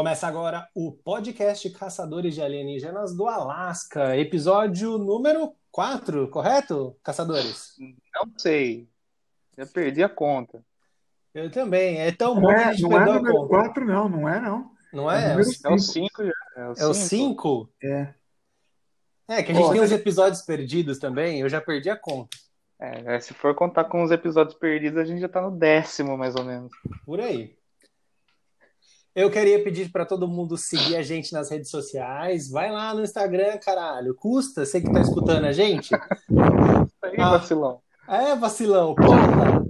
Começa agora o podcast Caçadores de Alienígenas do Alasca, episódio número 4, correto, caçadores? Não sei. Já perdi a conta. Eu também. É tão Não bom que a é, gente não é número conta. 4, não, não é não. Não É é? É o 5 já. É o 5? É. É, que a gente Ó, tem os episódios perdidos também, eu já perdi a conta. É, é, se for contar com os episódios perdidos, a gente já tá no décimo, mais ou menos. Por aí. Eu queria pedir para todo mundo seguir a gente nas redes sociais. Vai lá no Instagram, caralho. Custa? Você que tá escutando a gente? Aí, Ah. vacilão. É, vacilão, porra!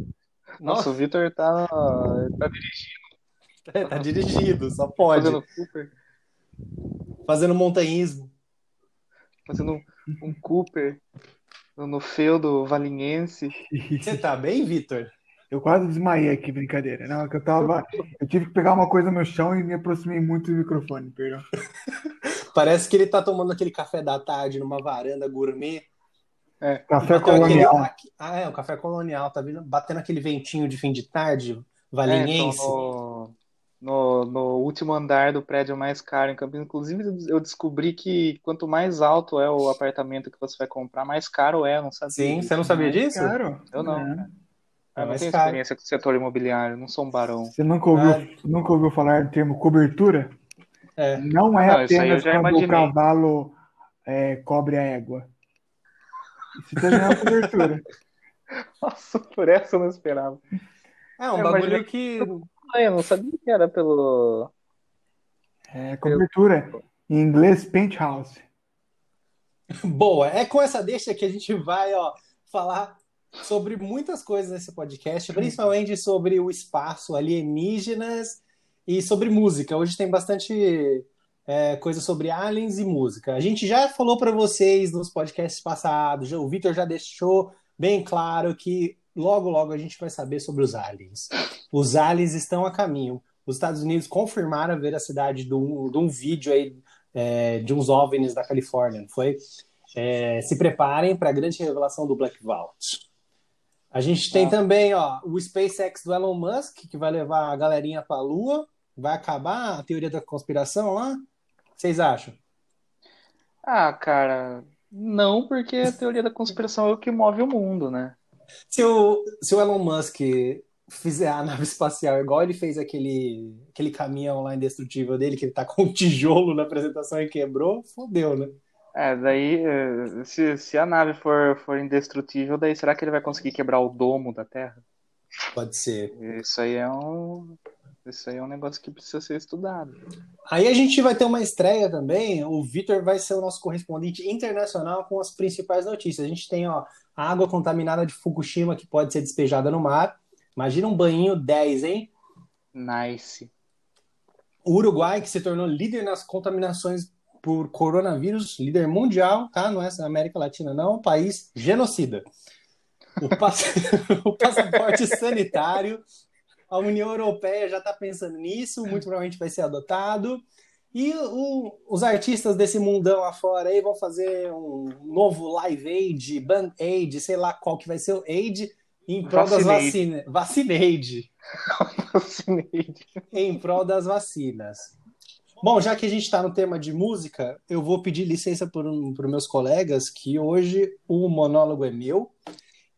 Nossa, o Vitor tá, tá dirigindo, tá dirigido, só pode. fazendo Cooper, Fazendo montanhismo. fazendo um, um Cooper no, no feudo valinhense. Você tá bem, Vitor? Eu quase desmaiei aqui, brincadeira. Não, é que eu tava. Eu tive que pegar uma coisa no chão e me aproximei muito do microfone, perdão. Parece que ele tá tomando aquele café da tarde numa varanda gourmet. Café Bateu aquele- colonial. Ah, é, o café colonial, tá vendo? Batendo aquele ventinho de fim de tarde, É, tô valinhense. no, no, no último andar do prédio mais caro em Campinas. Inclusive, eu descobri que quanto mais alto é o apartamento que você vai comprar, mais caro é. Não sabia. Sim, disso. você não sabia disso? Claro. Eu não. É. É Eu não mais tenho caro. experiência com o setor imobiliário, não sou um barão. Você nunca ouviu, Ah. nunca ouviu falar do termo cobertura? É. Não é Não, apenas quando o imaginei. cavalo é, cobre a égua. Isso também é uma cobertura. Nossa, por essa eu não esperava. É um Eu bagulho que. Ah, eu não sabia que era pelo. É cobertura. Em inglês, penthouse. Boa, é com essa deixa que a gente vai, ó, falar sobre muitas coisas nesse podcast, principalmente sobre o espaço, alienígenas e sobre música. Hoje tem bastante é, coisa sobre aliens e música. A gente já falou para vocês nos podcasts passados, já- o Vitor já deixou bem claro que logo, logo a gente vai saber sobre os aliens. Os aliens estão a caminho. Os Estados Unidos confirmaram a veracidade de um, de um vídeo aí é, de uns OVNIs da Califórnia, não foi? É, se preparem para a grande revelação do Black Vault. A gente tem Ah. também ó, o SpaceX do Elon Musk, que vai levar a galerinha para a Lua. Vai acabar a teoria da conspiração lá? Vocês acham? Ah, cara, não, porque a teoria da conspiração é o que move o mundo, né? Se o, se o Elon Musk fizer a nave espacial igual ele fez aquele, aquele caminhão lá indestrutível dele, que ele tá com um tijolo na apresentação e quebrou, fodeu, né? É, daí, eh, se, se a nave for, for indestrutível, daí será que ele vai conseguir quebrar o domo da Terra? Pode ser. Isso aí é um, isso aí é um negócio que precisa ser estudado. Aí a gente vai ter uma estreia também. O Vitor vai ser o nosso correspondente internacional com as principais notícias. A gente tem ó, a água contaminada de Fukushima que pode ser despejada no mar. Imagina um banhinho 10, hein? Nice. O Uruguai, que se tornou líder nas contaminações por coronavírus, líder mundial, tá? Não é na América Latina, não. Um país genocida. O, pass... o passaporte sanitário, a União Europeia já está pensando nisso, muito provavelmente vai ser adotado. E o- os artistas desse mundão afora aí vão fazer um novo Live Aid, Band Aid, sei lá qual que vai ser o Aid, em prol das vacinas. Vacineide Vacinei. em prol das vacinas. Bom, já que a gente está no tema de música, eu vou pedir licença para os meus colegas que hoje o monólogo é meu.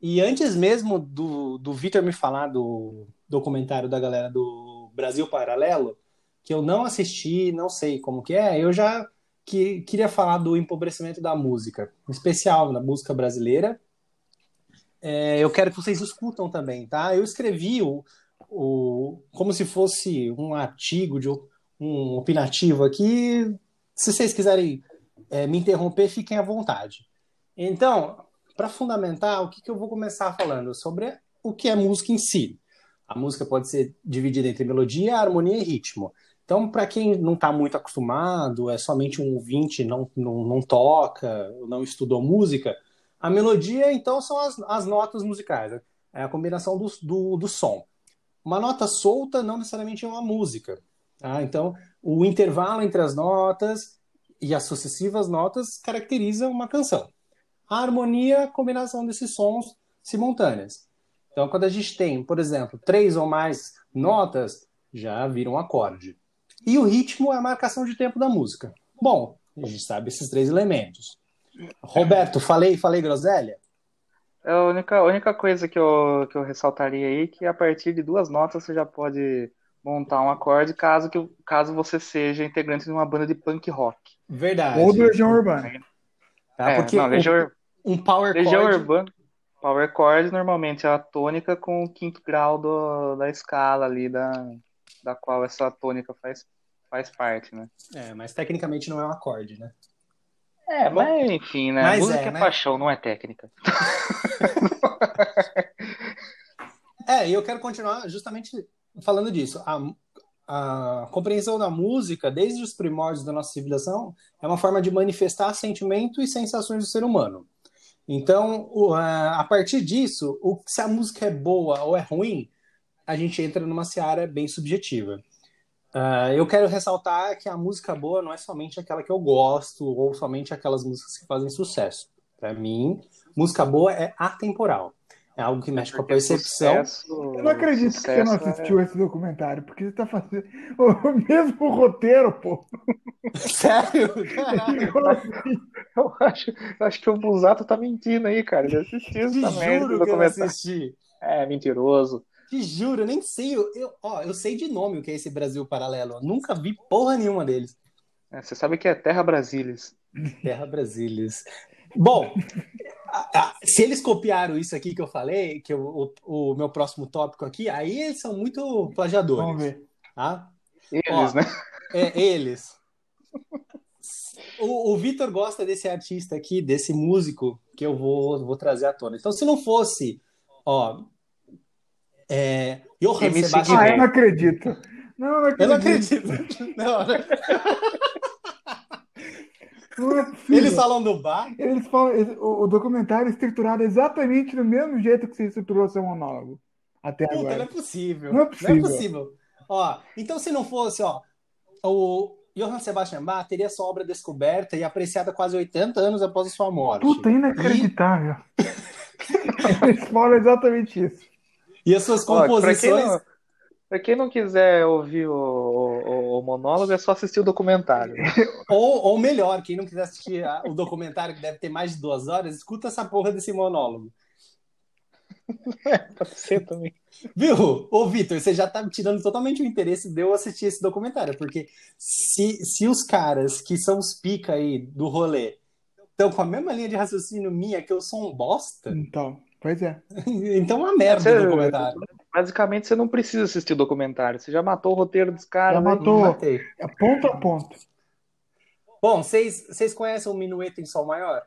E antes mesmo do, do Vitor me falar do documentário da galera do Brasil Paralelo, que eu não assisti, não sei como que é, eu já que, queria falar do empobrecimento da música, em especial na música brasileira. É, eu quero que vocês escutam também, tá? Eu escrevi o, o, como se fosse um artigo de um opinativo aqui. Se vocês quiserem é, me interromper, fiquem à vontade. Então, para fundamentar, o que, que eu vou começar falando? Sobre o que é música em si. A música pode ser dividida entre melodia, harmonia e ritmo. Então, para quem não está muito acostumado, é somente um ouvinte, não, não, não toca, não estudou música, a melodia, então, são as, as notas musicais. né? É a combinação do, do, do som. Uma nota solta não necessariamente é uma música. Tá? Então, o intervalo entre as notas e as sucessivas notas caracteriza uma canção. A harmonia é a combinação desses sons simultâneos. Então, quando a gente tem, por exemplo, três ou mais notas, já vira um acorde. E o ritmo é a marcação de tempo da música. Bom, a gente sabe esses três elementos. Roberto, falei, falei groselha? É a única, a única coisa que eu, que eu ressaltaria aí é que a partir de duas notas você já pode montar um acorde caso, que, caso você seja integrante de uma banda de punk rock. Verdade. Ou do Legião Urbana. Tá? É, Porque não, Legião, um, um power Legião chord... Urbana, power chord normalmente é a tônica com o quinto grau do, da escala ali da, da qual essa tônica faz, faz parte, né? É, mas tecnicamente não é um acorde, né? É, mas enfim, né? Mas Música é, é, né? paixão, não é técnica. É, e eu quero continuar justamente falando disso. A, a compreensão da música, desde os primórdios da nossa civilização, é uma forma de manifestar sentimento e sensações do ser humano. Então, o- a partir disso, se a música é boa ou é ruim, a gente entra numa seara bem subjetiva. Ah, eu quero ressaltar que a música boa não é somente aquela que eu gosto ou somente aquelas músicas que fazem sucesso. Para mim, música boa é atemporal. É algo que mexe com a percepção. sucesso- Eu não acredito que você não sucesso é- assistiu esse documentário, porque você tá fazendo o mesmo roteiro, pô. Sério? Eu acho, eu acho que o Busato tá mentindo aí, cara. Ele assistiu Te essa merda juro que eu documentário. assisti. É, mentiroso. Te juro, eu nem sei. Eu, eu- ó, eu sei de nome o que é esse Brasil Paralelo. Eu nunca vi porra nenhuma deles. É, você sabe que é Terra Brasilis. Terra Brasilis. Bom, se eles copiaram isso aqui que eu falei, que eu- o, o meu próximo tópico aqui, aí eles são muito plagiadores. Vamos ver. Tá? Eles, Ó, né? É, eles. O, o Vitor gosta desse artista aqui, desse músico que eu vou, vou trazer à tona. Então, se não fosse, ó, é, Johann MC Sebastian Ah, eu não acredito. Não, eu não acredito. Eu não acredito. Não, não. Não é possível. Eles falam do bar. Eles falam, o, o documentário é estruturado exatamente do mesmo jeito que você estruturou seu monólogo. Até Puta, não é agora. possível. Não é possível. possível. Ó, então se não fosse, ó, o Johann Sebastian Bach teria sua obra descoberta e apreciada quase 80 anos após a sua morte. Puta, inacreditável. Eles falam exatamente isso. E as suas Ó, pra, quem composições. não, pra quem não quiser ouvir o, o- o monólogo, é só assistir o documentário. Ou, ou melhor, quem não quiser assistir a- o documentário que deve ter mais de duas horas, escuta essa porra desse monólogo. Pode ser também. Viu? Ô, Vitor, você já tá me tirando totalmente o interesse de eu assistir esse documentário, porque se, se os caras que são os pica aí do rolê estão com a mesma linha de raciocínio minha, que eu sou um bosta, Então, pois é. então é uma merda Você- o documentário. Basicamente, você não precisa assistir o documentário. Você já matou o roteiro dos Já caras. né? matou Matei. é ponto a ponto. Bom, vocês vocês conhecem o Minueto em Sol Maior?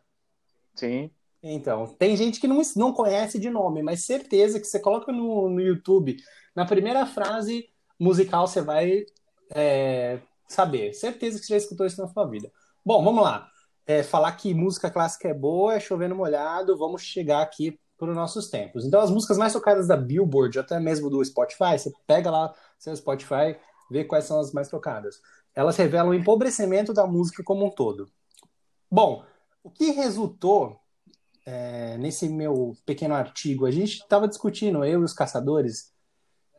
Sim. Então, tem gente que não, não conhece de nome, mas certeza que você coloca no, no YouTube, na primeira frase musical você vai é, saber. Certeza que você já escutou isso na sua vida. Bom, vamos lá. É, falar que música clássica é boa, é chovendo molhado, vamos chegar aqui para os nossos tempos. Então, as músicas mais tocadas da Billboard, até mesmo do Spotify, você pega lá seu Spotify, vê quais são as mais tocadas. Elas revelam o empobrecimento da música como um todo. Bom, o que resultou é, nesse meu pequeno artigo, a gente estava discutindo, eu e os caçadores,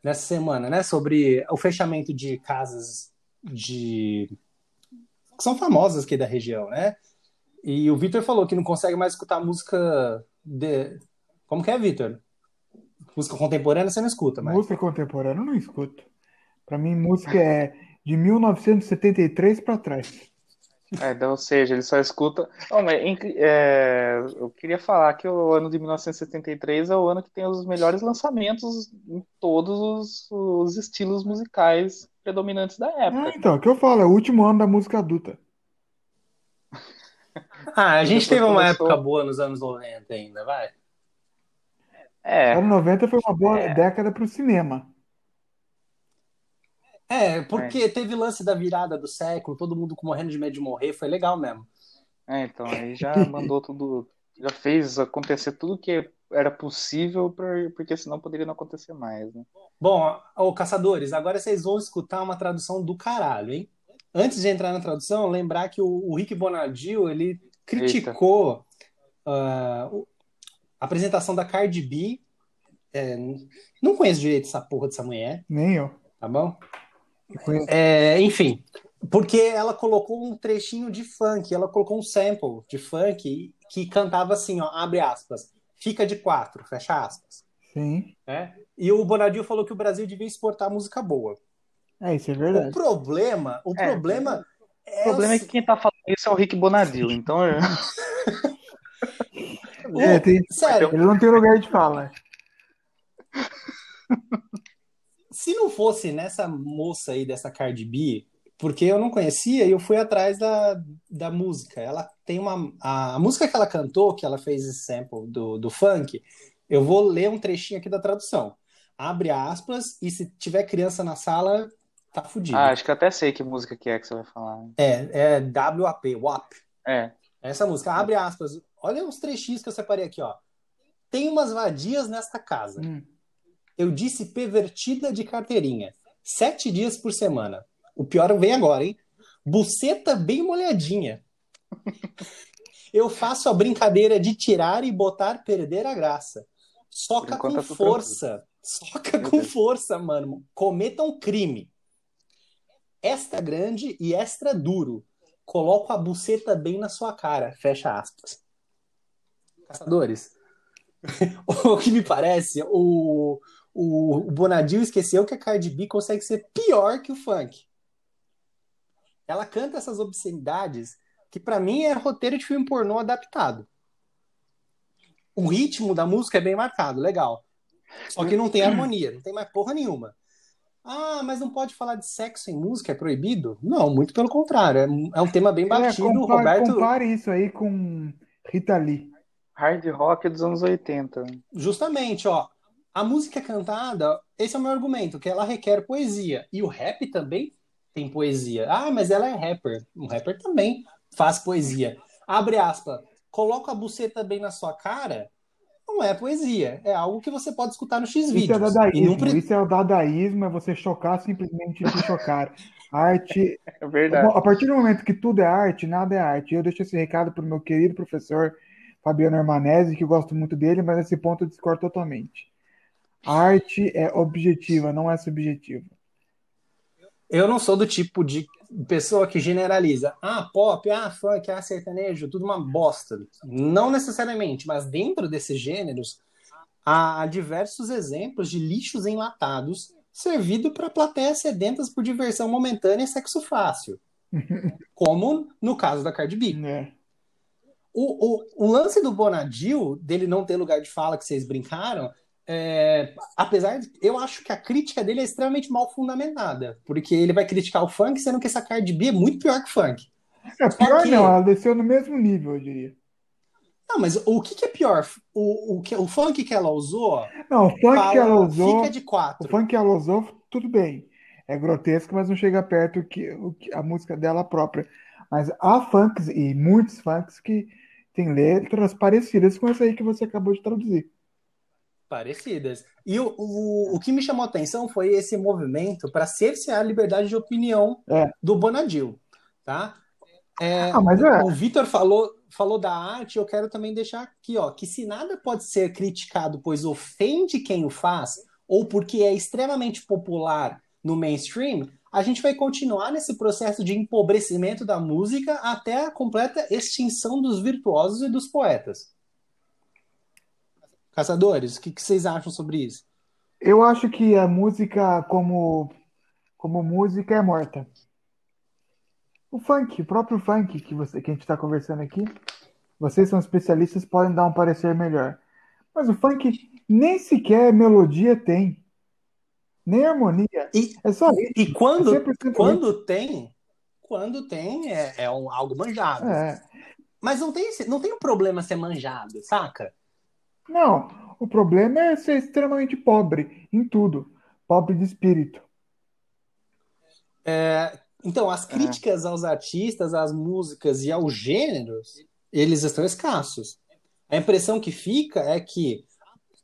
nessa semana, né, sobre o fechamento de casas de que são famosas aqui da região, né? E o Vitor falou que não consegue mais escutar música de. Como que é, Vitor? Música contemporânea você não escuta, mas. Música contemporânea eu não escuto. Pra mim, música é de 1973 pra trás. É, então, ou seja, ele só escuta. Não, mas, é, eu queria falar que o ano de 1973 é o ano que tem os melhores lançamentos em todos os, os estilos musicais predominantes da Ah, época. então, o que eu falo, é o último ano da música adulta. Ah, a gente Depois teve uma começou- época boa nos anos 90 ainda, vai. É, Anos 90 foi uma boa É. década pro cinema. É, porque teve lance da virada do século, todo mundo morrendo de medo de morrer, foi legal mesmo. é, então, aí já mandou tudo, já fez acontecer tudo que era possível, por- porque senão poderia não acontecer mais, né? Bom, ô caçadores, agora vocês vão escutar uma tradução do caralho, hein? Antes de entrar na tradução, lembrar que o, o Rick Bonadio, ele criticou o- a apresentação da Cardi B. É, não conheço direito essa porra dessa mulher, Nem eu. tá bom? É, enfim, porque ela colocou um trechinho de funk, ela colocou um sample de funk que cantava assim, ó, abre aspas, fica de quatro, fecha aspas. Sim. É? E o Bonadil falou que o Brasil devia exportar música boa. É, isso é verdade. O problema, o É, problema O problema é que quem tá falando isso é o Rick Bonadil, então o- É, tem- sério, Ele não tem lugar de fala. se não fosse nessa moça aí, dessa Cardi B, porque eu não conhecia e eu fui atrás da, da música. Ela tem uma. A, a música que ela cantou, que ela fez esse sample do, do funk, eu vou ler um trechinho aqui da tradução. Abre aspas, e se tiver criança na sala, tá fudido. Ah, acho que eu até sei que música que é que você vai falar. É, é WAP, WAP. É. Essa música, abre aspas. Olha os trechinhos que eu separei aqui, ó. Tem umas vadias nesta casa. Hum. Eu disse pervertida de carteirinha. Sete dias por semana. O pior vem agora, hein? Buceta bem molhadinha. Eu faço a brincadeira de tirar e botar perder a graça. Soca com tudo força. Soca Meu com Deus. força, mano. Cometa um crime. Extra grande e extra duro. Coloco a buceta bem na sua cara. Fecha aspas. Caçadores. o que me parece, o, o, o Bonadil esqueceu que a Cardi B consegue ser pior que o funk. Ela canta essas obscenidades que pra mim é roteiro de filme pornô adaptado. O ritmo da música é bem marcado, legal. Só que não tem harmonia, não tem mais porra nenhuma. Ah, mas não pode falar de sexo em música, é proibido? Não, muito pelo contrário. É, um- é um tema bem É, batido. o compare, Roberto, compare isso aí com Rita Lee. Hard rock dos anos 80. Justamente, ó. A música cantada, esse é o meu argumento, que ela requer poesia. E o rap também tem poesia. Ah, mas ela é rapper. Um rapper também faz poesia. Abre aspas. Coloca a buceta bem na sua cara. Não é poesia. É algo que você pode escutar no Isso é X-Vídeos. E não dadaísmo. pre- Isso é o dadaísmo, é você chocar simplesmente por chocar. Arte. É verdade. A partir do momento que tudo é arte, nada é arte. Eu deixo esse recado para o meu querido professor Fabiano Armanese, que eu gosto muito dele, mas nesse ponto eu discordo totalmente. A arte é objetiva, não é subjetiva. Eu não sou do tipo de pessoa que generaliza. Ah, pop, ah, funk, ah, sertanejo, tudo uma bosta. Não necessariamente, mas dentro desses gêneros há diversos exemplos de lixos enlatados servido para plateias sedentas por diversão momentânea e sexo fácil. Como no caso da Cardi B. É. O, o, o lance do Bonadil, dele não ter lugar de fala que vocês brincaram, é, apesar de. Eu acho que a crítica dele é extremamente mal fundamentada. Porque ele vai criticar o funk, sendo que essa Cardi B é muito pior que o funk. É, pior que- não, ela desceu no mesmo nível, eu diria. Não, mas o que, que é pior? O, o, que, o funk que ela usou, Não, o funk fala, que ela usou, fica de o quatro. funk que ela usou, tudo bem. É grotesco, mas não chega perto que, o que a música dela própria. Mas há funks e muitos funks que têm letras parecidas com essa aí que você acabou de traduzir. Parecidas. E o, o, o que me chamou a atenção foi esse movimento para cercear a liberdade de opinião É. do Bonadil. Tá? É, Ah, é. O Vitor falou, falou da arte, eu quero também deixar aqui, ó, que se nada pode ser criticado, pois ofende quem o faz, ou porque é extremamente popular no mainstream, a gente vai continuar nesse processo de empobrecimento da música até a completa extinção dos virtuosos e dos poetas. Caçadores, o que, que vocês acham sobre isso? Eu acho que a música como, como música é morta. O funk, o próprio funk que, você, que a gente está conversando aqui, vocês são especialistas, podem dar um parecer melhor. Mas o funk nem sequer melodia tem. Nem harmonia. E, É só isso. e quando, É 100% quando tem, quando tem, é, é um, algo manjado. É. Mas não tem, não tem um problema ser manjado, saca? Não, o problema é ser extremamente pobre em tudo. Pobre de espírito. Então, as críticas aos artistas, às músicas e aos gêneros, eles estão escassos. A impressão que fica é que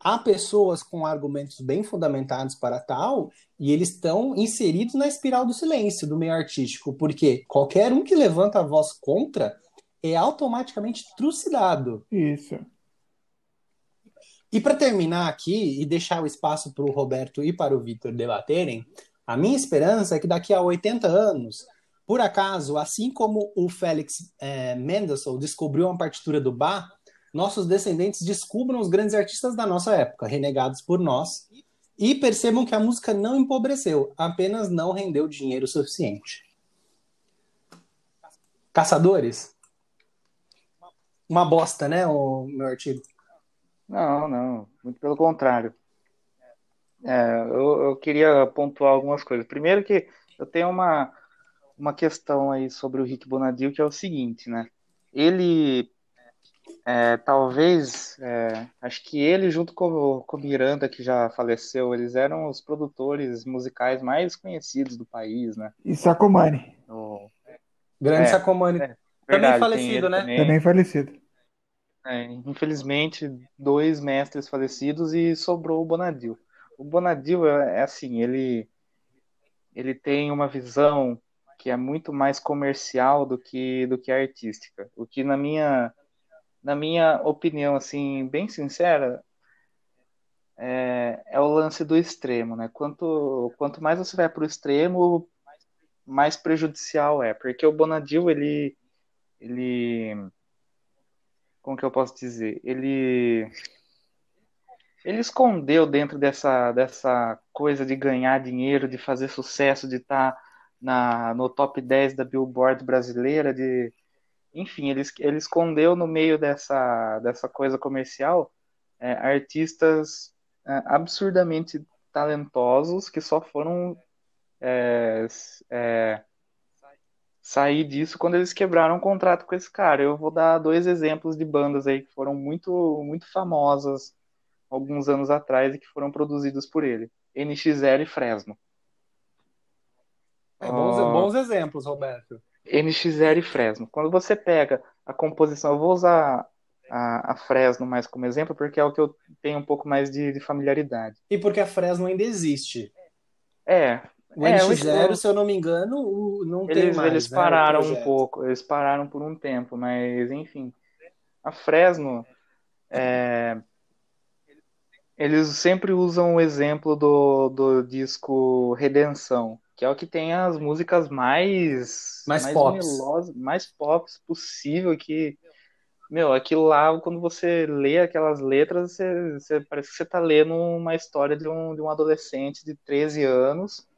há pessoas com argumentos bem fundamentados para tal e eles estão inseridos na espiral do silêncio do meio artístico, porque qualquer um que levanta a voz contra é automaticamente trucidado. Isso. E para terminar aqui e deixar o espaço para o Roberto e para o Vitor debaterem, A minha esperança é que daqui a 80 anos, por acaso, assim como o Félix é, Mendelssohn descobriu uma partitura do Bach, nossos descendentes descubram os grandes artistas da nossa época, renegados por nós, e percebam que a música não empobreceu, apenas não rendeu dinheiro suficiente. Caçadores? Uma bosta, né, o meu artigo? Não, não, muito pelo contrário. É, eu, eu queria pontuar algumas coisas. Primeiro que eu tenho uma, uma questão aí sobre o Rick Bonadil, que é o seguinte, né? Ele é, talvez, é, acho que ele, junto com, com o Miranda, que já faleceu, eles eram os produtores musicais mais conhecidos do país, né? E Sacomani. O... Grande é, Sacomani. É, também falecido, né? Também, também falecido. É, infelizmente, dois mestres falecidos e sobrou o Bonadil. O Bonadil é, é assim, ele, ele tem uma visão que é muito mais comercial do que, do que artística. O que, na minha na minha opinião, assim, bem sincera, é, é o lance do extremo, né? Quanto, quanto mais você vai para o extremo, mais prejudicial é, porque o Bonadil, ele, ele, como que eu posso dizer? Ele, ele escondeu dentro dessa, dessa coisa de ganhar dinheiro, de fazer sucesso, de estar tá na, no top 10 da Billboard brasileira, de enfim, ele, ele escondeu no meio dessa, dessa coisa comercial é, artistas é, absurdamente talentosos que só foram é, é, sair disso quando eles quebraram um contrato com esse cara. Eu vou dar dois exemplos de bandas aí que foram muito, muito famosas alguns anos atrás e que foram produzidos por ele. NX0 e Fresno. É, bons, oh, bons exemplos, Roberto. NX0 e Fresno. Quando você pega a composição, eu vou usar a, a, Fresno mais como exemplo, porque é o que eu tenho um pouco mais de, de familiaridade. E porque a Fresno ainda existe. É. O é, NX0, se eu não me engano, não eles, tem mais. Eles né, pararam um pouco, eles pararam por um tempo, mas enfim. A Fresno, é, eles sempre usam o exemplo do, do disco Redenção que é o que tem as músicas mais mais, mais pops. melosas, mais pops possível que meu, aquilo lá, quando você lê aquelas letras, você, você, parece que você está lendo uma história de um, de um adolescente de 13 anos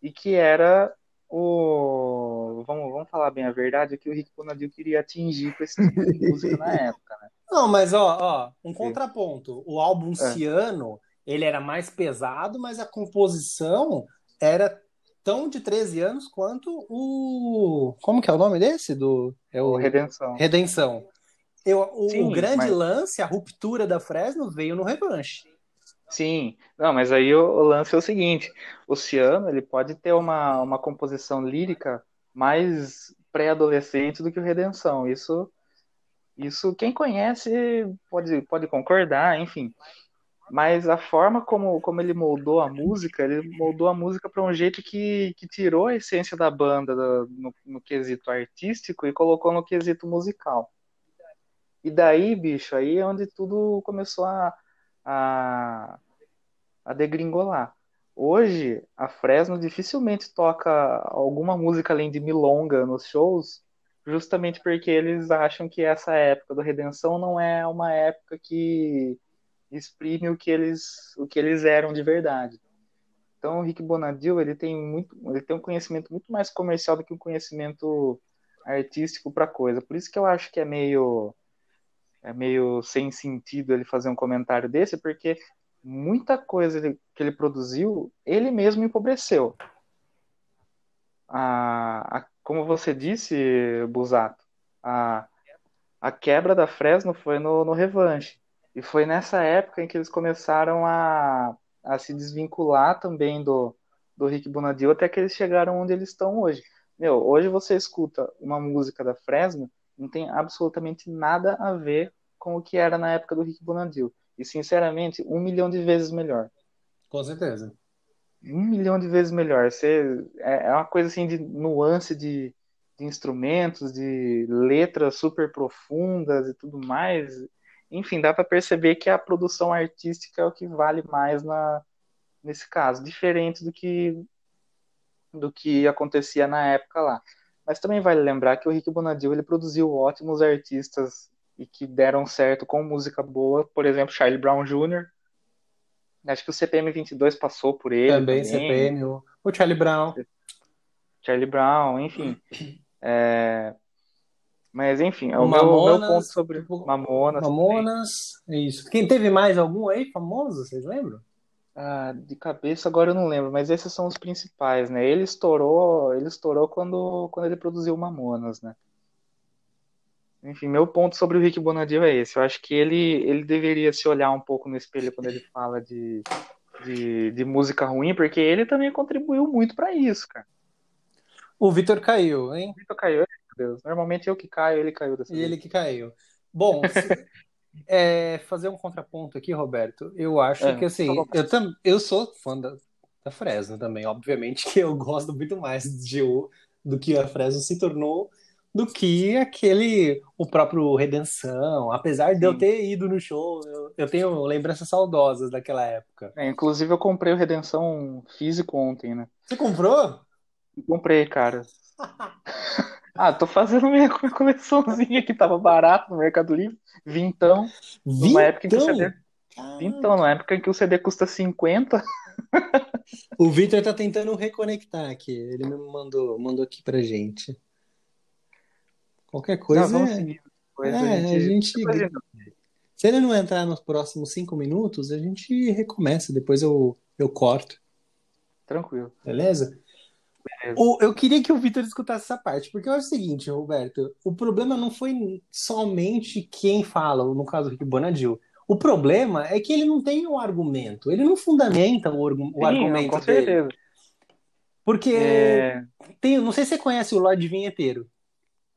e que era o. Vamos, vamos falar bem a verdade, que o Rick Bonadil queria atingir com esse tipo de música na época, né? Não, mas ó, ó um contraponto. O álbum é. Ciano, ele era mais pesado, mas a composição era tão de 13 anos quanto o. Como que é o nome desse? Do, é o... Redenção. Redenção. Eu, o, Sim, grande mas... lance, a ruptura da Fresno, veio no revanche. Sim, não, mas aí o, o, lance é o seguinte: o Ciano ele pode ter uma, uma composição lírica mais pré-adolescente do que o Redenção. Isso, isso quem conhece pode, pode concordar, enfim mas a forma como, como ele moldou a música, ele moldou a música para um jeito que, que tirou a essência da banda do, no, no, quesito artístico e colocou no quesito musical. E daí, bicho, aí é onde tudo começou a, a, a degringolar. Hoje, a Fresno dificilmente toca alguma música além de milonga nos shows, justamente porque eles acham que essa época do Redenção não é uma época que exprime o que eles o que eles eram de verdade. Então o Rick Bonadil ele tem muito ele tem um conhecimento muito mais comercial do que um conhecimento artístico para coisa. Por isso que eu acho que é meio é meio sem sentido ele fazer um comentário desse, porque muita coisa que ele produziu, ele mesmo empobreceu. A, a, como você disse, Busato, a, a quebra da Fresno foi no, no Revanche. E foi nessa época em que eles começaram a, a se desvincular também do, do Rick Bonadil até que eles chegaram onde eles estão hoje. Meu, hoje você escuta uma música da Fresno, não tem absolutamente nada a ver com o que era na época do Rick Bonadil. E, sinceramente, um milhão de vezes melhor. Com certeza. Um milhão de vezes melhor. Você, é, é uma coisa assim de nuance de, de instrumentos, de letras super profundas e tudo mais enfim, dá para perceber que a produção artística é o que vale mais na, nesse caso, diferente do que do que acontecia na época lá. Mas também vale lembrar que o Rick Bonadio ele produziu ótimos artistas e que deram certo com música boa, por exemplo, Charlie Brown Jr. Acho que o CPM 22 passou por ele. Também, também. CPM, o, o Charlie Brown. Charlie Brown, enfim. É... Mas enfim, é o, Mamonas, meu, meu, ponto sobre Mamonas. Mamonas, é isso. Quem teve mais algum aí famoso, vocês lembram? Ah, de cabeça agora eu não lembro, mas esses são os principais, né? Ele estourou, ele estourou quando, quando ele produziu Mamonas, né? Enfim, meu ponto sobre o Rick Bonadio é esse. Eu acho que ele, ele deveria se olhar um pouco no espelho quando ele fala de, de, de música ruim, porque ele também contribuiu muito para isso, cara. O Vitor caiu, hein? O Vitor caiu, Deus. Normalmente eu que caio, ele caiu dessa E vez. ele que caiu. Bom, é, fazer um contraponto aqui, Roberto. Eu acho é, que assim, eu, tam, eu sou fã da, da Fresno também. Obviamente que eu gosto muito mais de, do que a Fresno se tornou do que aquele o próprio Redenção. Apesar Sim. de eu ter ido no show, eu, eu tenho lembranças saudosas daquela época. É, inclusive eu comprei o Redenção físico ontem, né? Você comprou? Comprei, cara. Ah, tô fazendo minha coleçãozinha que tava barato no Mercado Livre. Vintão. Vintão? Numa época em que o CD. Vintão, numa época em que o CD custa 50. O Victor tá tentando reconectar aqui. Ele me mandou, mandou aqui pra gente. Qualquer coisa. Não, vamos seguir. É, a gente... a gente... Se ele não entrar nos próximos cinco minutos, a gente recomeça. Depois eu, eu corto. Tranquilo. Beleza? O, eu queria que o Vitor escutasse essa parte, porque eu acho o seguinte, Roberto, o problema não foi somente quem fala, no caso do Rick Bonadil. O problema é que ele não tem um argumento, ele não fundamenta o, o Sim, argumento com dele. certeza. Porque é... tem, não sei se você conhece o Lorde Vinheteiro.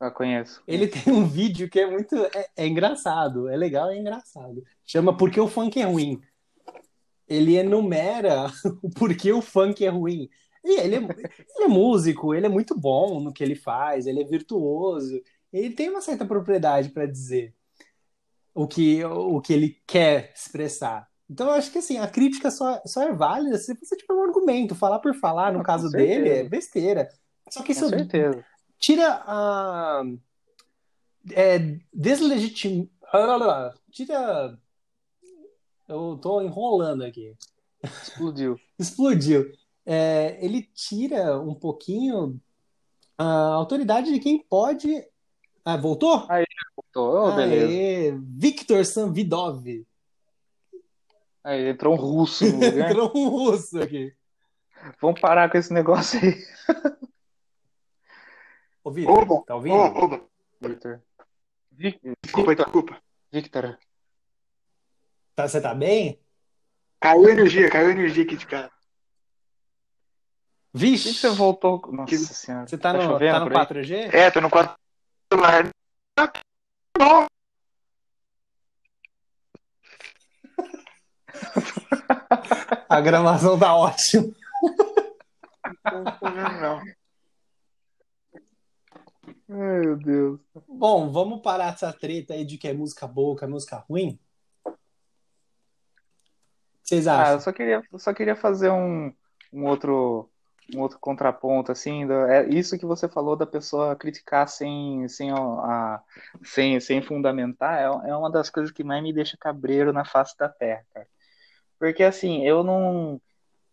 Eu conheço. Ele tem um vídeo que é muito é, é engraçado, é legal e é engraçado. Chama Porque o Funk é Ruim. Ele enumera o porquê o funk é ruim. E ele é, ele é músico, ele é muito bom no que ele faz, ele é virtuoso, ele tem uma certa propriedade para dizer o que, o que ele quer expressar. Então eu acho que assim, a crítica só, só é válida se você tiver um argumento. Falar por falar, no caso dele, é besteira. Só que isso tira a. É, deslegitim... Tira. Eu tô enrolando aqui. Explodiu. Explodiu é, ele tira um pouquinho a autoridade de quem pode. Ah, voltou? Aí, voltou, oh, beleza. Aê, Victor Sanvidov. Aí, entrou um russo entrou um russo aqui. Vamos parar com esse negócio aí. Ô, Victor, oba, tá ouvindo? Oba. Victor. Desculpa, desculpa. Victor. Tá, você tá bem? Caiu energia, caiu energia aqui de cara. Vixe! você voltou? Nossa que... senhora. Você tá, tá no, tá no 4G? É, tô no 4 Não. A gravação tá ótima. Não tô vendo, não. Ai, meu Deus. Bom, vamos parar essa treta aí de que é música boa, que é música ruim? Vocês acham? Ah, eu só queria, eu só queria fazer um, um outro um outro contraponto, assim, do, é isso que você falou da pessoa criticar sem, sem, a, sem, sem fundamentar, é, é uma das coisas que mais me deixa cabreiro na face da terra, cara. Porque, assim, eu não...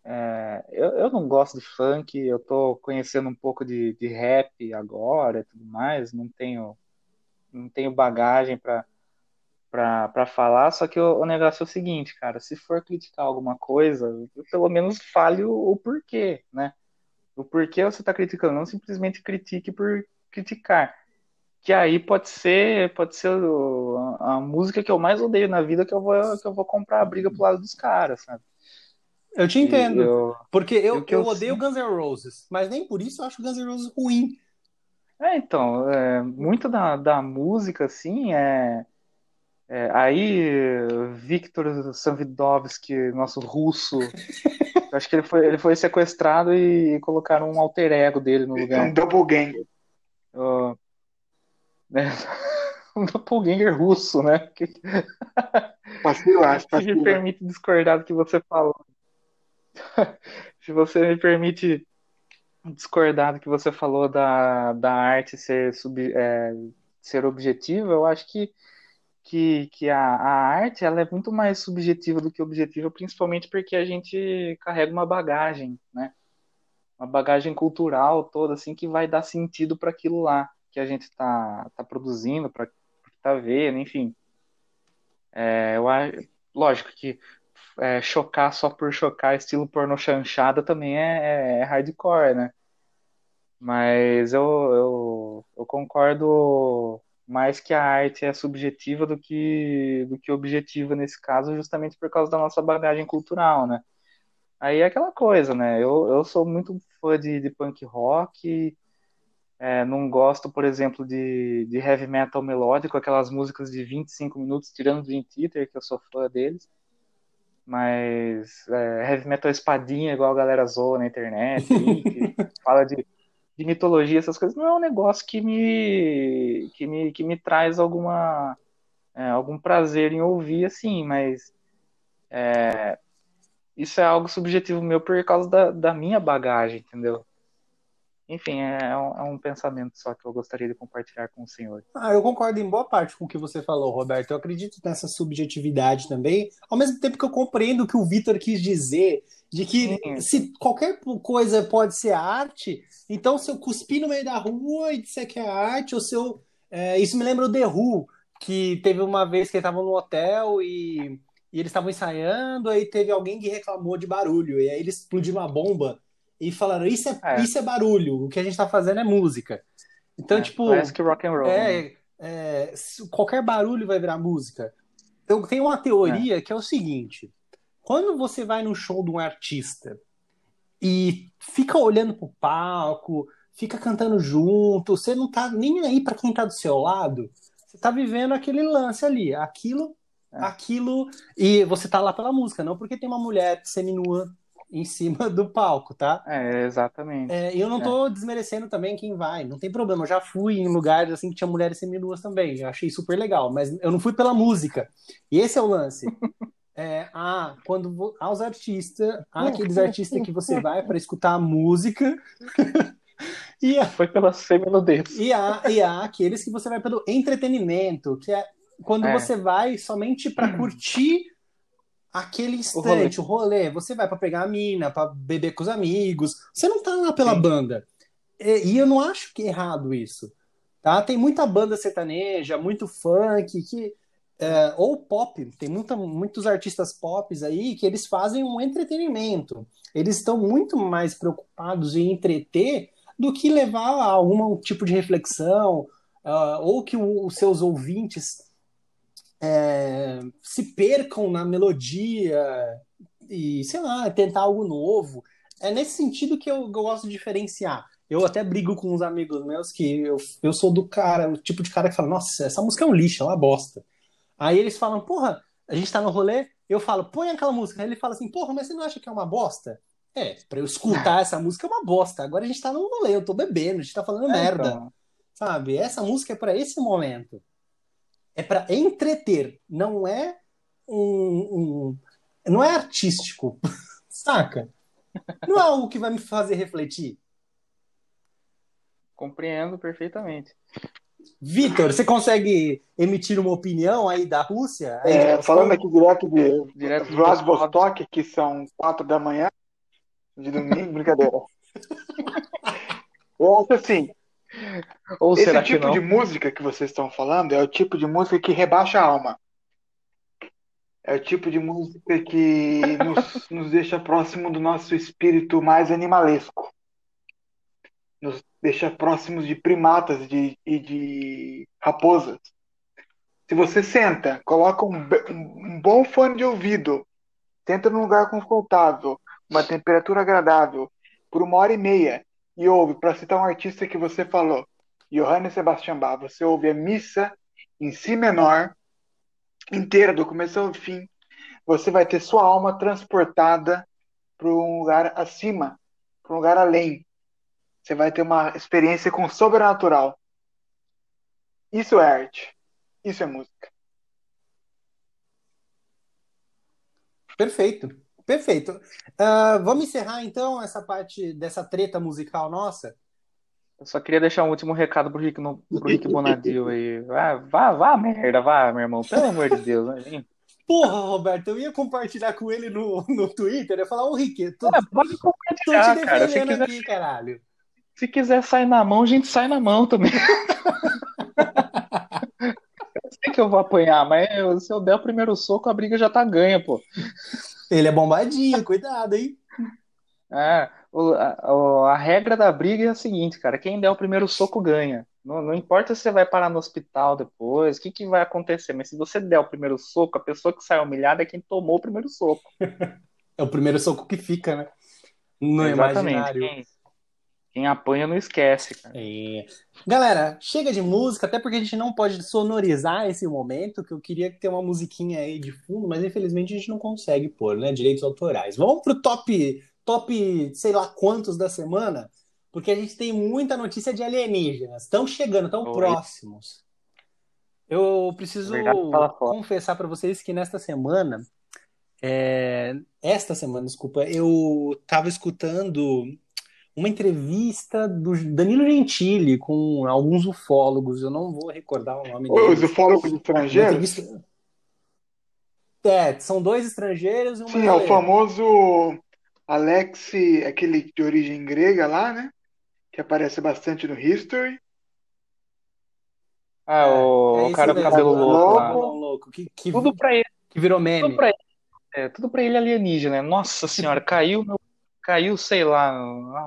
É, eu, eu não gosto de funk, eu tô conhecendo um pouco de, de rap agora e tudo mais, não tenho, não tenho bagagem para para falar, só que o, o, negócio é o seguinte, cara, se for criticar alguma coisa, pelo menos fale o, o porquê, né? o porquê você está criticando, não simplesmente critique por criticar. Que aí pode ser, pode ser a, a, música que eu mais odeio na vida que eu vou, que eu vou comprar a briga pro lado dos caras, sabe? Eu te entendo. Eu, porque eu, eu, eu odeio Guns N' Roses, mas nem por isso eu acho Guns N' Roses ruim. É, então, é, muito da, da música, assim, é, é, aí, Victor Savidovski, nosso russo, acho que ele foi, ele foi sequestrado e colacaram um alter ego dele no lugar. Um doppelganger. Uh, né? um doppelganger russo, né? Que... Vacilar, Se me permite discordar do que você falou. Se você me permite discordar do que você falou da, da arte ser, sub, é, ser objetiva, eu acho que, que, que a, a arte ela é muito mais subjetiva do que objetiva, principalmente porque a gente carrega uma bagagem, né? Uma bagagem cultural toda, assim, que vai dar sentido para aquilo lá que a gente está tá produzindo, para tá vendo, enfim. É, eu, lógico que é, chocar só por chocar, estilo porno chanchada, também é, é, é hardcore, né? Mas eu, eu, eu, concordo mais que a arte é subjetiva do que, do que objetiva nesse caso, justamente por causa da nossa bagagem cultural, né? Aí é aquela coisa, né? Eu, eu sou muito fã de, de punk rock, é, não gosto, por exemplo, de, de heavy metal melódico, aquelas músicas de 25 minutos, tirando Dream Theater, que eu sou fã deles. Mas é, heavy metal espadinha, igual a galera zoa na internet, que fala de, de mitologia, essas coisas, não é um negócio que me, que me, que me traz alguma, é, algum prazer em ouvir, assim, mas é, isso é algo subjetivo meu por causa da, da minha bagagem, entendeu? Enfim, é, é um, é um, pensamento só que eu gostaria de compartilhar com o senhor. Ah, eu concordo em boa parte com o que você falou, Roberto. Eu acredito nessa subjetividade também, ao mesmo tempo que eu compreendo o que o Vitor quis dizer, de que Sim. se qualquer coisa pode ser arte, então se eu cuspir no meio da rua e disser que é arte, ou se eu. É, isso me lembra o The Who, que teve uma vez que eles estavam no hotel e, e eles estavam ensaiando, aí teve alguém que reclamou de barulho, e aí eles explodiram uma bomba e falaram: Isso é, é. Isso é barulho, o que a gente tá fazendo é música. Então, é, tipo. Parece que rock and roll. É, né? é, qualquer barulho vai virar música. Eu tenho uma teoria é. que é o seguinte: quando você vai no show de um artista e fica olhando pro palco, fica cantando junto, você não tá nem aí para quem tá do seu lado, você tá vivendo aquele lance ali, aquilo, é. aquilo, e você tá lá pela música, não porque tem uma mulher seminua em cima do palco, tá? É, exatamente. É, e eu não é. tô é. desmerecendo também quem vai, não tem problema. Eu já fui em lugares assim que tinha mulheres seminuas também, eu achei super legal, mas eu não fui pela música. E esse é o lance. É, ah, quando há os artistas, há aqueles artistas que você vai para escutar a música. e há, Foi pela seminudez. E há, e há aqueles que você vai pelo entretenimento, que é quando é. você vai somente para curtir aquele instante, o rolê. o rolê. Você vai para pegar a mina, para beber com os amigos. Você não tá lá pela Sim. banda. E, e, eu não acho que é errado isso. Tá? Tem muita banda sertaneja, muito funk, que é, ou pop. Tem muita, muitos artistas pop aí que eles fazem um entretenimento. Eles estão muito mais preocupados em entreter do que levar a algum tipo de reflexão, uh, ou que o, os seus ouvintes é, se percam na melodia e, sei lá, tentar algo novo. É nesse sentido que eu, gosto de diferenciar. Eu até brigo com uns amigos meus que eu, eu sou do cara, o tipo de cara que fala, nossa, essa música é um lixo, é uma bosta. Aí eles falam, porra, a gente tá no rolê, eu falo, põe aquela música. Aí ele fala assim, porra, mas você não acha que é uma bosta? É, pra eu escutar essa música é uma bosta. Agora a gente tá no rolê, eu tô bebendo, a gente tá falando é, merda. Então. Sabe? Essa música é para esse momento é para entreter, não é um, um, não é artístico, saca? Não é algo que vai me fazer refletir. Compreendo perfeitamente. Vitor, você consegue emitir uma opinião aí da Rússia? Aí é, falando aqui direto de direto Vladivostok, que são quatro da manhã de domingo, brincadeira. Eu acho assim, ou Esse será tipo que de música que vocês estão falando é o tipo de música que rebaixa a alma. É o tipo de música que nos, nos deixa próximo do nosso espírito mais animalesco. Nos deixa próximos de primatas de, e de raposas. Se você senta, coloca um, um, bom fone de ouvido, tenta num lugar confortável, uma temperatura agradável, por uma hora e meia, e ouve, para citar um artista que você falou, Johann Sebastian Bach, você ouve a missa em si menor, inteira, do começo ao fim, você vai ter sua alma transportada para um lugar acima, para um lugar além. Você vai ter uma experiência com o sobrenatural. Isso é arte. Isso é música. Perfeito. Perfeito. Uh, vamos encerrar então essa parte dessa treta musical nossa? Eu só queria deixar um último recado pro Rick, no, pro Rick Bonadil aí. Vá, vá, vá, merda, vá, meu irmão. Pelo amor de Deus, né? Porra, Roberto, eu ia compartilhar com ele no, no Twitter. Eu ia falar, ô Rick, tô, é, pode compartilhar, tô te cara. Se quiser, aqui, caralho. Se quiser sair na mão, a gente sai na mão também. sei que eu vou apanhar, mas se eu der o primeiro soco, a briga já tá ganha, pô. Ele é bombadinho, cuidado, hein? É, a, a, regra da briga é a seguinte, cara: quem der o primeiro soco ganha. Não, não importa se você vai parar no hospital depois, o que, que vai acontecer, mas se você der o primeiro soco, a pessoa que sai humilhada é quem tomou o primeiro soco. é o primeiro soco que fica, né? No Exatamente. imaginário. Quem, quem apanha não esquece, cara. É. Galera, chega de música, até porque a gente não pode sonorizar esse momento, que eu queria ter uma musiquinha aí de fundo, mas infelizmente a gente não consegue pôr, né? Direitos autorais. Vamos pro top, top, sei lá quantos da semana, porque a gente tem muita notícia de alienígenas. Estão chegando, estão próximos. Eu preciso Verdade, confessar para vocês que nesta semana, é... esta semana, desculpa, eu estava escutando uma entrevista do Danilo Gentili com alguns ufólogos, eu não vou recordar o nome deles. Os ufólogos estrangeiros? Entrevista... É, são dois estrangeiros e um Sim, é o famoso Alex, aquele de origem grega lá, né? Que aparece bastante no History. Ah, o, é, é o cara do cabelo louco. Lá. louco que, que, tudo pra ele. Que virou meme. Tudo pra ele, é, tudo pra ele alienígena. Nossa senhora, caiu meu caiu, sei lá,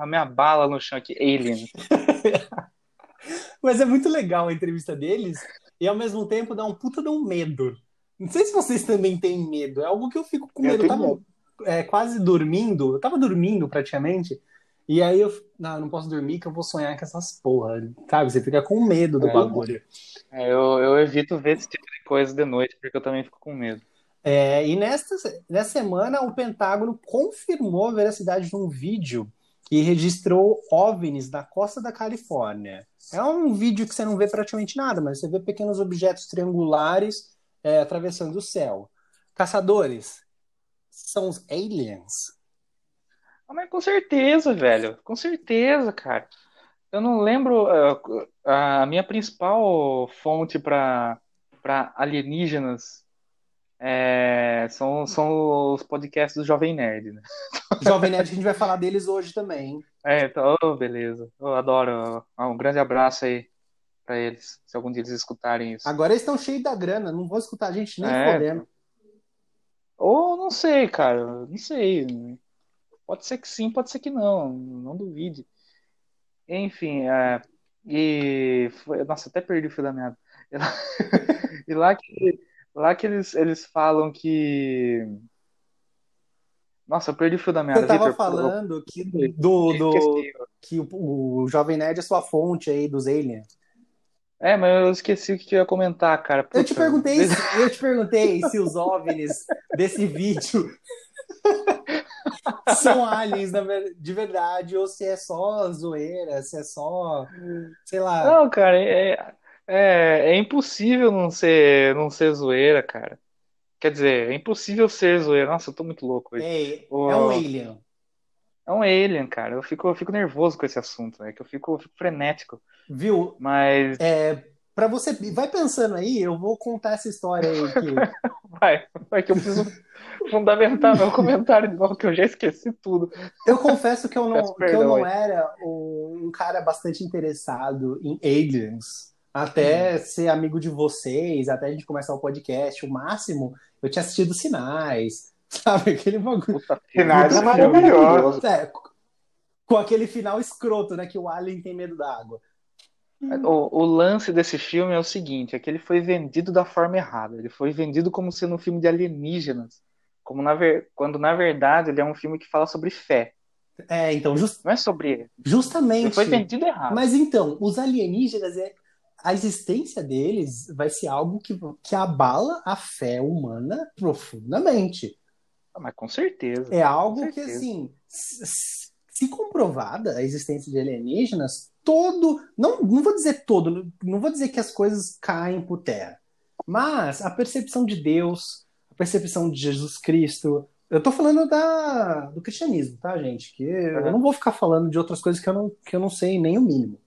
a minha bala no chão aqui, Alien. Mas é muito legal a entrevista deles e ao mesmo tempo dá um puta de um medo. Não sei se vocês também têm medo, é algo que eu fico com medo. Eu, tava é, quase dormindo, eu tava dormindo praticamente, e aí eu não, eu não posso dormir que eu vou sonhar com essas porra, sabe? Você fica com medo do é, bagulho. É, eu, eu evito ver esse tipo de coisa de noite, porque eu também fico com medo. É, e nesta, nessa semana, o Pentágono confirmou a veracidade de um vídeo que registrou OVNIs da costa da Califórnia. É um vídeo que você não vê praticamente nada, mas você vê pequenos objetos triangulares é, atravessando o céu. Caçadores, são os aliens? Ah, mas com certeza, velho. Com certeza, cara. Eu não lembro. Uh, a minha principal fonte para alienígenas é, são, são os podcasts do Jovem Nerd, né? Jovem Nerd, a gente vai falar deles hoje também. É, então, oh, beleza. Eu adoro. Um grande abraço aí pra eles, se algum dia eles escutarem isso. Agora eles estão cheios da grana, não vou escutar a gente nem é. podendo. Ou não sei, cara, não sei. Pode ser que sim, pode ser que não, não duvide. Enfim, é, e foi, nossa, até perdi o fio da meada. E lá que Lá que eles, eles falam que. Nossa, eu perdi o fio da minha Você tava falando que, do, do, que o, o Jovem Nerd é sua fonte aí dos aliens. É, mas eu esqueci o que eu ia comentar, cara. Puta. Eu te perguntei, eu te perguntei se os OVNIs desse vídeo são aliens de verdade ou se é só zoeira, se é só, sei lá. Não, cara, é, é, é impossível não ser, não ser zoeira, cara. Quer dizer, é impossível ser zoeira. Nossa, eu tô muito louco hoje. É, é um alien. É um alien, cara. Eu fico, eu fico nervoso com esse assunto, né? Que eu fico, eu fico frenético. Viu? Mas. É, para você. Vai pensando aí, eu vou contar essa história aí. Que... vai, vai, que eu preciso fundamentar meu comentário de novo, que eu já esqueci tudo. Eu confesso que eu não, que eu não era um cara bastante interessado em aliens até ser amigo de vocês, até a gente começar o podcast, o máximo, eu tinha assistido Sinais, sabe? Aquele bagulho. Puta, Sinais é maravilhoso. É, com aquele final escroto, né? Que o Alien tem medo da água. O, o, lance desse filme é o seguinte, é que ele foi vendido da forma errada. Ele foi vendido como sendo um filme de alienígenas. Como na ver... Quando, na verdade, ele é um filme que fala sobre fé. É, então... Just... Não é sobre. Justamente. Ele foi vendido errado. Mas então, os alienígenas é a existência deles vai ser algo que, que abala a fé humana profundamente. Ah, mas com certeza. É algo certeza. que, assim, se comprovada a existência de alienígenas, todo. Não, não vou dizer todo, não vou dizer que as coisas caem por terra. Mas a percepção de Deus, a percepção de Jesus Cristo, Eu tô falando da, do cristianismo, tá, gente? Que eu não vou ficar falando de outras coisas que eu não, que eu não sei nem o mínimo.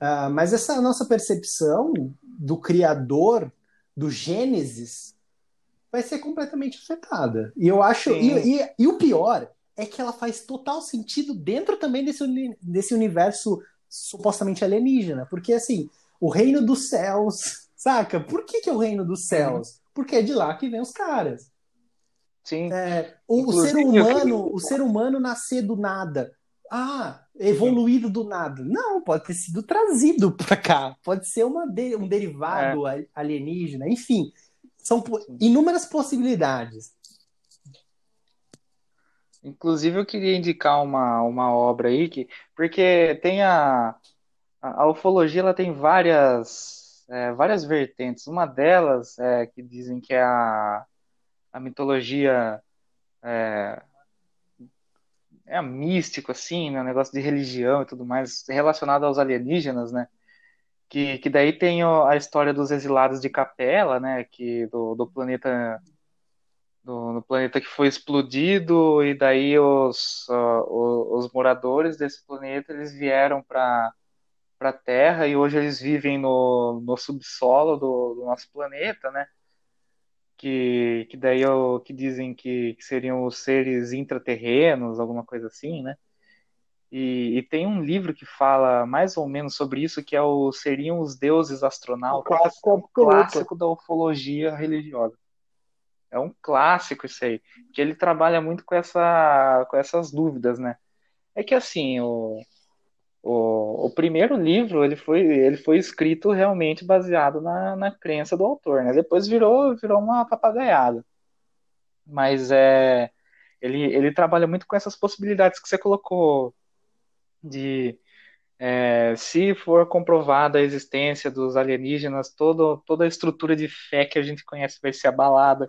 Uh, mas essa nossa percepção do Criador, do Gênesis, vai ser completamente afetada. E eu acho. E, e, e, o pior é que ela faz total sentido dentro também desse, desse universo supostamente alienígena. Porque, assim, o reino dos céus. Saca? Por que, que é o reino dos céus? Porque é de lá que vem os caras. Sim. É, o, ser humano, o ser humano nascer do nada. Ah, evoluído do nada. Não, pode ter sido trazido para cá. Pode ser uma de, um derivado é. alienígena. Enfim, são inúmeras possibilidades. Inclusive, eu queria indicar uma, uma obra aí, que, porque tem a, a, a ufologia ela tem várias, é, várias vertentes. Uma delas é que dizem que é a, a mitologia é, é místico, assim, né? Um negócio de religião e tudo mais, relacionado aos alienígenas, né? Que, que daí tem a história dos exilados de Capela, né? Que do, do planeta do, do, planeta que foi explodido e daí os, uh, os, os, moradores desse planeta eles vieram para para Terra e hoje eles vivem no, no subsolo do, do nosso planeta, né? Que, que daí o que dizem que, que, seriam os seres intraterrenos, alguma coisa assim, né? E, e, tem um livro que fala mais ou menos sobre isso, que é o Seriam os Deuses Astronautas, o clássico, um clássico da ufologia religiosa. É um clássico isso aí, que ele trabalha muito com, essa, com essas dúvidas, né? É que assim, o, o, o primeiro livro ele foi, ele foi escrito realmente baseado na, na crença do autor, né? Depois virou, virou uma papagaiada. Mas é, ele, ele trabalha muito com essas possibilidades que você colocou de é, se for comprovada a existência dos alienígenas, todo, toda a estrutura de fé que a gente conhece vai ser abalada.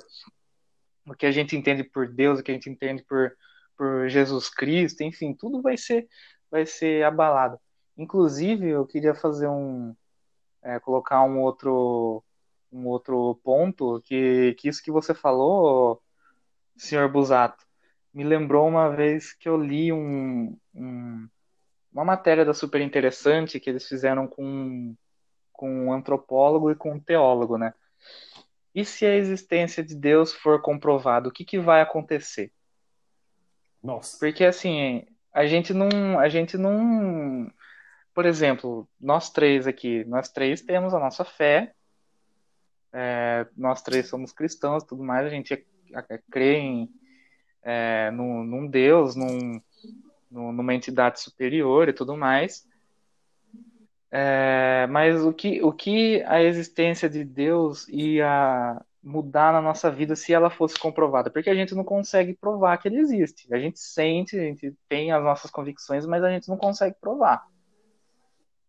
O que a gente entende por Deus, o que a gente entende por, por Jesus Cristo, enfim, tudo vai ser vai ser abalado. Inclusive, eu queria fazer um. É, colocar um outro, um outro ponto, que, que isso que você falou, senhor Busato, me lembrou uma vez que eu li um, um, uma matéria da super interessante que eles fizeram com, com um antropólogo e com um teólogo, né? E se a existência de Deus for comprovada, o que, que vai acontecer? Nossa. Porque assim, a gente não, a gente não, por exemplo, nós três aqui, nós três temos a nossa fé, é, nós três somos cristãos, tudo mais, a gente é, é, crê em, é, num, num Deus, num, numa entidade superior e tudo mais. É, mas o que, o que a existência de Deus ia mudar na nossa vida se ela fosse comprovada, porque a gente não consegue provar que ele existe. A gente sente, a gente tem as nossas convicções, mas a gente não consegue provar.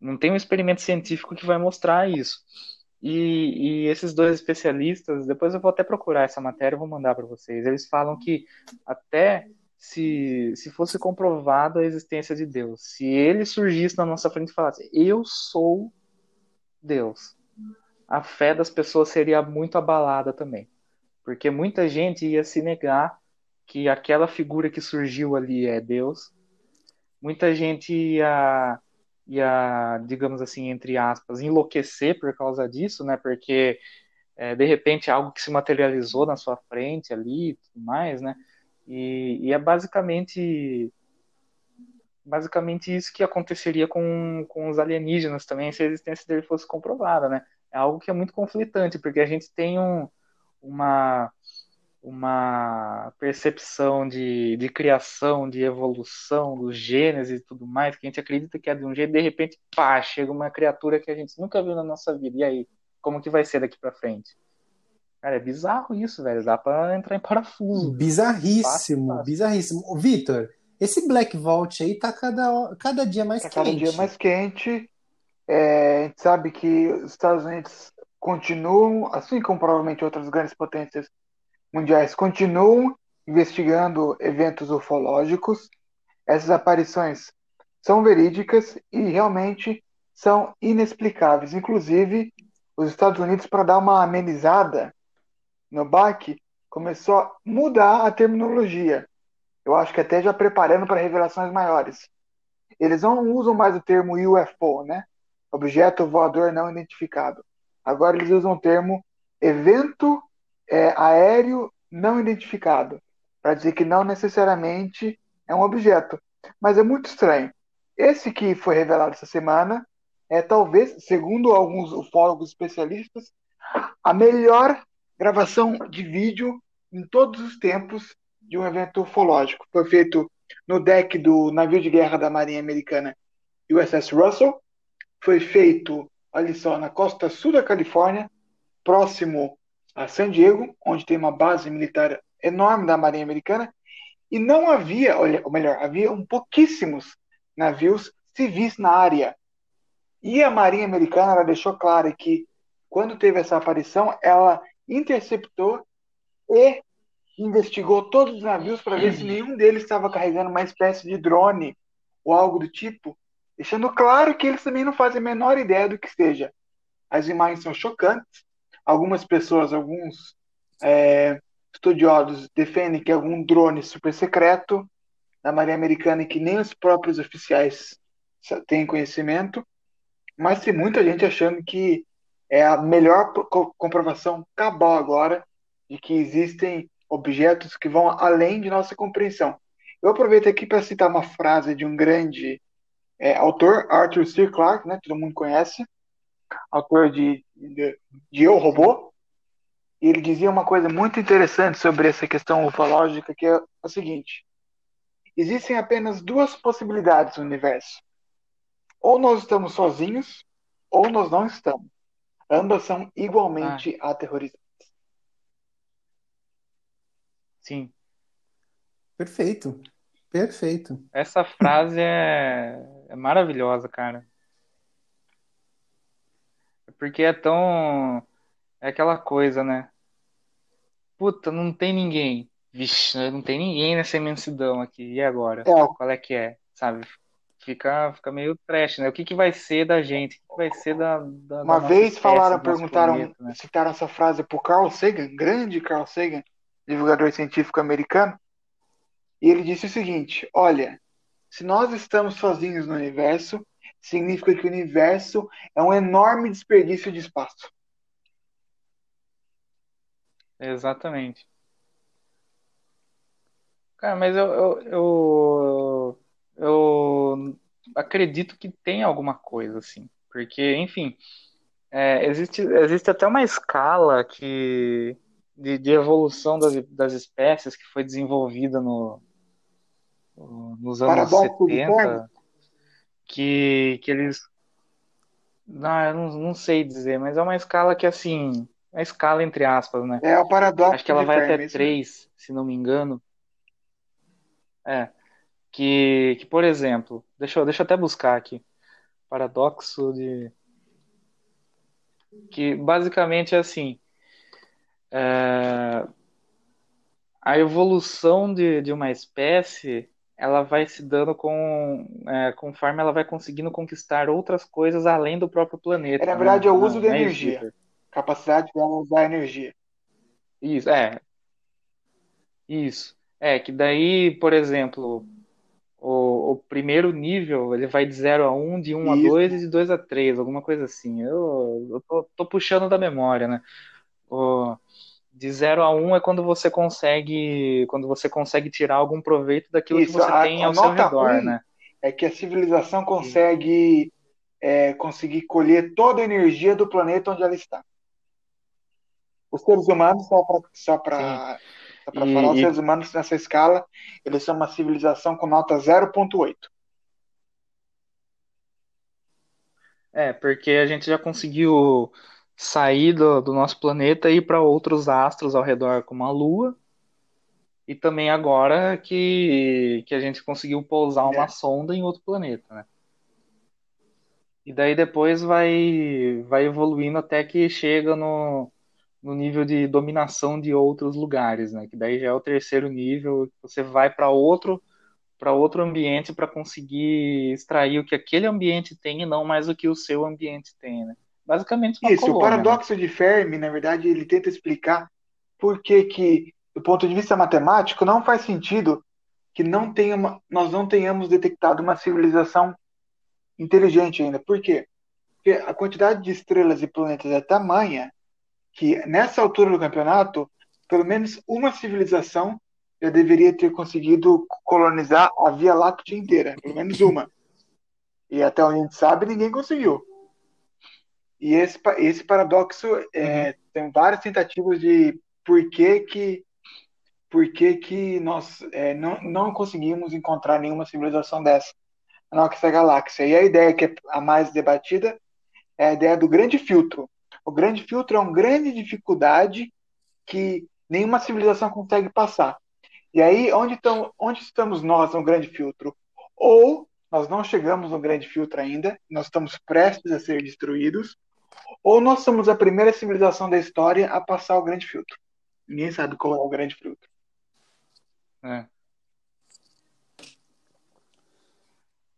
Não tem um experimento científico que vai mostrar isso. E, e esses dois especialistas, depois eu vou até procurar essa matéria, vou mandar para vocês. Eles falam que até se, se fosse comprovada a existência de Deus, se ele surgisse na nossa frente e falasse, eu sou Deus, a fé das pessoas seria muito abalada também. Porque muita gente ia se negar que aquela figura que surgiu ali é Deus. Muita gente ia, ia digamos assim, entre aspas, enlouquecer por causa disso, né? Porque é, de repente algo que se materializou na sua frente ali e tudo mais, né? E, e, é basicamente basicamente isso que aconteceria com, com os alienígenas também se a existência dele fosse comprovada, né? É algo que é muito conflitante, porque a gente tem um, uma, uma percepção de, de criação, de evolução, dos genes e tudo mais, que a gente acredita que é de um jeito, de repente, pá, chega uma criatura que a gente nunca viu na nossa vida. E aí, como que vai ser daqui para frente? Cara, é bizarro isso, velho. Dá pra entrar em parafuso. Bizarríssimo, fácil, fácil. bizarríssimo. Vitor, esse Black Vault aí tá cada, cada dia mais tá quente. Cada dia mais quente. É, a gente sabe que os Estados Unidos continuam, assim como provavelmente outras grandes potências mundiais, continuam investigando eventos ufológicos. Essas aparições são verídicas e realmente são inexplicáveis. Inclusive, os Estados Unidos, para dar uma amenizada no baque, começou a mudar a terminologia. Eu acho que até já preparando para revelações maiores. Eles não usam mais o termo UFO, né? Objeto voador não identificado. Agora eles usam o termo evento é, aéreo não identificado, para dizer que não necessariamente é um objeto. Mas é muito estranho. Esse que foi revelado essa semana é talvez, segundo alguns ufólogos especialistas, a melhor gravação de vídeo em todos os tempos de um evento ufológico. Foi feito no deck do navio de guerra da Marinha Americana USS Russell. Foi feito, olha só, na costa sul da Califórnia, próximo a San Diego, onde tem uma base militar enorme da Marinha Americana. E não havia, ou melhor, havia um pouquíssimos navios civis na área. E a Marinha Americana ela deixou claro que quando teve essa aparição, ela interceptou e investigou todos os navios para ver se nenhum deles estava carregando uma espécie de drone ou algo do tipo, deixando claro que eles também não fazem a menor ideia do que seja. As imagens são chocantes. Algumas pessoas, alguns é, estudiosos defendem que é algum drone super secreto da Marinha Americana e que nem os próprios oficiais têm conhecimento, mas tem muita gente achando que é a melhor comprovação cabal agora de que existem objetos que vão além de nossa compreensão. Eu aproveito aqui para citar uma frase de um grande é, autor, Arthur C. Clarke, né, todo mundo conhece, autor de, de, de Eu, Robô, e ele dizia uma coisa muito interessante sobre essa questão ufológica, que é o seguinte, existem apenas duas possibilidades no universo. Ou nós estamos sozinhos, ou nós não estamos. Ambas são igualmente ah. aterrorizantes. Sim. Perfeito. Perfeito. Essa frase é, é maravilhosa, cara. Porque é tão. É aquela coisa, né? Puta, não tem ninguém. Vixe, não tem ninguém nessa imensidão aqui. E agora? É. Qual é que é? Sabe? fica, fica meio trash, né? O que, que vai ser da gente? O que, vai ser da. da Uma da vez falaram, perguntaram, planeta, né? citaram essa frase por Carl Sagan, grande Carl Sagan, divulgador científico americano, e ele disse o seguinte: olha, se nós estamos sozinhos no universo, significa que o universo é um enorme desperdício de espaço. Exatamente. Cara, mas eu, eu, eu eu acredito que tem alguma coisa, assim. Porque, enfim, é, existe, existe até uma escala que, de, de evolução das, das espécies que foi desenvolvida no, nos anos Paradoxo 70, que, que eles. Não, eu não, não sei dizer, mas é uma escala que, assim, é a escala entre aspas, né? É o paradoxo. Acho que ela vai até 3, se não me engano. É que, que por exemplo, deixa eu, deixa eu até buscar aqui, paradoxo de que basicamente é assim, é, a evolução de, de uma espécie ela vai se dando com é, conforme ela vai conseguindo conquistar outras coisas além do próprio planeta. É, na verdade, né? é o uso da é energia. Isso, capacidade de usar energia. Isso, é. Isso. É, que daí, por exemplo, o, o, primeiro nível ele vai de 0 a 1, um, de 1 um a 2 e de 2 a 3, alguma coisa assim. Eu, eu tô, tô, puxando da memória, né? O, de 0 a 1 um é quando você consegue quando você consegue tirar algum proveito daquilo Isso, que você a, tem ao seu redor, né? É que a civilização consegue é, conseguir colher toda a energia do planeta onde ela está. Os seres humanos, só para para e... falar, os seres humanos nessa escala, eles são uma civilização com nota 0.8. É, porque a gente já conseguiu sair do, do nosso planeta e ir para outros astros ao redor, como a Lua. E também agora que, que a gente conseguiu pousar uma é. sonda em outro planeta, né? E daí depois vai, vai evoluindo até que chega no, no nível de dominação de outros lugares, né? Que daí já é o terceiro nível, você vai para outro para outro ambiente para conseguir extrair o que aquele ambiente tem e não mais o que o seu ambiente tem, né? Basicamente uma Isso, colônia, o paradoxo né? de Fermi, na verdade, ele tenta explicar por que que do ponto de vista matemático, não faz sentido que não tenha uma, nós não tenhamos detectado uma civilização inteligente ainda. Por quê? Porque a quantidade de estrelas e planetas é tamanha que, nessa altura do campeonato, pelo menos uma civilização já deveria ter conseguido colonizar a Via Láctea inteira, pelo menos uma. E até onde a gente sabe, ninguém conseguiu. E esse, esse paradoxo é, uhum. tem várias tentativas de por que que, por que, que nós é, não, não conseguimos encontrar nenhuma civilização dessa na nossa galáxia. E a ideia que é a mais debatida é a ideia do grande filtro. O grande filtro é uma grande dificuldade que nenhuma civilização consegue passar. E aí, onde, tão, onde estamos nós no grande filtro? Ou nós não chegamos no grande filtro ainda, nós estamos prestes a ser destruídos, ou nós somos a primeira civilização da história a passar o grande filtro. Ninguém sabe qual é o grande filtro. É.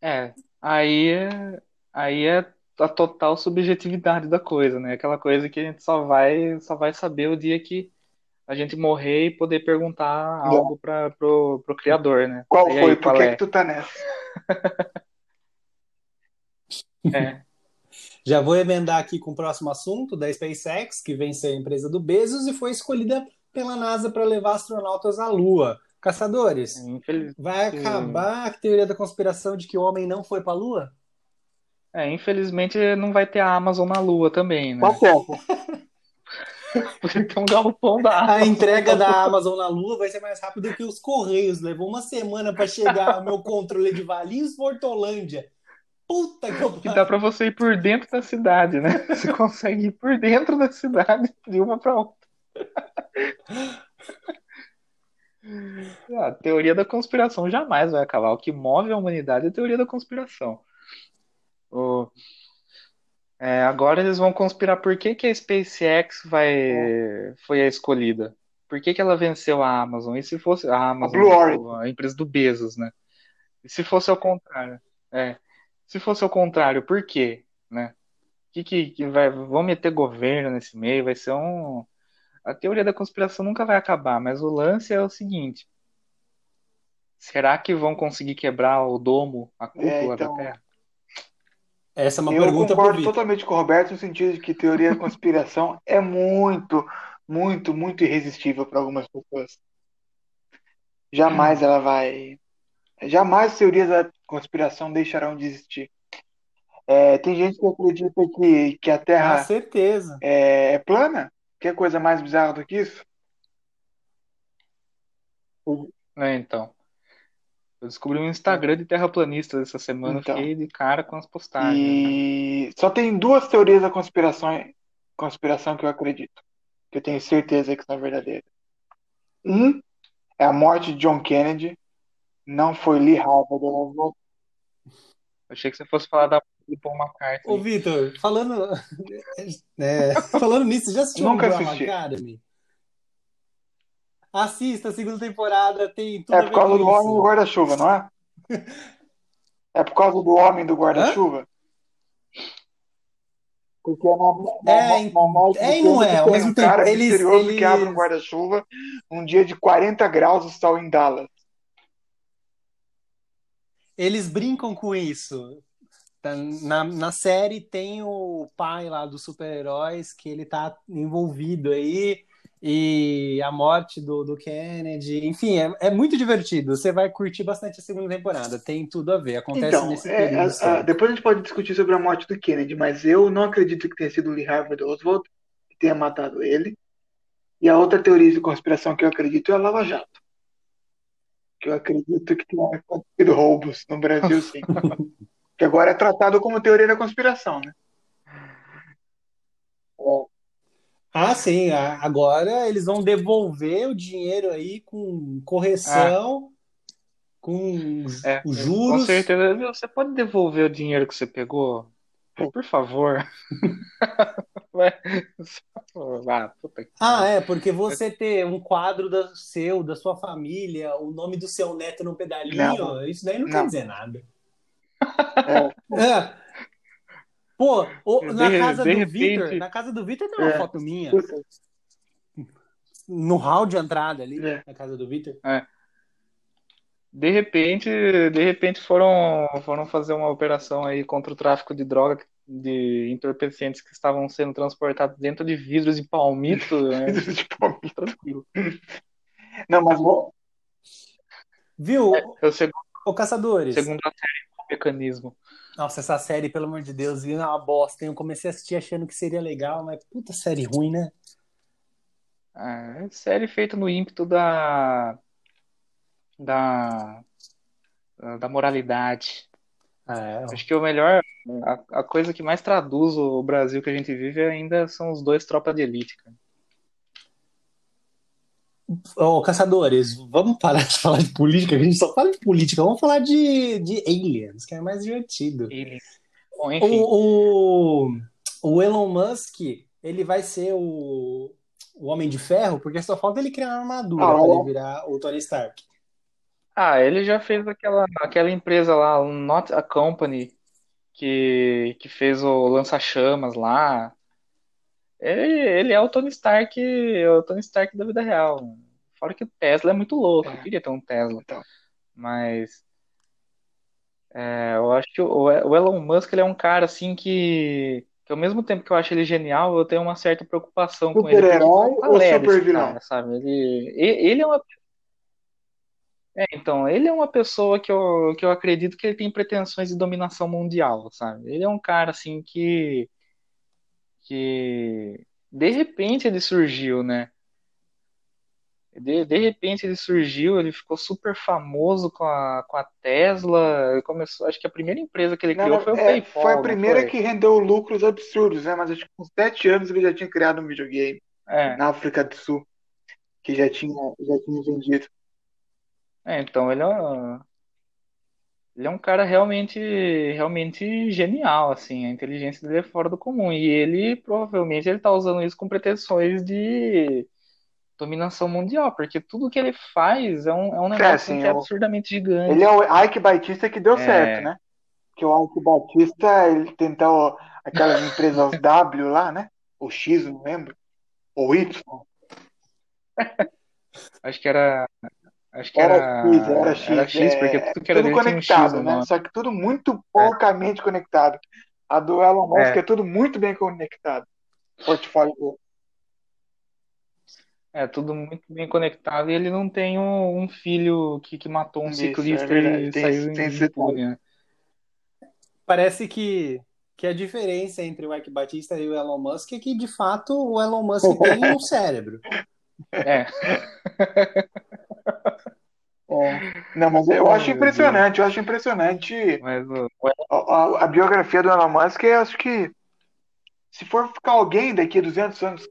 É, aí é, aí é a total subjetividade da coisa, né? Aquela coisa que a gente só vai, só vai saber o dia que a gente morrer e poder perguntar algo para pro, pro criador, né? Qual foi? Aí, Por que, é? que tu tá nessa? é. Já vou emendar aqui com o próximo assunto da SpaceX, que venceu a empresa do Bezos e foi escolhida pela NASA para levar astronautas à Lua. Caçadores, Infeliz... vai acabar a teoria da conspiração de que o homem não foi para a Lua? É, infelizmente não vai ter a Amazon na Lua também, né? Qual tempo? Porque tem um galpão da Amazon. A entrega da Amazon na Lua vai ser mais rápido que os Correios. Levou uma semana para chegar o meu controle de Valinhos Portolândia. Puta que eu Que dá pra você ir por dentro da cidade, né? Você consegue ir por dentro da cidade de uma pra outra. A teoria da conspiração jamais vai acabar. O que move a humanidade é a teoria da conspiração. O... É, agora eles vão conspirar por que, que a SpaceX vai... foi a escolhida. Por que, que ela venceu a Amazon? E se fosse a Amazon, a, a empresa do Bezos, né? E se fosse ao contrário? É. Se fosse ao contrário, por quê? Né? Que, que, que vai, vão meter governo nesse meio, vai ser um. A teoria da conspiração nunca vai acabar, mas o lance é o seguinte: será que vão conseguir quebrar o domo, a cúpula é, então... da Terra? Essa é uma eu pergunta Eu concordo totalmente com o Roberto no sentido de que teoria da conspiração é muito, muito, muito irresistível para algumas pessoas. Jamais ela vai Jamais teorias da conspiração deixarão de existir. É, tem gente que acredita que, que a Terra certeza. É, é plana. Quer coisa mais bizarra do que isso? É, então. Eu descobri um Instagram de terraplanistas essa semana, então, fiquei de cara com as postagens. E só tem duas teorias da conspiração, conspiração que eu acredito. Que eu tenho certeza que são verdadeiras. Um é a morte de John Kennedy, não foi Lee Harvard, eu Achei que você fosse falar da do Paul McCartney. Ô, Vitor, falando, é, falando nisso, já assistiu Nunca Umbrella assisti. Academy? Assista, a segunda temporada tem tudo É por causa do Homem do Guarda-Chuva, não é? É por causa do Homem do Guarda-Chuva? Porque é, na, é, é e não é, ao mesmo um tempo. cara eles, misterioso eles... que abre um guarda-chuva um dia de 40 graus o sol em Dallas. Eles brincam com isso. Tá, na, na série tem o pai lá dos super-heróis que ele tá envolvido aí e a morte do, do Kennedy, enfim, é, é muito divertido. Você vai curtir bastante a segunda temporada, tem tudo a ver. Acontece então, nesse é, período. A, a, depois a gente pode discutir sobre a morte do Kennedy, mas eu não acredito que tenha sido o Lee Harvard Oswald que tenha matado ele. E a outra teoria de conspiração que eu acredito é a Lava Jato que eu acredito que tenha acontecido roubos no Brasil, sim. que agora é tratado como teoria da conspiração, né? É. Ah, sim. Agora eles vão devolver o dinheiro aí com correção, ah. com é, juros. Com certeza. Você pode devolver o dinheiro que você pegou? Por favor. ah, ah, é, porque você ter um quadro da, seu, da sua família, o nome do seu neto num pedalinho, não, isso daí não, não, quer dizer nada. É. é. Pô, o, na, casa repente... Victor, na casa do Vitor tem uma é. foto minha. no hall de entrada ali, É. na casa do Vitor. De repente, de repente foram, foram fazer uma operação aí contra o tráfico de droga de entorpecentes que estavam sendo transportados dentro de vidros de palmito, né? Tipo, Tranquilo. Não, mas vou- Viu, É o segundo, ô Caçadores? segundo a série, o mecanismo. Nossa, essa série, pelo amor de Deus, viu? É uma bosta. hein? Eu comecei a assistir achando que seria legal, mas puta série ruim, né? Ah, é série feita no ímpeto da, da, da moralidade. É, Acho que o melhor, a, a coisa que mais traduz o Brasil que a gente vive ainda são os dois tropas de elite, cara. Ô, Caçadores, vamos parar de falar de política, a gente só fala de política. Vamos falar de, de aliens, que é mais divertido. Bom, enfim, O, o, o Elon Musk, ele vai ser o, o Homem de Ferro, porque só falta ele criar uma armadura Ah, pra é? ele virar o Tony Stark. Ah, ele já fez aquela, aquela empresa lá, o Not a Company, que, que fez o lança-chamas lá. Ele, ele é o Tony Stark, é o Tony Stark da vida real. Fora que o Tesla é muito louco, eu queria ter um Tesla. Então. Mas é, eu acho que o, o Elon Musk ele é um cara assim que, que ao mesmo tempo que eu acho ele genial, eu tenho uma certa preocupação com ele. Super-herói ou é desse super-vilão? cara, sabe? Ele, ele é uma é, então, ele é uma pessoa que eu, que eu acredito que ele tem pretensões de dominação mundial, sabe? Ele é um cara assim que que de repente ele surgiu, né? De, de repente ele surgiu, ele ficou super famoso com a, com a Tesla, começou, acho que a primeira empresa que ele Não, criou foi o é, PayPal, foi a primeira foi? que rendeu lucros absurdos, né? Mas acho que com sete anos ele já tinha criado um videogame É, na África do Sul, que já tinha, já tinha vendido. É, então ele é, um- ele é um cara realmente, realmente genial, assim, a inteligência dele é fora do comum, e ele provavelmente ele tá usando isso com pretensões de dominação mundial, porque tudo que ele faz é um, é um negócio assim, que é absurdamente gigante. Ele é o Ike Batista que deu É. certo, né? Que o Ike Batista, ele tentou aquelas empresas W lá, né? O X, não lembro. Ou Y. Acho que era. Acho que Era era. X, era X. Era X, é, porque tudo que era tudo tinha um X conectado, né? nome. Só que tudo muito porcamente conectado. A do Elon Musk É. é tudo muito bem conectado. O portfólio dele. É, tudo muito bem conectado e ele não tem um, um filho que, que matou um Isso, ciclista é e Tem- saiu tem esse impune, né? Parece que, que a diferença entre o Ike Batista e o Elon Musk é que, de fato, o Elon Musk tem um cérebro. É, É. Não, mas eu acho impressionante, eu acho impressionante mas o, a, a- a biografia do Elon Musk. Eu acho que se for ficar alguém daqui a 200 anos,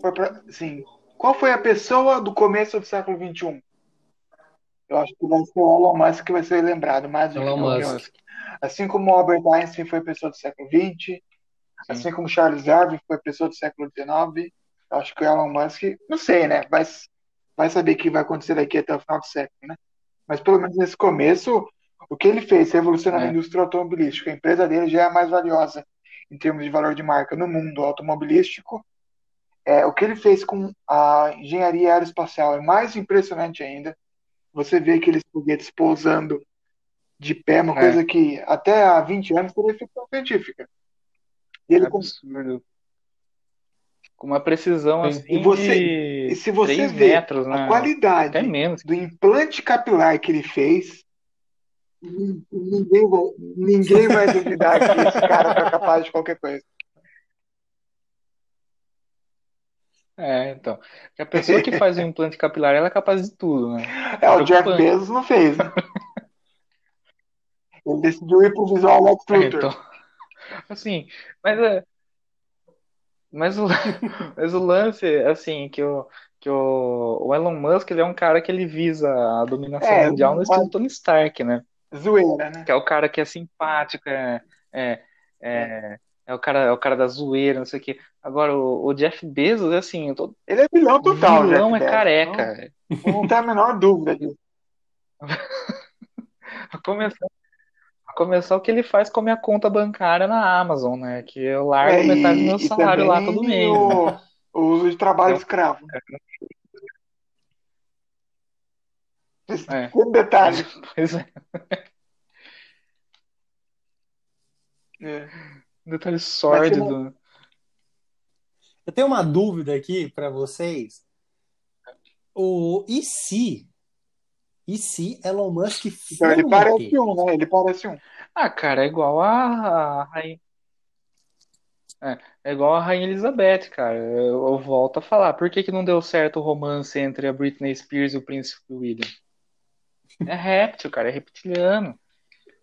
for pra, assim, qual foi a pessoa do começo do século XXI? Eu acho que vai ser o Elon Musk que vai ser lembrado mais do que Elon qualquer Musk. Assim como o Albert Einstein foi pessoa do século XX, assim como Charles Darwin foi pessoa do século XIX, eu acho que o Elon Musk, não sei, né? Vai, vai saber o que vai acontecer daqui até o final do século, né? Mas pelo menos nesse começo, o que ele fez, revolucionando É. a indústria automobilística, a empresa dele já é a mais valiosa em termos de valor de marca no mundo automobilístico. É, o que ele fez com a engenharia aeroespacial é mais impressionante ainda. Você vê aqueles foguetes pousando de pé, uma É. coisa que até há 20 anos seria ficção científica. E ele com- absurdo. Com uma precisão Sim. assim E você- de se você 3 vê metros, né? a qualidade do implante capilar que ele fez, nin- ninguém vai, ninguém vai duvidar que esse cara foi capaz de qualquer coisa. É, então. Que a pessoa que faz o implante capilar, ela é capaz de tudo, né? É, o Jeff. Bezos não fez, né? Ele decidiu ir pro visual Lex É, então, assim, mas é, mas o, mas o lance, assim, que o, que o, o Elon Musk, ele é um cara que ele visa a dominação É, mundial no estilo Tony Stark, né? Zoeira, né? Que é o cara que é simpático, é, é, é, é o cara, é o cara da zoeira, não sei o quê. Agora, o, o Jeff Bezos, assim, todo Ele é vilão total, vilão Jeff é Bezos. careca. Não, não tem a menor dúvida disso. A começar o que ele faz com a minha conta bancária na Amazon, né? Que eu largo é, metade do meu salário lá todo mês. O, o uso de trabalho eu... escravo. É. é. Um detalhe. Pois é. é. Um detalhe sórdido. Eu tenho uma dúvida aqui para vocês. O e se e se Elon Musk for ele um parece ET? um, né? Ele parece um. Ah, cara, é igual a, a rainha. É, é igual a Rainha Elizabeth, cara. Eu, eu volto a falar. Por que que não deu certo o romance entre a Britney Spears e o Príncipe William? É réptil, cara, é reptiliano.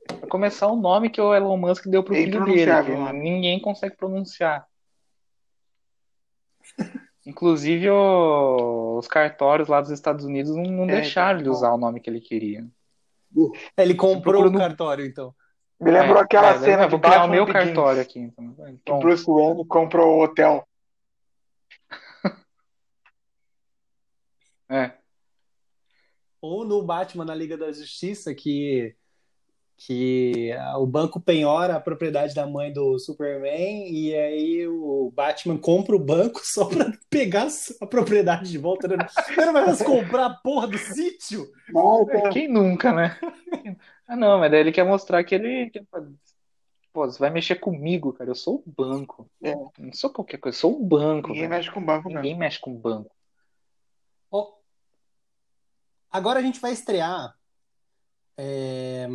Pra começar, o nome que o Elon Musk deu pro É filho dele, mano. ninguém consegue pronunciar. Inclusive, o- os cartórios lá dos Estados Unidos não, não É, deixaram ele então. usar o nome que ele queria. Ele comprou procura o no- cartório, então. Me lembrou É, aquela é, cena vou criar o Batman meu Begins, cartório aqui. Então. Pronto. Bruce Wayne comprou o hotel. É. Ou no Batman na Liga da Justiça, que, que ah, o banco penhora a propriedade da mãe do Superman e aí o Batman compra o banco só pra pegar a propriedade de volta. Né? Não vai mais comprar a porra do sítio? Mas, é, Quem nunca, né? Ah, não, mas daí ele quer mostrar que ele. Pô, você vai mexer comigo, cara. Eu sou o banco. É. Não sou qualquer coisa, eu sou o banco. ninguém velho. mexe com banco Ninguém mesmo. mexe com banco. Ó, agora a gente vai estrear é,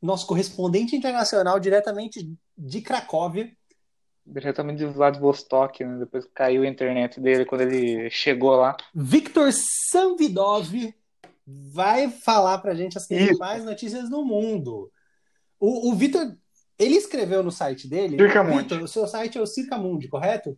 nosso correspondente internacional diretamente de Cracóvia. Diretamente de Vladivostok, né? Depois caiu a internet dele quando ele chegou lá. Victor Samvidov vai falar pra gente as Isso. principais notícias do mundo. O, o Victor, ele escreveu no site dele. Circamundi. Victor, o seu site é o Circamundi, correto?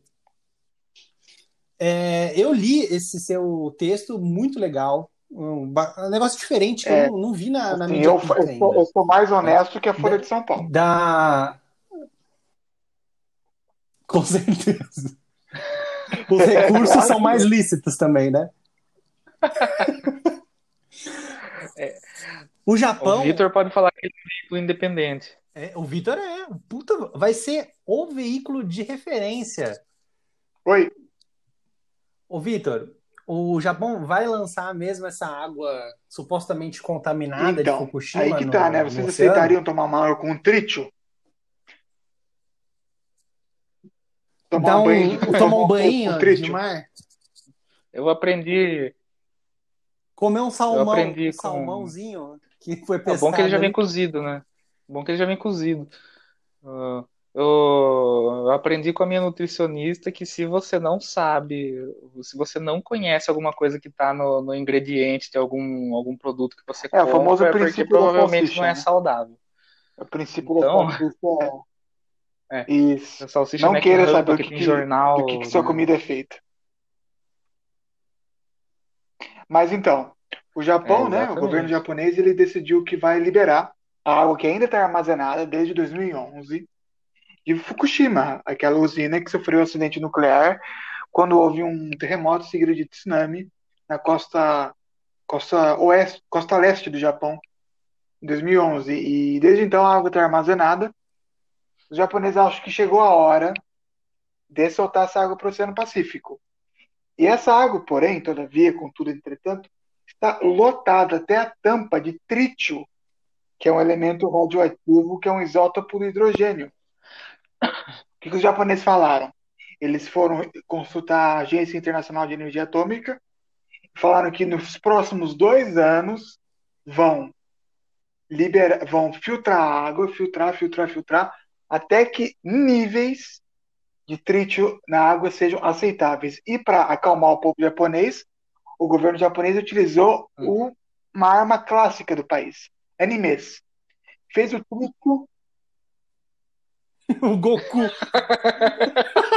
É, eu li esse seu texto, muito legal. Um, ba- um negócio diferente que É, eu não, não vi na, na Assim, mídia eu, eu, sou, eu sou mais honesto que a Folha de São Paulo. Da... Com certeza. Os recursos são mais lícitos também, né? O O Japão. Vitor pode falar que ele é um veículo independente. É, o Vitor é. Puta, vai ser o veículo de referência. Oi, Ô, Vitor, o Japão vai lançar mesmo essa água supostamente contaminada de então, Fukushima? aí que no- tá, né? Vocês aceitariam tomar uma água com trítio? Tomar Dar um banho de tomar um com banho de mar? Eu aprendi. Comer um salmão, aprendi com- salmãozinho que foi É pescado. bom que ele já vem cozido, né? Bom que ele já vem cozido. Ah, eu, aprendi com a minha nutricionista que se você não sabe, se você não conhece alguma coisa que está no, no ingrediente de algum, algum produto que você É, o famoso compra, é porque princípio provavelmente não é né? saudável. O princípio Então- da salsicha é... É. Isso. Salsicha Não queira McHump, saber o que que, jornal. do que, que sua né? comida é feita. Mas então, o Japão, É, né, o governo japonês, ele decidiu que vai liberar a água que ainda está armazenada desde 2011 de Fukushima, aquela usina que sofreu um acidente nuclear quando houve um terremoto seguido de tsunami na costa costa oeste, costa leste do Japão em 2011. E desde então a água está armazenada. Os japoneses acham que chegou a hora de soltar essa água para o Oceano Pacífico. E essa água, porém, todavia, contudo, entretanto, está lotada até a tampa de trítio, que é um elemento radioativo, que é um isótopo do hidrogênio. O que que os japoneses falaram? Eles foram consultar a Agência Internacional de Energia Atômica e falaram que nos próximos dois anos vão liberar, vão filtrar a água, filtrar, filtrar, filtrar, até que níveis de trítio na água sejam aceitáveis. E para acalmar o povo japonês, o governo japonês utilizou o- uma arma clássica do país, animes. Fez o trítio. O Goku.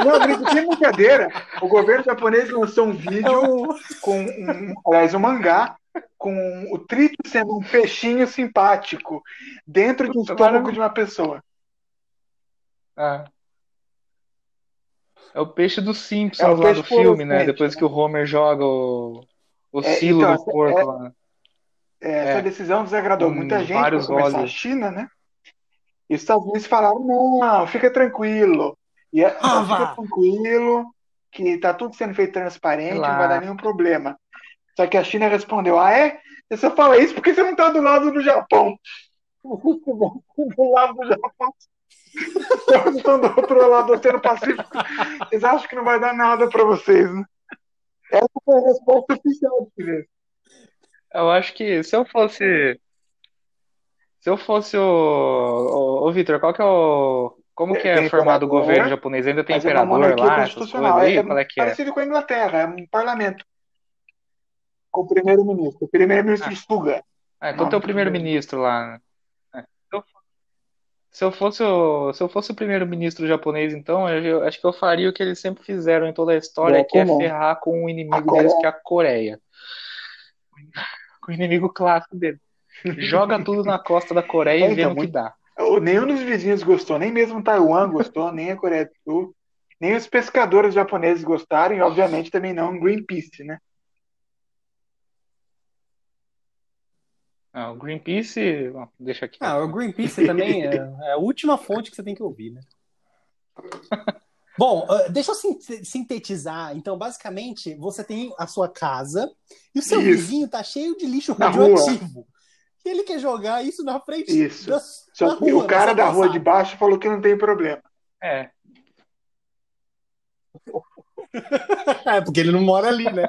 Não, brinco, sem brincadeira. O governo japonês lançou um É vídeo o... com, um, aliás, um mangá com o trítio sendo um peixinho simpático dentro de um estômago de uma pessoa. Ah. É o peixe dos Simpsons É lá do filme, né? Depois né? que o Homer joga o, o É, silo então, do porco é- lá. É, Essa É. decisão desagradou Com muita gente, vários começar a. China, né? E os Estados Unidos falaram, não, fica tranquilo. E é- Ah, fica vá. tranquilo, que tá tudo sendo feito transparente, não vai dar nenhum problema. Só que a China respondeu, ah, é? Você só fala isso porque você não tá do lado do Japão. Do lado do Japão. Eles estão do outro lado do Oceano Pacífico. Eles acham que não vai dar nada pra vocês, né? Essa foi a resposta oficial. Eu acho que se eu fosse. Se eu fosse o. O Vitor, qual que é o. Como que é formado o governo japonês? Ainda tem é imperador lá, constitucional. aí? É, é que é? parecido com a Inglaterra, é um parlamento. Com o primeiro-ministro. O primeiro-ministro Ah. Suga. Ah, então Não, tem o primeiro-ministro lá. né? É. Se eu fosse o, se eu fosse o primeiro-ministro japonês, então, eu, eu acho que eu faria o que eles sempre fizeram em toda a história, É, que é ferrar com o A inimigo deles, que é a Coreia. Com o inimigo clássico dele. Joga tudo na costa da Coreia É, e vê então, no que muito- dá. O- Nenhum dos vizinhos gostou, nem mesmo Taiwan gostou, nem a Coreia do Sul, nem os pescadores japoneses gostaram, e obviamente também não o Greenpeace, né? Ah, o Greenpeace, bom, deixa aqui. Ah, o Greenpeace também é, é a última fonte que você tem que ouvir, né? Bom, ah, deixa eu sin- sintetizar. Então, basicamente, você tem a sua casa e o seu Isso. vizinho tá cheio de lixo Na radioativo. E ele quer jogar isso na frente Isso. da, Só na que rua, o cara da rua de baixo falou que não tem problema. É, É, porque ele não mora ali, né?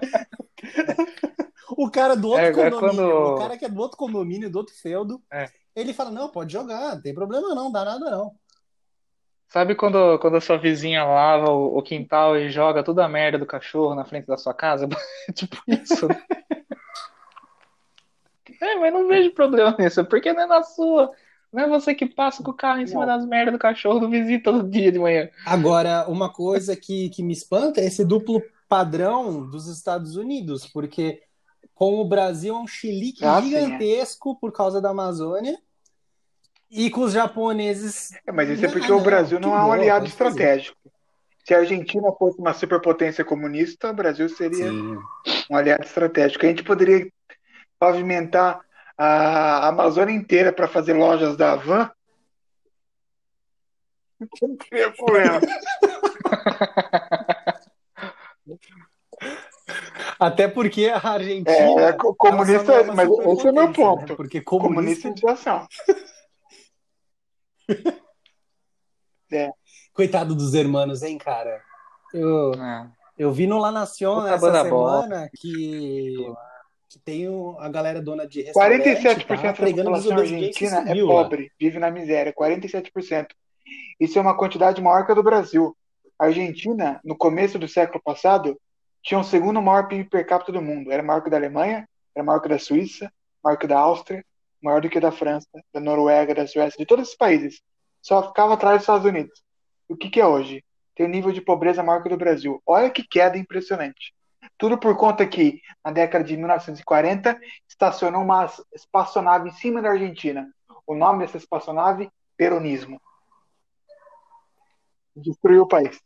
O cara do outro É, é condomínio, quando- o cara que é do outro condomínio, do outro feudo, É. ele fala, não, pode jogar, não tem problema não, dá nada não. Sabe quando, quando a sua vizinha lava o, o quintal e joga toda a merda do cachorro na frente da sua casa? Tipo isso. né? É, mas não vejo problema nisso, porque não é na sua. Não é você que passa com o carro em cima Não. das merdas do cachorro do vizinho todo dia de manhã. Agora, uma coisa que, que me espanta é esse duplo padrão dos Estados Unidos, porque com o Brasil é um chilique Ah, sim, é. gigantesco por causa da Amazônia, e com os japoneses. É, mas isso é Não, porque não, o Brasil que não é um aliado fazer. estratégico. Se a Argentina fosse uma superpotência comunista, o Brasil seria Sim. um aliado estratégico. A gente poderia pavimentar a Amazônia inteira para fazer lojas da Havan. Não teria problema. Até porque a Argentina. É, é, co- comunista, uma mas esse é o meu superpotência, ponto. né? Porque comunista. Comunistização. Coitado dos hermanos, hein, cara? Eu, É. eu vi no La Nación essa semana que, que tem a galera dona de restaurante 47% tá da população argentina é lá. pobre, vive na miséria, 47%. Isso é uma quantidade maior que a do Brasil. A Argentina, no começo do século passado, tinha o segundo maior PIB per capita do mundo. Era maior que da Alemanha, era maior que da Suíça, maior que da Áustria, maior do que da França, da Noruega, da Suécia, de todos esses países. Só ficava atrás dos Estados Unidos. O que que é hoje? Tem um nível de pobreza maior que o do Brasil. Olha que queda impressionante. Tudo por conta que, na década de 1940, estacionou uma espaçonave em cima da Argentina. O nome dessa espaçonave, peronismo. Destruiu o país.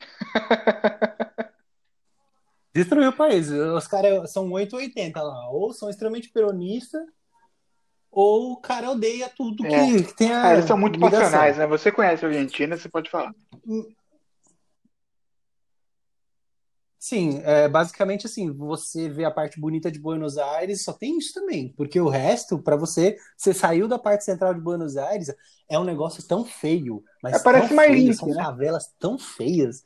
Destruiu o país. Os caras são 880 lá. Ou são extremamente peronistas, ou o cara odeia tudo que, É. que tem a Ah, eles são muito ligação. passionais, né? Você conhece a Argentina, você pode falar. Sim, é, basicamente assim, você vê a parte bonita de Buenos Aires, só tem isso também, porque o resto, pra você, você saiu da parte central de Buenos Aires, é um negócio tão feio, mas É, parece mais limpo, são né? favelas tão feias,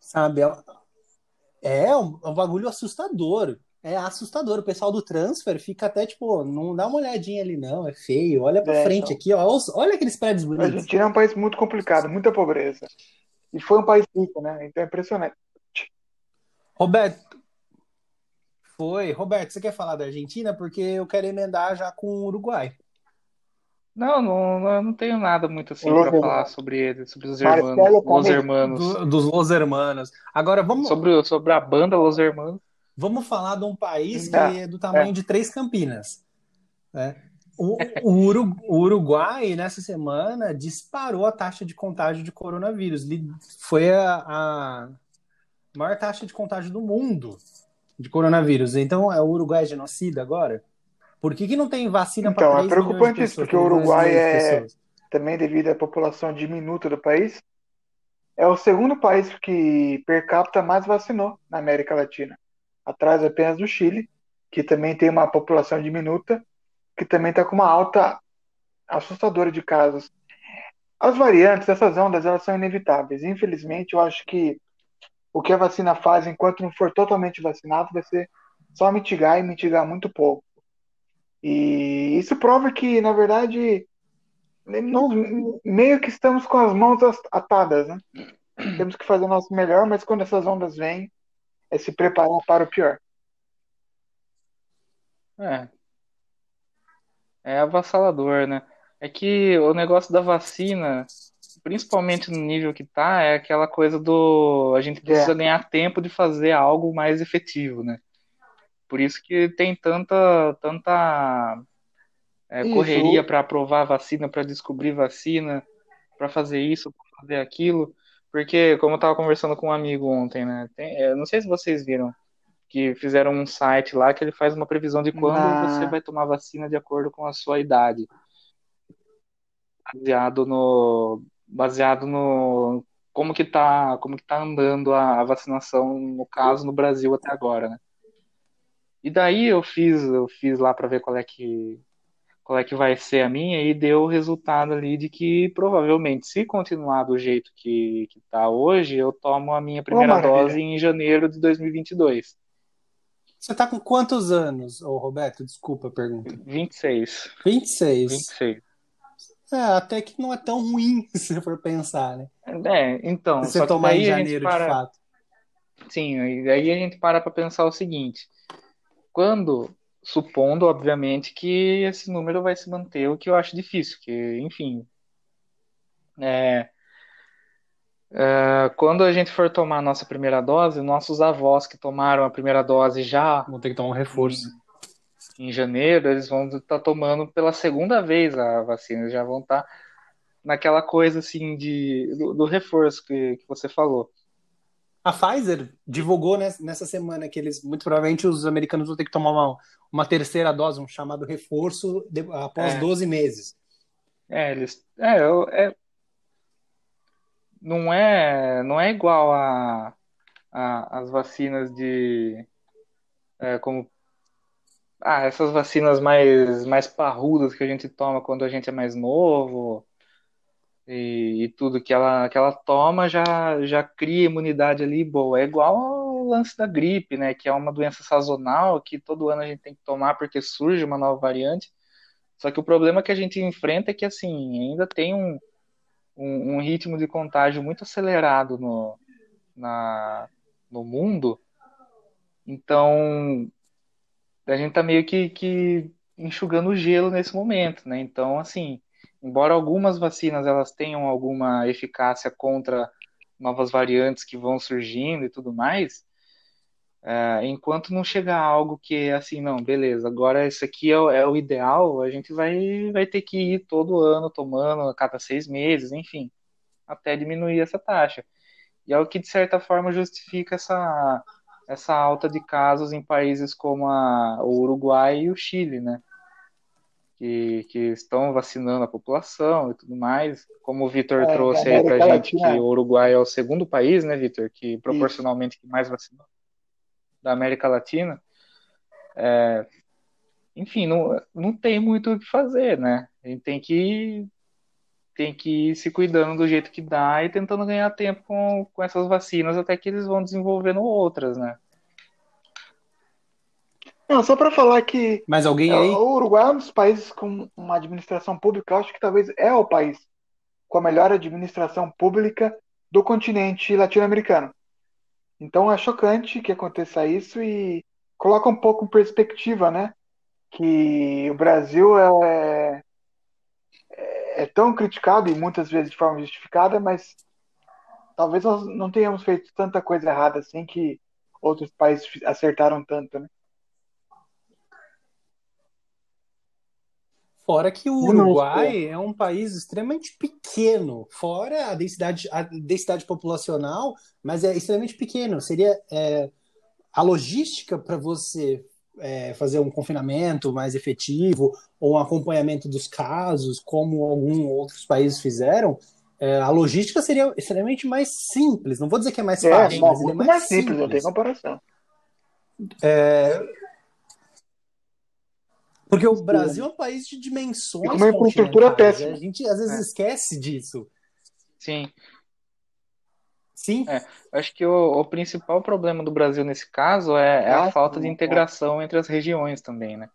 sabe? É, é um, é um bagulho assustador, é assustador. O pessoal do transfer fica até tipo, não dá uma olhadinha ali não, é feio, olha pra É, frente então. aqui, ó, olha aqueles prédios A bonitos. Argentina é um país muito complicado, muita pobreza. E foi um país rico, né? Então é impressionante. Roberto, foi. Roberto, você quer falar da Argentina? Porque eu quero emendar já com o Uruguai. Não, não, não, eu não tenho nada muito assim pra falar sobre ele, sobre os Marcelo hermanos, Los. Hermanos. Do- dos Los Hermanos. Agora vamos, Sobre, sobre a banda Los Hermanos. vamos falar de um país que Não, é do tamanho de três Campinas. né? O, o Uru- o Uruguai, nessa semana, disparou a taxa de contágio de coronavírus. Foi a, a maior taxa de contágio do mundo de coronavírus. Então, é o Uruguai genocida agora? Por que, que não tem vacina para Então, é 3 milhões de preocupante isso, porque o Uruguai é- também devido à população diminuta do país, é o segundo país que per capita mais vacinou na América Latina, atrás apenas do Chile, que também tem uma população diminuta, que também está com uma alta assustadora de casos. As variantes, essas ondas, elas são inevitáveis. Infelizmente, eu acho que o que a vacina faz, enquanto não for totalmente vacinado, vai ser só mitigar e mitigar muito pouco. E isso prova que, na verdade, meio que estamos com as mãos atadas, né? Temos que fazer o nosso melhor, mas quando essas ondas vêm, é se preparar para o pior. É. É avassalador, né? É que o negócio da vacina, principalmente no nível que tá, é aquela coisa do a gente precisa é. ganhar tempo de fazer algo mais efetivo, né? Por isso que tem tanta tanta é, correria para aprovar vacina, para descobrir vacina, para fazer isso, para fazer aquilo. Porque, como eu estava conversando com um amigo ontem, né? Tem, eu não sei se vocês viram, que fizeram um site lá que ele faz uma previsão de quando ah. você vai tomar vacina de acordo com a sua idade. Baseado no. Baseado no. Como que tá, como que tá andando a, vacinação, no caso, no Brasil até agora, né? E daí eu fiz, eu fiz lá para ver qual é que qual é que vai ser a minha, e deu o resultado ali de que provavelmente, se continuar do jeito que, que tá hoje, eu tomo a minha primeira oh, dose em janeiro de 2022. Você tá com quantos anos, ô Roberto? Desculpa a pergunta. 26. 26? 26. É, até que não é tão ruim, se for pensar, né? É, então. Se você tomar em janeiro, para... de fato. Sim, e aí a gente para para pensar o seguinte: quando supondo, obviamente, que esse número vai se manter, o que eu acho difícil, que, enfim, é, é, quando a gente for tomar a nossa primeira dose, nossos avós que tomaram a primeira dose já vão ter que tomar um reforço. Em, janeiro, eles vão estar tá tomando pela segunda vez a vacina, eles já vão estar tá naquela coisa assim de do, do reforço que, que você falou. A Pfizer divulgou nessa semana que eles, muito provavelmente, os americanos vão ter que tomar uma, uma terceira dose, um chamado reforço, de, após é. 12 meses. É, eles. É, é, não é, não é igual a, a as vacinas de. É, como. Ah, essas vacinas mais, mais parrudas que a gente toma quando a gente é mais novo e, e, tudo que ela, que ela toma já, já cria imunidade ali boa. É igual ao lance da gripe, né? Que é uma doença sazonal que todo ano a gente tem que tomar porque surge uma nova variante. Só que o problema que a gente enfrenta é que assim, ainda tem um, um, um ritmo de contágio muito acelerado no, na, no mundo. Então a gente tá meio que, que enxugando o gelo nesse momento, né? Então, assim, embora algumas vacinas elas tenham alguma eficácia contra novas variantes que vão surgindo e tudo mais, é, enquanto não chegar algo que assim, não, beleza, agora isso aqui é, é, o ideal, a gente vai, vai ter que ir todo ano tomando a cada seis meses, enfim, até diminuir essa taxa. E é o que, de certa forma, justifica essa, essa alta de casos em países como a, o Uruguai e o Chile, né? que, que estão vacinando a população e tudo mais. Como o Vitor é, trouxe aí pra gente que o Uruguai é o segundo país, né, Vitor, que proporcionalmente que mais vacinou da América Latina. É, enfim, não, não tem muito o que fazer, né? A gente tem que tem que ir se cuidando do jeito que dá e tentando ganhar tempo com, com essas vacinas até que eles vão desenvolvendo outras, né? Não, só para falar que. Mas alguém é, aí? O Uruguai é um dos países com uma administração pública, eu acho que talvez é o país com a melhor administração pública do continente latino-americano. Então é chocante que aconteça isso e coloca um pouco em perspectiva, né? Que o Brasil é, é, tão criticado e muitas vezes de forma justificada, mas talvez nós não tenhamos feito tanta coisa errada assim que outros países acertaram tanto, né? Fora que o Uruguai é um país extremamente pequeno, fora a densidade, a densidade populacional, mas é extremamente pequeno. Seria é, a logística para você é, fazer um confinamento mais efetivo ou um acompanhamento dos casos, como alguns outros países fizeram, é, a logística seria extremamente mais simples. Não vou dizer que é mais é, fácil, mas ele é mais, mais simples. simples. Não tem comparação. É, Porque o Brasil é um país de dimensões E com uma infraestrutura continentais, péssima. né? A gente às vezes É. esquece disso. Sim. Sim, É. Acho que o, o principal problema do Brasil nesse caso é, é a Ah, falta de sim, integração entre as regiões também, né?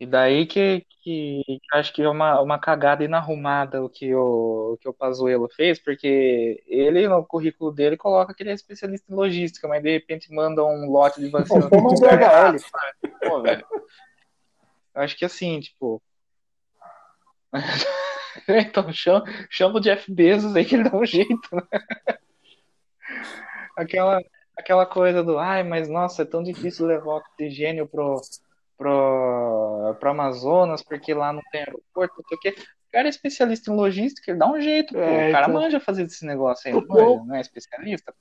E daí que, que acho que é uma, uma cagada inarrumada o que o, o que o Pazuello fez, porque ele, no currículo dele, coloca que ele é especialista em logística, mas de repente manda um lote de vacina. Um DHL. Pô, velho. Acho que assim, tipo. Então, chama, chama o Jeff Bezos aí que ele dá um jeito, né? Aquela, aquela coisa do, ai, mas nossa, é tão difícil levar oxigênio pro, pro, pro Amazonas, porque lá não tem aeroporto, não sei o quê. O cara é especialista em logística, ele dá um jeito, pô. É, o cara então. manja fazer esse negócio aí, não, Pô. não é especialista?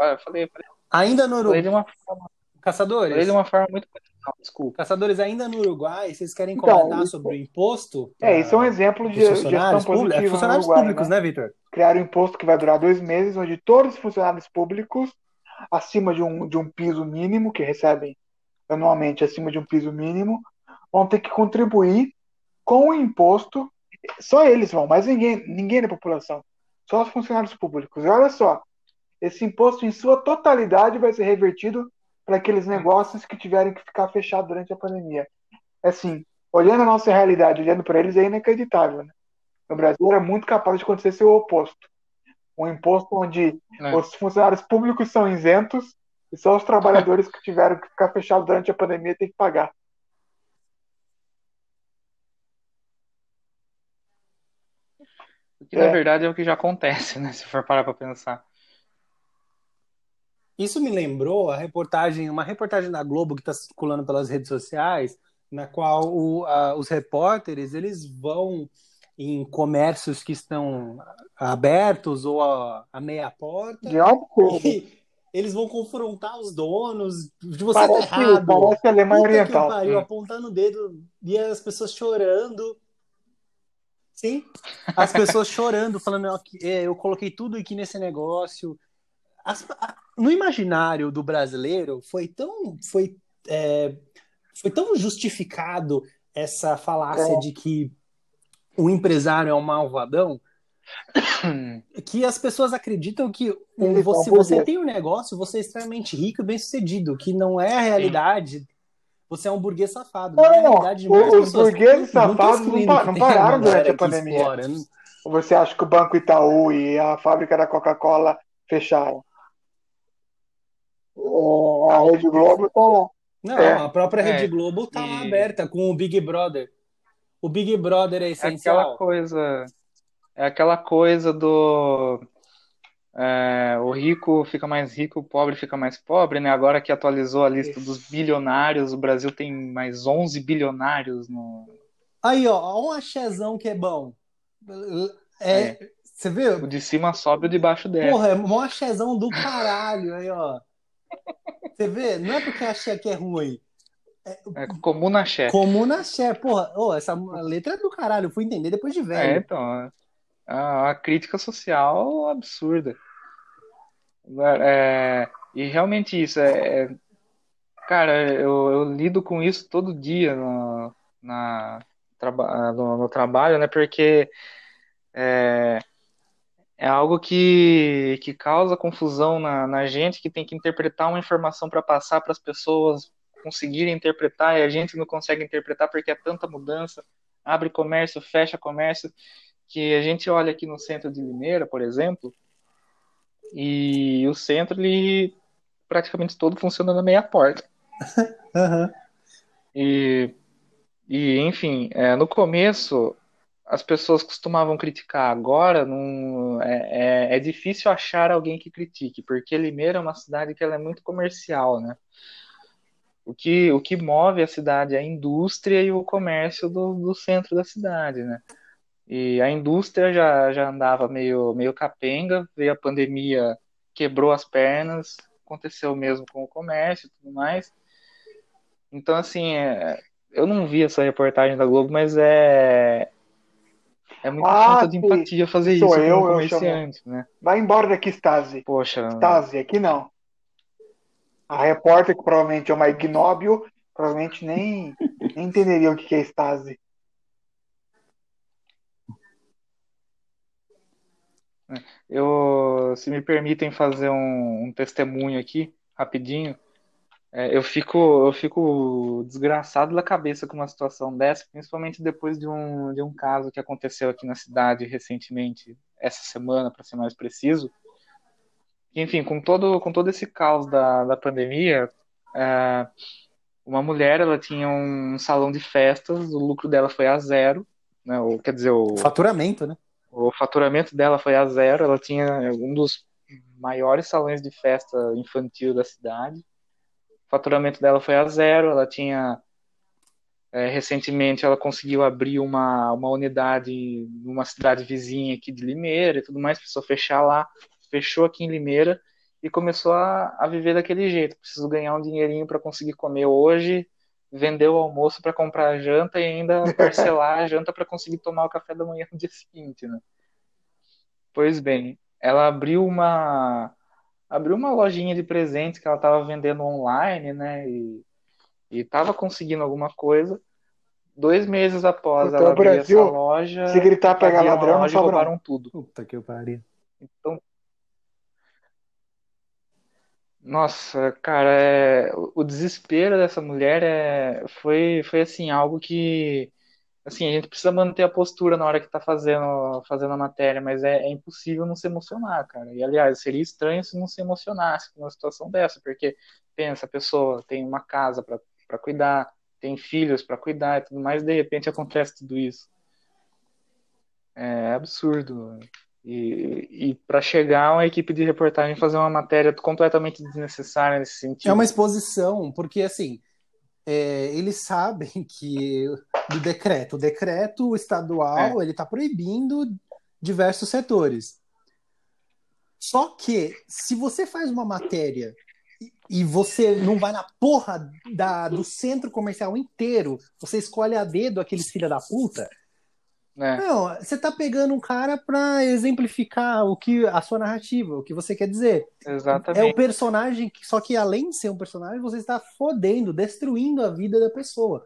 Eu falei, falei, ainda no Uruguai. uma forma, Caçadores, falei de uma forma muito profissional, desculpa. caçadores, ainda no Uruguai, vocês querem Então, comentar isso- sobre o imposto? É, isso é um exemplo de gestão funcionários públicos, positiva é, funcionários Uruguai, públicos, né? né, Vitor? Criaram um imposto que vai durar dois meses, onde todos os funcionários públicos, acima de um, de um piso mínimo, que recebem anualmente acima de um piso mínimo, vão ter que contribuir com o imposto. Só eles vão, mas ninguém, ninguém da população. Só os funcionários públicos. E olha só, esse imposto em sua totalidade vai ser revertido para aqueles negócios que tiverem que ficar fechados durante a pandemia. Assim, olhando a nossa realidade, olhando para eles, é inacreditável. Né? No Brasil era muito capaz de acontecer ser o oposto. Um imposto onde É. os funcionários públicos são isentos e só os trabalhadores que tiveram que ficar fechados durante a pandemia têm que pagar. O que na É. verdade é o que já acontece, né? Se for parar pra pensar. Isso me lembrou a reportagem, uma reportagem da Globo que está circulando pelas redes sociais, na qual o- a- os repórteres eles vão em comércios que estão abertos ou a, a meia porta De e eles vão confrontar os donos de você Parece, tá errado. parece Alemanha Puta que Oriental. pariu, Hum. apontando o dedo e as pessoas chorando. Sim, as pessoas chorando, falando é, eu coloquei tudo aqui nesse negócio. As- a- no imaginário do brasileiro foi tão foi, é, foi tão justificado essa falácia É. de que o empresário é um malvadão que as pessoas acreditam que um, Ele você, tem um negócio, você é extremamente rico e bem sucedido, que não é a realidade. Você é um burguês safado. Não, é a não, realidade de o- os burgueses Não safados não não tem pararam durante a que pandemia. explora. Não- Ou você acha que o Banco Itaú e a fábrica da Coca-Cola fecharam? É, a Rede Globo tá lá. Não, É. a própria Rede É. Globo tá lá E- aberta com o Big Brother. O Big Brother é É essencial. aquela coisa. É aquela coisa do. é, o rico fica mais rico, o pobre fica mais pobre, né? Agora que atualizou a lista dos bilionários, o Brasil tem mais 11 bilionários no. Aí, ó, um axézão que é bom. É, Você O viu? de cima sobe, o de baixo desce. Porra, é um axézão do caralho aí, ó. Você vê? Não é porque axé que é ruim. É comum na chefe. Comum axé, porra. Ô, essa letra é do caralho, eu fui entender depois de É, velho. então. A, a crítica social absurda. É, e realmente isso é, é- cara, eu, eu lido com isso todo dia no, na, traba, no, no trabalho, né? Porque é, é algo que, que causa confusão na, na gente, que tem que interpretar uma informação para passar para as pessoas conseguirem interpretar e a gente não consegue interpretar porque é tanta mudança. Abre comércio, fecha comércio, que a gente olha aqui no centro de Limeira, por exemplo, e o centro ele praticamente todo funciona na meia porta. Aham. E, e enfim, é, no começo as pessoas costumavam criticar. Agora não, é, é, é difícil achar alguém que critique, porque Limeira é uma cidade que ela é muito comercial, né? O que, o que move a cidade é a indústria e o comércio do, do centro da cidade, né? E a indústria já, já andava meio, meio capenga, veio a pandemia, quebrou as pernas, aconteceu mesmo com o comércio e tudo mais. Então, assim, é, eu não vi essa reportagem da Globo, mas é. É muita Ah, falta de empatia fazer isso com eu, eu comerciante, né? Vai embora daqui, Stasi. Poxa, Stasi, aqui não. A repórter, que provavelmente é uma ignóbil, provavelmente nem, entenderia o que é Stasi. Eu, se me permitem fazer um, um testemunho aqui, rapidinho, é, eu fico, eu fico desgraçado da cabeça com uma situação dessa, principalmente depois de um, de um caso que aconteceu aqui na cidade recentemente, essa semana, para ser mais preciso. Enfim, com todo, com todo esse caos da, da pandemia, é, uma mulher, ela tinha um salão de festas, o lucro dela foi a zero, né? Ou, quer dizer, o faturamento, né? O faturamento dela foi a zero, ela tinha um dos maiores salões de festa infantil da cidade. O faturamento dela foi a zero, ela tinha é, recentemente ela conseguiu abrir uma, uma unidade numa cidade vizinha aqui de Limeira e tudo mais, precisou fechar lá, fechou aqui em Limeira e começou a, a viver daquele jeito. Preciso ganhar um dinheirinho para conseguir comer hoje, vender o almoço para comprar a janta e ainda parcelar a janta para conseguir tomar o café da manhã no dia seguinte, né? Pois bem, ela abriu uma abriu uma lojinha de presentes que ela estava vendendo online, né? E estava conseguindo alguma coisa. Dois meses após Então, ela abrir Brasil, essa loja, Se gritar pegar ladrão, não loja e sobra. roubaram tudo. Puta que pariu. Então, nossa, cara, é, o o desespero dessa mulher é, foi, foi assim, algo que, assim, a gente precisa manter a postura na hora que tá fazendo, fazendo a matéria, mas é, é impossível não se emocionar, cara. E, aliás, seria estranho se não se emocionasse com uma situação dessa, porque, pensa, a pessoa tem uma casa para cuidar, tem filhos para cuidar e tudo mais, de repente acontece tudo isso. É absurdo. E, e para chegar uma equipe de reportagem fazer uma matéria completamente desnecessária nesse sentido. É uma exposição, porque assim, é, eles sabem que do decreto, o decreto estadual, ele está proibindo diversos setores. Só que se você faz uma matéria e- e você não vai na porra da, do centro comercial inteiro, você escolhe a dedo aqueles filha da puta, né? não, você tá pegando um cara pra exemplificar o que a sua narrativa, o que você quer dizer. É o Exatamente. personagem, que- só que além de ser um personagem, você está fodendo, destruindo a vida da pessoa.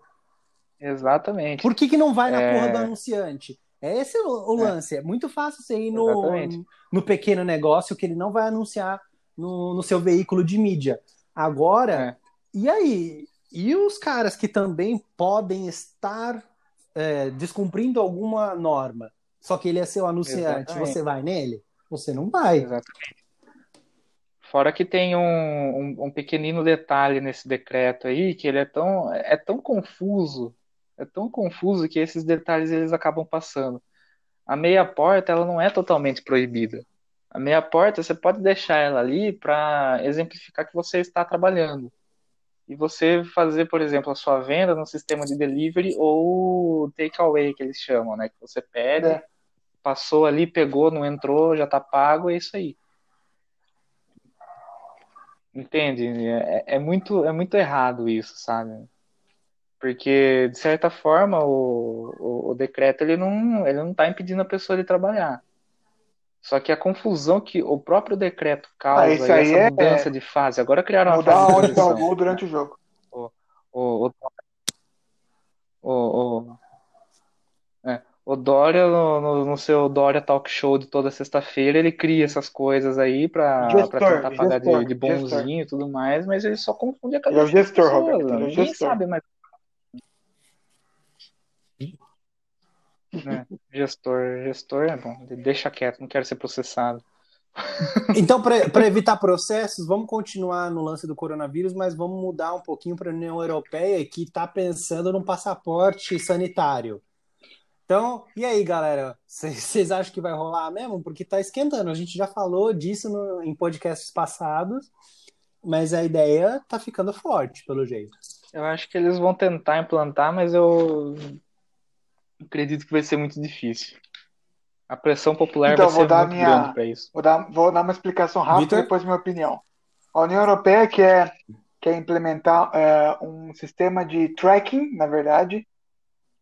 Exatamente. Por que, que não vai na É. porra do anunciante? É esse o, o É. lance. É muito fácil você ir no, Exatamente. no pequeno negócio que ele não vai anunciar no, no seu veículo de mídia. Agora, É. e aí? E os caras que também podem estar é, descumprindo alguma norma, só que ele é seu anunciante, Exatamente. você vai nele? Você não vai. Exatamente. Fora que tem um, um, um pequenino detalhe nesse decreto aí, que ele é tão, é tão confuso, é tão confuso que esses detalhes eles acabam passando. A meia porta, ela não é totalmente proibida. A meia porta, você pode deixar ela ali para exemplificar que você está trabalhando. E você fazer, por exemplo, a sua venda no sistema de delivery ou takeaway, que eles chamam, né? Que você pede, É. passou ali, pegou, não entrou, já tá pago, é isso aí. Entende? É, é muito, é muito errado isso, sabe? Porque, de certa forma, o, o, o decreto ele não, ele não tá impedindo a pessoa de trabalhar. Só que a confusão que o próprio decreto causa Ah, e aí essa é- mudança de fase, agora criaram uma Mudar fase de o transição. gol durante o jogo. o, o, o, o, é, o Dória, no, no- no seu Dória Talk Show de toda sexta-feira, ele cria essas coisas aí pra, Gestor, pra tentar pagar de, gestor, de bonzinho e tudo mais, mas ele só confunde a Ele é o cabeça gestor, pessoas, Roberto, ele é o gestor. sabe mais. Né? Gestor, gestor é bom, deixa quieto, não quero ser processado. Então, para evitar processos, vamos continuar no lance do coronavírus, mas vamos mudar um pouquinho para a União Europeia, que está pensando num passaporte sanitário. Então, e aí, galera? Vocês acham que vai rolar mesmo? Porque está esquentando. A gente já falou disso no- em podcasts passados, mas a ideia está ficando forte, pelo jeito. Eu acho que eles vão tentar implantar, mas eu acredito que vai ser muito difícil. A pressão popular Então, vai vou ser dar muito minha- grande para isso. Vou dar, vou dar uma explicação rápida Vitor? e depois minha opinião. A União Europeia quer, quer implementar é, um sistema de tracking, na verdade,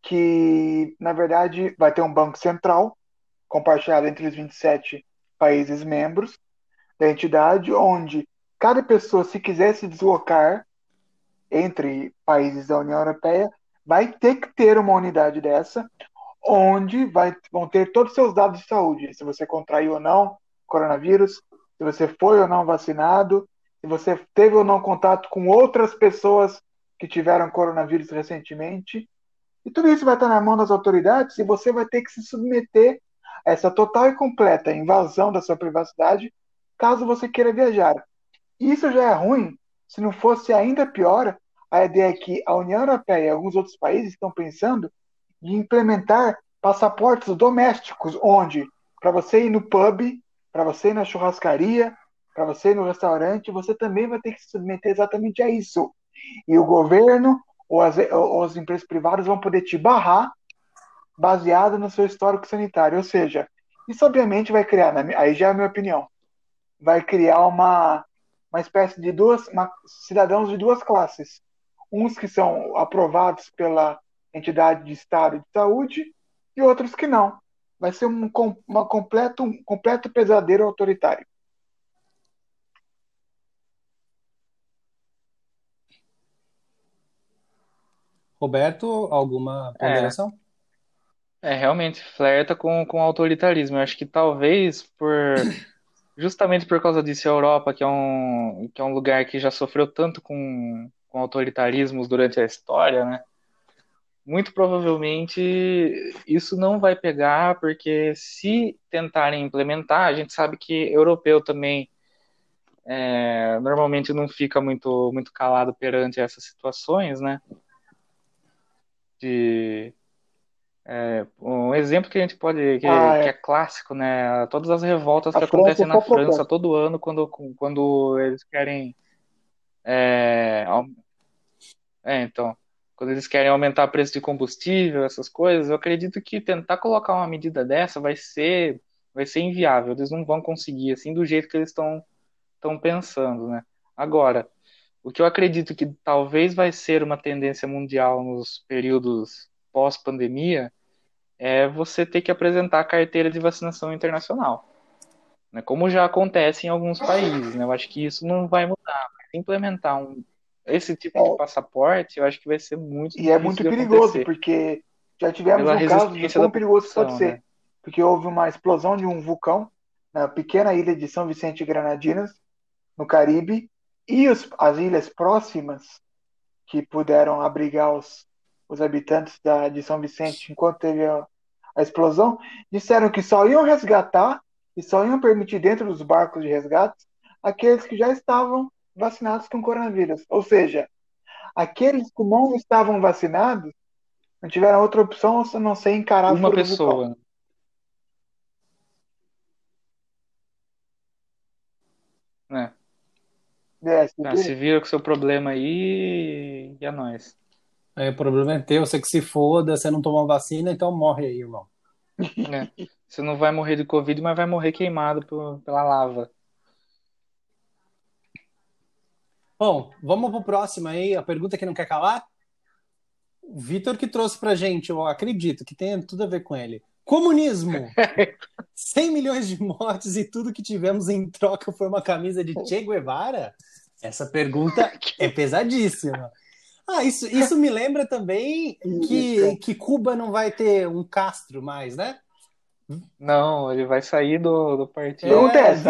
que, na verdade, vai ter um banco central compartilhado entre os 27 países membros da entidade, onde cada pessoa, se quiser se deslocar entre países da União Europeia, vai ter que ter uma unidade dessa, onde vai, vão ter todos os seus dados de saúde, se você contraiu ou não coronavírus, se você foi ou não vacinado, se você teve ou não contato com outras pessoas que tiveram coronavírus recentemente. E tudo isso vai estar na mão das autoridades e você vai ter que se submeter a essa total e completa invasão da sua privacidade caso você queira viajar. Isso já é ruim, se não fosse ainda pior a ideia que a União Europeia e alguns outros países estão pensando de implementar passaportes domésticos, onde para você ir no pub, para você ir na churrascaria, para você ir no restaurante, você também vai ter que se submeter exatamente a isso. E o governo ou as, ou as empresas privadas vão poder te barrar baseado no seu histórico sanitário. Ou seja, isso obviamente vai criar, aí já é a minha opinião, vai criar uma, uma espécie de duas uma, cidadãos de duas classes. Uns que são aprovados pela entidade de Estado de saúde e outros que não. Vai ser um, uma completo, um completo pesadelo autoritário. Roberto, alguma ponderação? É, é realmente flerta com, com autoritarismo. Eu acho que talvez por justamente por causa disso a Europa, que é um, que é um lugar que já sofreu tanto com, com autoritarismos durante a história, né? muito provavelmente isso não vai pegar, porque se tentarem implementar, a gente sabe que europeu também é, normalmente não fica muito, muito calado perante essas situações, né? De, é, um exemplo que a gente pode, que, ah, é. que, é. clássico, né? Todas as revoltas a que acontecem na França todo ano, quando, quando eles querem. É, é, então quando eles querem aumentar o preço de combustível, essas coisas, eu acredito que tentar colocar uma medida dessa vai ser vai ser inviável, eles não vão conseguir assim do jeito que eles estão estão pensando, né? Agora, o que eu acredito que talvez vai ser uma tendência mundial nos períodos pós-pandemia é você ter que apresentar a carteira de vacinação internacional, né? Como já acontece em alguns países, né? Eu acho que isso não vai mudar. Implementar um, esse tipo é. de passaporte, eu acho que vai ser muito E é muito perigoso, acontecer. porque já tivemos Pela um caso de quão perigoso pode ser. Né? Porque houve uma explosão de um vulcão na pequena ilha de São Vicente e Granadinas, no Caribe, e os, as ilhas próximas que puderam abrigar os, os habitantes da, de São Vicente enquanto teve a, a explosão, disseram que só iam resgatar e só iam permitir dentro dos barcos de resgate aqueles que já estavam vacinados com coronavírus. Ou seja, aqueles que não estavam vacinados não tiveram outra opção a não ser encarar uma pessoa. Né? É, se, ah, se vira com seu problema aí e é nóis. É, o problema é teu, você que se foda, você não tomou vacina, então morre aí, irmão. É. Você não vai morrer de Covid, mas vai morrer queimado por, pela lava. Bom, vamos pro próximo aí, a pergunta que não quer calar. O Vitor que trouxe pra gente, eu acredito que tem tudo a ver com ele. Comunismo! 100 milhões de mortes e tudo que tivemos em troca foi uma camisa de Che Guevara? Essa pergunta é pesadíssima. Ah, isso, isso me lembra também que, que Cuba não vai ter um Castro mais, né? Não, ele vai sair do, do partido. É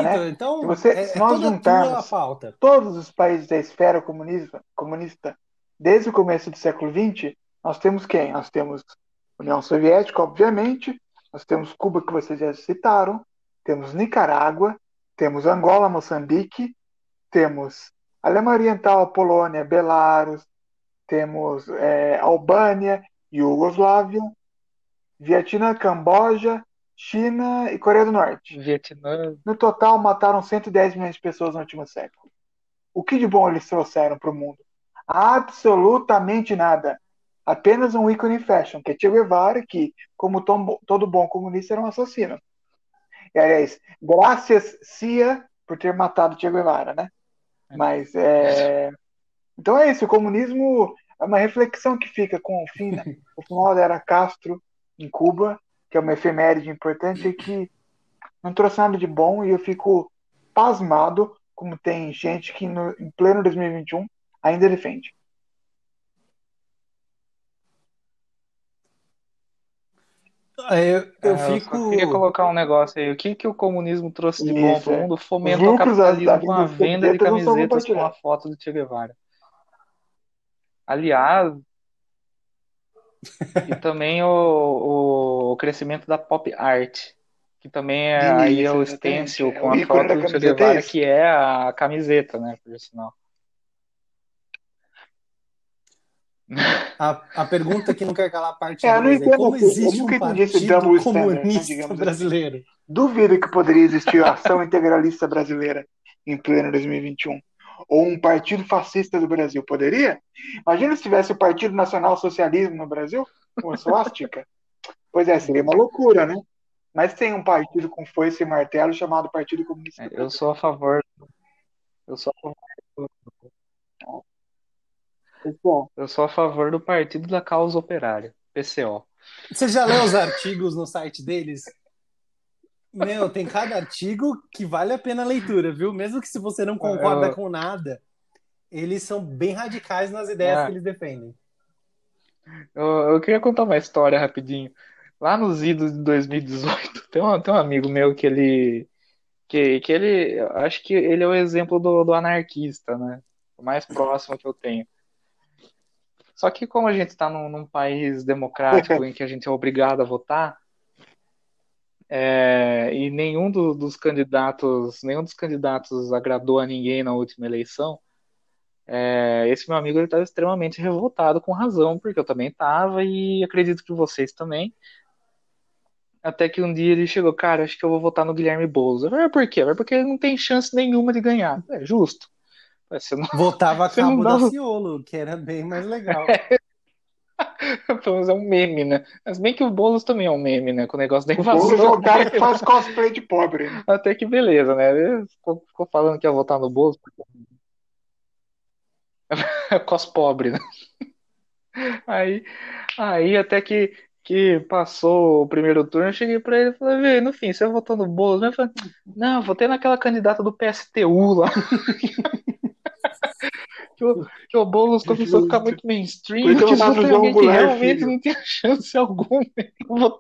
né? Então, se, você, é, se nós juntarmos todos os países da esfera comunista, comunista desde o começo do século XX, nós temos quem? Nós temos União Soviética, obviamente, nós temos Cuba, que vocês já citaram, temos Nicarágua, temos Angola, Moçambique, temos Alemanha Oriental, Polônia, Belarus, temos é, Albânia, Iugoslávia, Vietnã, Camboja, China e Coreia do Norte. Vietnã. No total, mataram 110 milhões de pessoas no último século. O que de bom eles trouxeram para o mundo? Absolutamente nada. Apenas um ícone fashion, que é Che Guevara, que, como todo bom comunista, era um assassino. E, aliás, graças, Cia, por ter matado Che Guevara, né? É. Mas, é... Então é isso, o comunismo é uma reflexão que fica com o fim, né? o final da era Castro em Cuba, que é uma efeméride importante, é que não trouxe nada de bom e eu fico pasmado como tem gente que no, em pleno 2021 ainda defende. É, eu, eu, é, fico. queria colocar um negócio aí. O que, que o comunismo trouxe de bom para é. o mundo? Fomenta o capitalismo com a venda de camisetas com a foto do Che Guevara. Aliás, e também o, o crescimento da pop art, que também é, aí é o stencil com a foto do Che camiseta é Guevara, que é a camiseta, né, por sinal. A, a pergunta que não quer calar a parte É, não 2 é como assim, existe nunca um partido standard, né, comunista digamos assim. brasileiro? Duvido que poderia existir a ação integralista brasileira em pleno 2021. Ou um partido fascista do Brasil. Poderia? Imagina se tivesse o Partido Nacional Socialismo no Brasil, com a suástica. Pois é, seria uma loucura, né? Mas tem um partido com foice e martelo chamado Partido Comunista É, Eu sou a favor, eu sou a favor, Pessoal, eu sou a favor do Partido da Causa Operária, PCO. Você já leu os artigos no site deles? Meu, tem cada artigo que vale a pena a leitura, viu? Mesmo que se você não concorda Eu- com nada, eles são bem radicais nas ideias Ah. que eles defendem. Eu, eu queria contar uma história rapidinho. Lá nos idos de 2018, tem um, tem um amigo meu que ele. Que, que ele. Acho que ele é o exemplo do, do anarquista, né? O mais próximo que eu tenho. Só que, como a gente está num, num país democrático em que a gente é obrigado a votar, é, e nenhum do- dos candidatos, nenhum dos candidatos agradou a ninguém na última eleição, é, esse meu amigo estava extremamente revoltado com razão, porque eu também estava e acredito que vocês também. Até que um dia ele chegou, cara, acho que eu vou votar no Guilherme Boulos. Eu falei, por quê? É porque ele não tem chance nenhuma de ganhar. É justo. Você não... Votava a Você não Cabo dá- da Ciolo, que era bem mais legal. Pelo menos é um meme, né? Mas bem que o Boulos também é um meme, né? Com o negócio da o Boulos é invasão. o cara que faz cosplay de pobre. né? Até que beleza, né? Ele Ficou, ficou falando que ia votar no Boulos. Cos pobre, né? Aí, aí até que, que passou o primeiro turno, eu cheguei pra ele e falei, vê, no fim, você votou no Boulos? né?" Ele falou, não, eu votei naquela candidata do PSTU lá. que, o, que o Boulos começou a ficar muito mainstream, ter que votado votou em no alguém que realmente filho. não tinha chance alguma. No...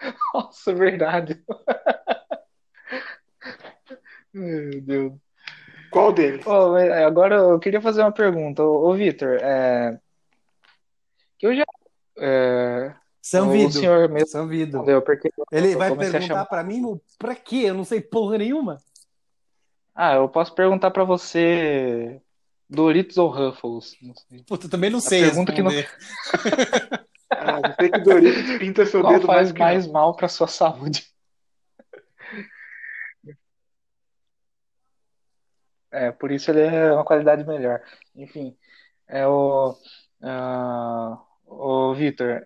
Nossa, é verdade. Meu Deus. Qual deles? Mas agora eu queria fazer uma pergunta. Ô, ô Vitor, é... que eu já. É... São O Vido. senhor mesmo São Vido. porque Ele eu vai perguntar pra mim, "Mo, pra quê? Eu não sei porra nenhuma. Ah, eu posso perguntar pra você Doritos ou Ruffles? Não sei. Puta, eu também não sei pergunta que não- responder. Ah, eu sei que Doritos pinta seu Qual dedo mais faz que mais mal pra sua saúde? É, por isso ele é uma qualidade melhor. Enfim, é o, ah, o Vitor,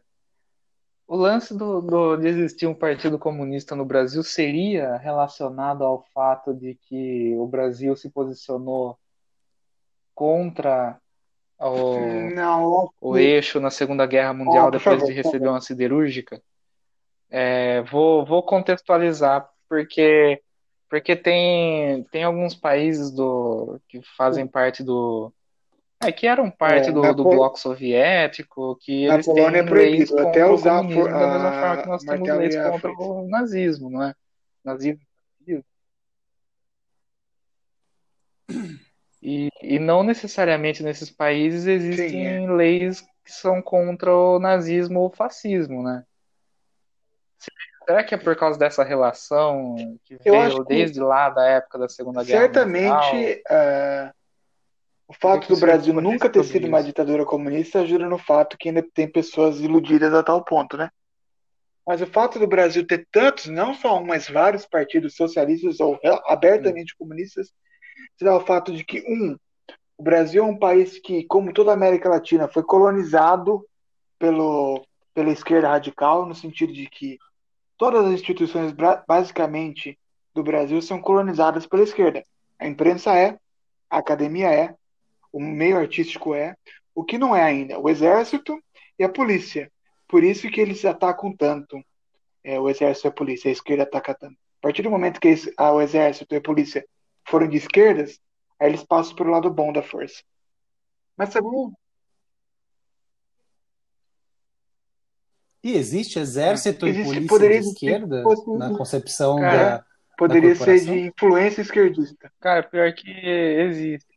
o lance do, do- de existir um partido comunista no Brasil seria relacionado ao fato de que o Brasil se posicionou contra o, Não, o eixo na Segunda Guerra Mundial por depois de receber uma siderúrgica? É, vou, vou contextualizar, porque, porque tem, tem alguns países do, que fazem parte do. É, que eram parte É, do, do Pol- bloco soviético, que eles Polônia é têm leis proibido, até contra o usar a da mesma a- forma que nós temos leis a contra o nazismo, não é? Nazismo. E, e não necessariamente nesses países existem Sim, é. leis que são contra o nazismo ou fascismo, né? Será que é por causa dessa relação que Eu veio acho que- desde lá da época da Segunda Guerra Mundial? Certamente, ah, o fato do Brasil nunca ter sido uma ditadura comunista ajuda no fato que ainda tem pessoas iludidas a tal ponto, né? Mas o fato do Brasil ter tantos, não só um, mas vários partidos socialistas ou abertamente comunistas, se dá o fato de que, um, o Brasil é um país que, como toda a América Latina, foi colonizado pelo, pela esquerda radical, no sentido de que todas as instituições, basicamente, do Brasil são colonizadas pela esquerda. A imprensa é, a academia é, o meio artístico é, o que não é ainda, o exército e a polícia. Por isso que eles atacam tanto, é, o exército e a polícia, a esquerda ataca tanto. A partir do momento que esse- ah, o exército e a polícia foram de esquerdas, aí eles passam pelo lado bom da força. Mas também E existe exército Existe- e polícia poderia de esquerda fosse- na concepção Cara, da. Poderia ser corporação? de influência esquerdista. Cara, pior que existe.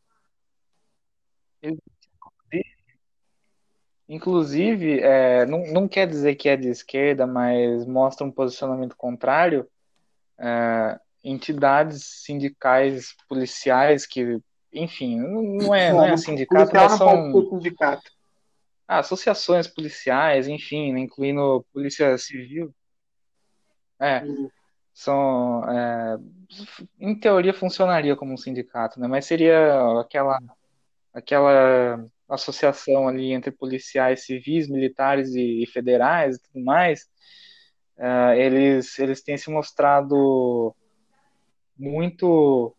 Inclusive, é, não, não quer dizer que é de esquerda, mas mostra um posicionamento contrário. É, entidades sindicais policiais que, enfim, não é, não é sindicato, mas são sindicato. ah, associações policiais, enfim, né, incluindo polícia civil. É, são, é, em teoria funcionaria como um sindicato, né? Mas seria aquela, aquela associação ali entre policiais civis, militares e, e federais e tudo mais. É, eles, eles têm se mostrado muito,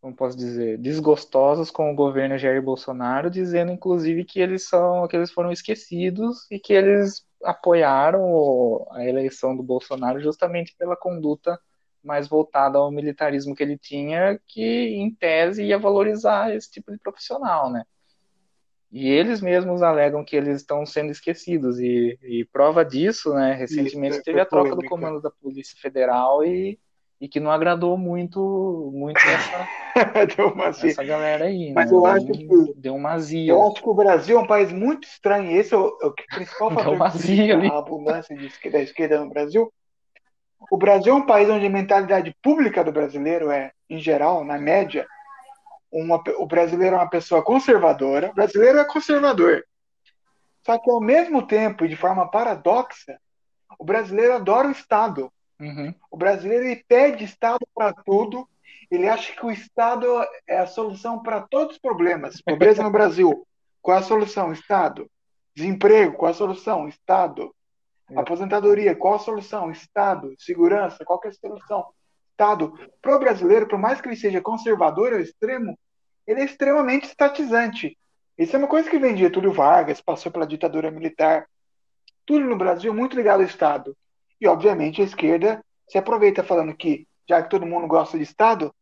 como posso dizer, desgostosos com o governo Jair Bolsonaro, dizendo inclusive que eles são, que eles foram esquecidos e que eles apoiaram a eleição do Bolsonaro justamente pela conduta mais voltada ao militarismo que ele tinha, que em tese ia valorizar esse tipo de profissional, né? E eles mesmos alegam que eles estão sendo esquecidos e, e prova disso, né? Recentemente Isso, teve a troca do comando da Polícia Federal e, e que não agradou muito muito essa, Deu uma essa galera aí, Mas né? eu acho que- deu uma azia. Eu acho que o Brasil é um país muito estranho. Esse é o, é o principal fator uma que azia explica ali. a abundância de da esquerda no Brasil. O Brasil é um país onde a mentalidade pública do brasileiro é, em geral, na média, uma, o brasileiro é uma pessoa conservadora. O brasileiro é conservador. Só que, ao mesmo tempo, e de forma paradoxa, o brasileiro adora o Estado. Uhum. O brasileiro ele pede Estado para tudo. Ele acha que o Estado é a solução para todos os problemas. Pobreza no Brasil. Qual é a solução? Estado. Desemprego. Qual é a solução? Estado. Aposentadoria. Qual a solução? Estado. Segurança. Qual é a solução? Estado. Para o brasileiro, por mais que ele seja conservador ao extremo, ele é extremamente estatizante. Isso é uma coisa que vem de Getúlio Vargas, passou pela ditadura militar. Tudo no Brasil muito ligado ao Estado. E, obviamente, a esquerda se aproveita falando que, já que todo mundo gosta de Estado,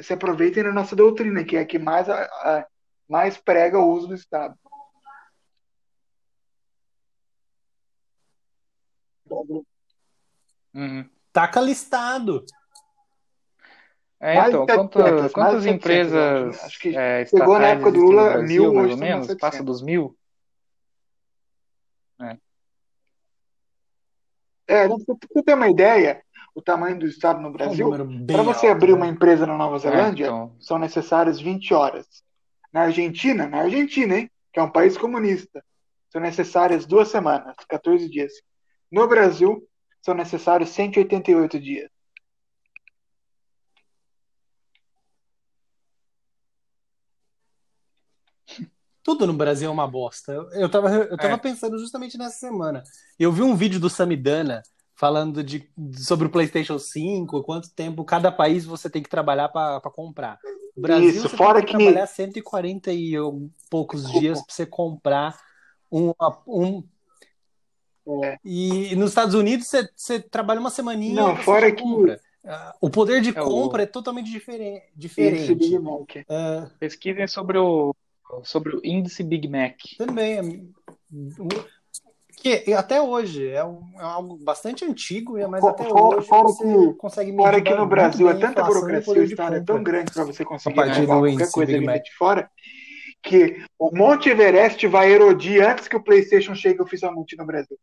se aproveita na nossa doutrina, que é a que mais, a- a- mais prega o uso do Estado. Uhum. Taca listado. É, então, de 700, quanto- quantas de 700, eu empresas acho, que é, chegou na época do Lula, Brasil, mil, mais hoje ou estão menos? 700. Passa dos mil? É, pra você ter uma ideia, o tamanho do Estado no É um Brasil, bem para você alto, abrir né? uma empresa na Nova É, Zelândia, então, são necessárias 20 horas. Na Argentina, na Argentina, hein, que é um país comunista, são necessárias duas semanas, 14 dias. No Brasil, são necessários 188 dias. Tudo no Brasil é uma bosta. Eu, tava, eu tava É. pensando justamente nessa semana. Eu vi um vídeo do Samidana falando de, sobre o PlayStation 5, quanto tempo cada país você tem que trabalhar para comprar. O Brasil Isso, você fora tem que, que- trabalhar 140 e poucos dias para você comprar um, um É. e nos Estados Unidos você, você trabalha uma semaninha Não, fora que- compra. Ah, O poder de É, o- compra é totalmente diferente. Diferente. Big Mac. Ah, pesquisem sobre o, sobre o índice Big Mac. Também. é- Que até hoje é, um- é algo bastante antigo, mas Fo- até fora- hoje fora você que- consegue medir Fora que no Brasil é tanta o burocracia, o de Estado é tão grande para você conseguir levar do qualquer coisa Big Mac. de fora, que o Monte Everest vai erodir antes que o PlayStation chegue oficialmente no Brasil.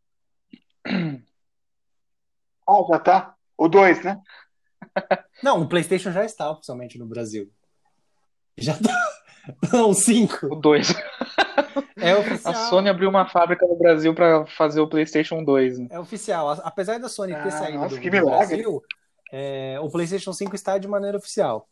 Ah, já tá? O 2, né? Não, o PlayStation já está oficialmente no Brasil. Já tá. Não, o 5. O 2. É A oficial. Sony abriu uma fábrica no Brasil para fazer o PlayStation 2. né? É oficial. Apesar da Sony ter Ah, saído nossa, do, que do. Brasil, é, o PlayStation 5 está de maneira oficial.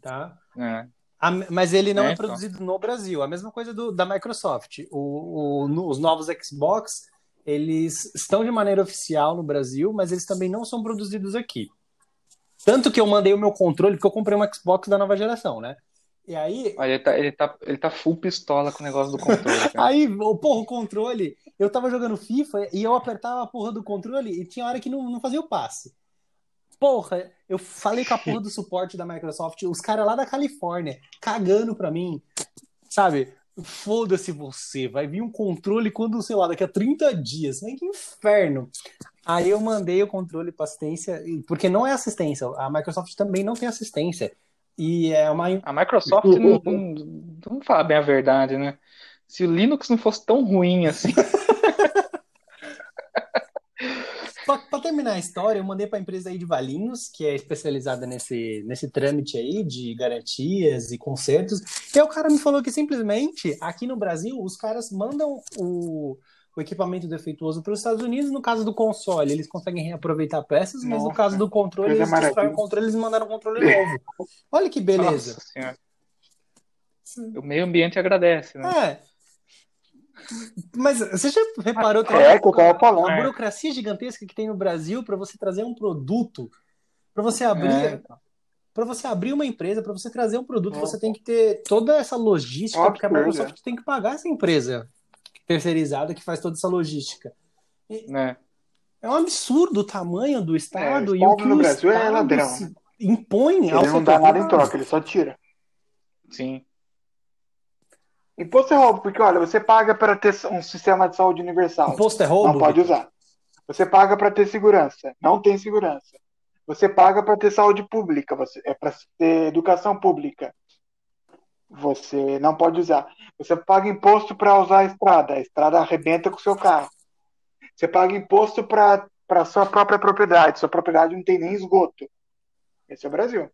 Tá? É. A- mas ele não É, é, então. produzido no Brasil. A mesma coisa do- da Microsoft. O- o- no- os novos Xbox, eles estão de maneira oficial no Brasil, mas eles também não são produzidos aqui. Tanto que eu mandei o meu controle, porque eu comprei um Xbox da nova geração, né? E aí, Olha, ele tá, ele, tá, ele tá full pistola com o negócio do controle. aí, porra, o controle, eu tava jogando FIFA e eu apertava a porra do controle e tinha hora que não, não fazia o passe. Porra, eu falei com a porra do suporte da Microsoft, os caras lá da Califórnia, cagando pra mim, sabe? Foda-se você, vai vir um controle quando, sei lá, daqui a 30 dias. Ai, que inferno. Aí eu mandei o controle para assistência, porque não é assistência, a Microsoft também não tem assistência. E é uma. A Microsoft não, não, não fala bem a verdade, né? Se o Linux não fosse tão ruim assim. Para terminar a história, eu mandei para a empresa aí de Valinhos, que é especializada nesse, nesse trâmite aí de garantias e consertos. E aí o cara me falou que simplesmente aqui no Brasil os caras mandam o, o equipamento defeituoso para os Estados Unidos. No caso do console, eles conseguem reaproveitar peças, mas no caso do controle, eles destroem o controle eles mandaram um controle novo. Olha que beleza. O meio ambiente agradece, né? É. Mas você já reparou também é, que eu tava falando. a burocracia gigantesca que tem no Brasil para você trazer um produto, para você abrir, é. para você abrir uma empresa, para você trazer um produto, é. você tem que ter toda essa logística, porque a Microsoft tem que pagar essa empresa terceirizada que faz toda essa logística. E, é. é um absurdo o tamanho do Estado é, e o que no o Brasil é ladrão. impõe ele ao não dá nada em troca, ele só tira. Sim. Imposto é roubo, porque olha, você paga para ter um sistema de saúde universal. Imposto é roubo? Não pode usar. Você paga para ter segurança. Não tem segurança. Você paga para ter saúde pública, você, é para ter educação pública. Você não pode usar. Você paga imposto para usar a estrada. A estrada arrebenta com o seu carro. Você paga imposto para a sua própria propriedade. Sua propriedade não tem nem esgoto. Esse é o Brasil.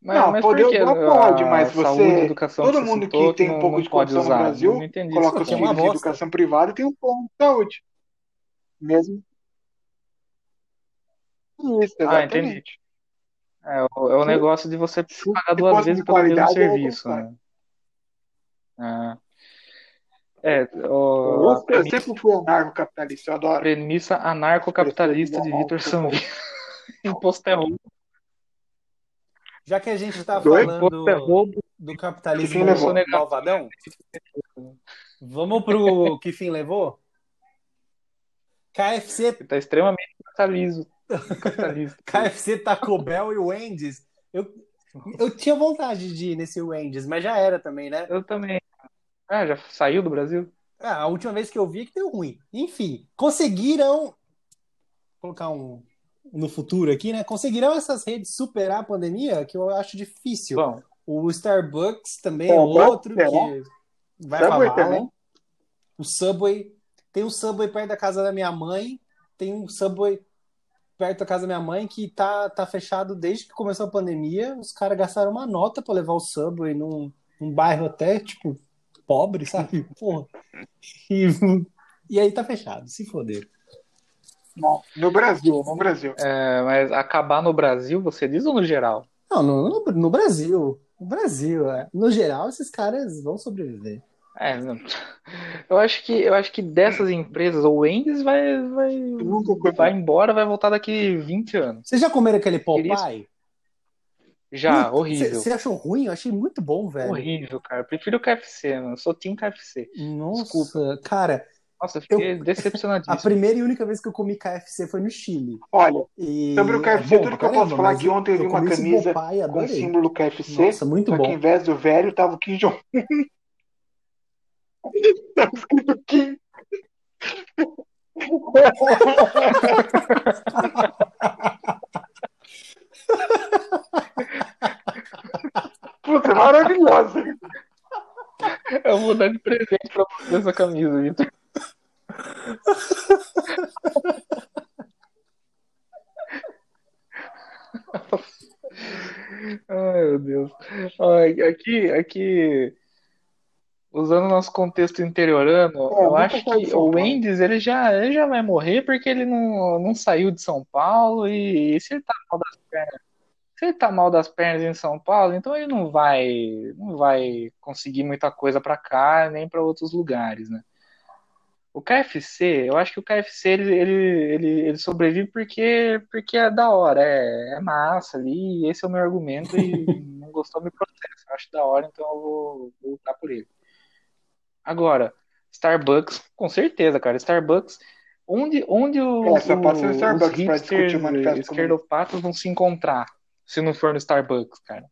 Mas, não, mas poder usar pode, mas você. Todo mundo que tem um pouco de condição usar. no Brasil coloca os filhos de educação privada e tem um plano de saúde. Mesmo. Isso, ah, exatamente. Ah, é, o, é o negócio de você pagar duas vezes pelo mesmo serviço, né? Ah. É, o, eu, eu sempre fui anarcocapitalista, eu adoro. Premissa anarcocapitalista de Vitor Sanvio. Imposto é roubo. Já que a gente está falando é do capitalismo malvadão, vamos pro que fim levou? KFC. Está extremamente capitalismo. KFC, Taco Bell e Wendy's. Eu, eu tinha vontade de ir nesse Wendy's, mas já era também, né? Eu também. Ah, já saiu do Brasil? Ah, a última vez que eu vi é que deu ruim. Enfim, conseguiram Vou colocar um no futuro aqui, né? Conseguirão essas redes superar a pandemia? Que eu acho difícil. Bom, o Starbucks também é outro que vai Subway pra também. O Subway. Tem um Subway perto da casa da minha mãe. Tem um Subway perto da casa da minha mãe que tá, tá fechado desde que começou a pandemia. Os caras gastaram uma nota para levar o Subway num, num bairro até, tipo, pobre, sabe? Porra. E, e aí tá fechado, se foder. Não, no Brasil, no Brasil. É, mas acabar no Brasil, você diz ou no geral? Não, no, no, no Brasil. No Brasil, é. no geral, esses caras vão sobreviver. É, não. eu acho que eu acho que dessas empresas, o Wendy's vai vai, vai embora, vai voltar daqui 20 anos. Vocês já comeram aquele Popeye? Já, horrível. Você achou ruim? Eu achei muito bom, velho. Horrível, cara. prefiro o KFC, mano. Eu sou Team KFC. Nossa, Desculpa. cara. Nossa, eu fiquei eu... decepcionadíssimo. A primeira e única vez que eu comi KFC foi no Chile. Olha, e... sobre o KFC, é bom, tudo que eu posso falar é que ontem eu vi uma camisa Popeye, com o símbolo KFC. Nossa, muito só bom. que ao invés do velho, tava o Kim Jong. tava escrito Kim. Puta, maravilhosa. Eu vou dar de presente pra você essa camisa, Vitor. Ai, meu Deus. aqui, aqui, usando nosso contexto interiorano, é, eu acho que o Wendy's ele já, ele já vai morrer porque ele não, não saiu de São Paulo e, e se ele tá mal das pernas, se ele tá mal das pernas em São Paulo, então ele não vai, não vai conseguir muita coisa para cá nem para outros lugares, né? O KFC, eu acho que o KFC ele, ele, ele, ele sobrevive porque, porque é da hora, é, é massa ali, esse é o meu argumento e não gostou me processa. Eu acho da hora, então eu vou, vou lutar por ele. Agora, Starbucks, com certeza, cara, Starbucks, onde, onde o, é, só pode ser o Starbucks os hipsters esquerdopatas vão se encontrar? se não for no Starbucks, cara?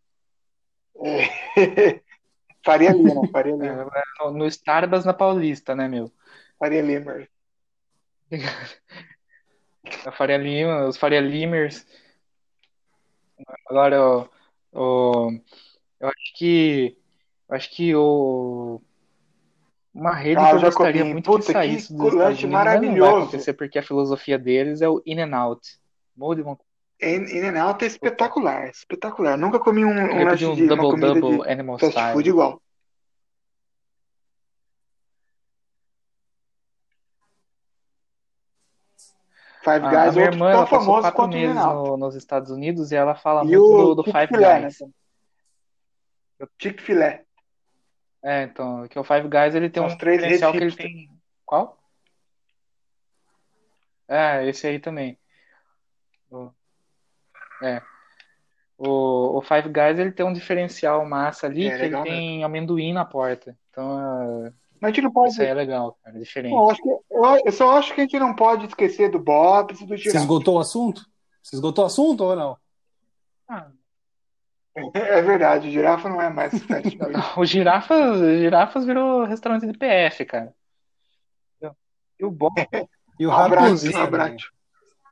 É. Faria Lima, Faria Lima. É, no Starbucks na Paulista, né, meu? Faria Lima. A Faria Lima, os Faria Limers. Agora, o, o, eu acho que eu acho que o uma rede Ah, que eu já gostaria muito Puta, que que saísse dos lanche Estados Unidos, mas não vai maravilhoso. acontecer porque a filosofia deles é o in and out. Morro de vontade. In and Out é espetacular, espetacular. Nunca comi um, um um de double double de animal style. food igual. Five A, a Guys é minha irmã, tão ela passou famoso quatro quanto o meses no- nos Estados Unidos e ela fala E muito do, o do Five Chick-fil-A, né? Guys. Chick-fil-A. É, então, que o Five Guys ele tem São um três diferencial que ele tem. Qual? É, esse aí também. O- É. O, o Five Guys ele tem um diferencial massa ali É, que ele legal tem amendoim na porta. Então, é, Mas a gente não pode. isso aí é legal, cara, é diferente. Bom, eu, acho que- eu- eu só acho que a gente não pode esquecer do Bob's e do Você esgotou o assunto? Você esgotou o assunto ou não? Ah, É verdade, o Girafa não é mais fast food. o Girafas, Girafas virou restaurante de PF, cara. E o Bob, E o Habib's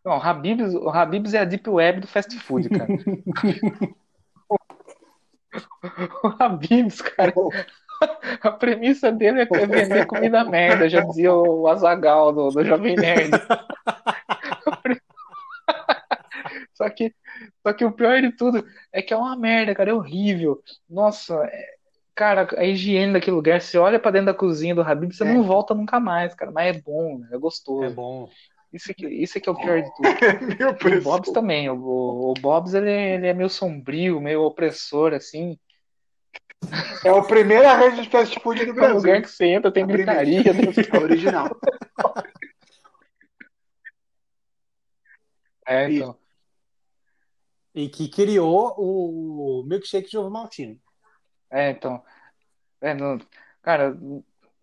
não, o Habib's, o Habib's é a deep web do fast food, cara. O Habib's, cara, a premissa dele é é vender comida merda, já dizia o Azagal do, do Jovem Nerd. Só que, só que o pior de tudo é que é uma merda, cara, é horrível. Nossa, é- cara, a higiene daquele lugar, você olha pra dentro da cozinha do Habib, você É. não volta nunca mais, cara, mas é bom, é gostoso. É bom. Isso que, isso que é o pior de tudo. E o. Bob's também, o, o, o Bob's ele, ele é meio sombrio, meio opressor, assim. É a primeira rede de fast food do É Brasil. lugar que você entra, tem A gritaria. tem- A original. É, então. E que criou o milkshake de ovo maltine. É, então. É, não- cara,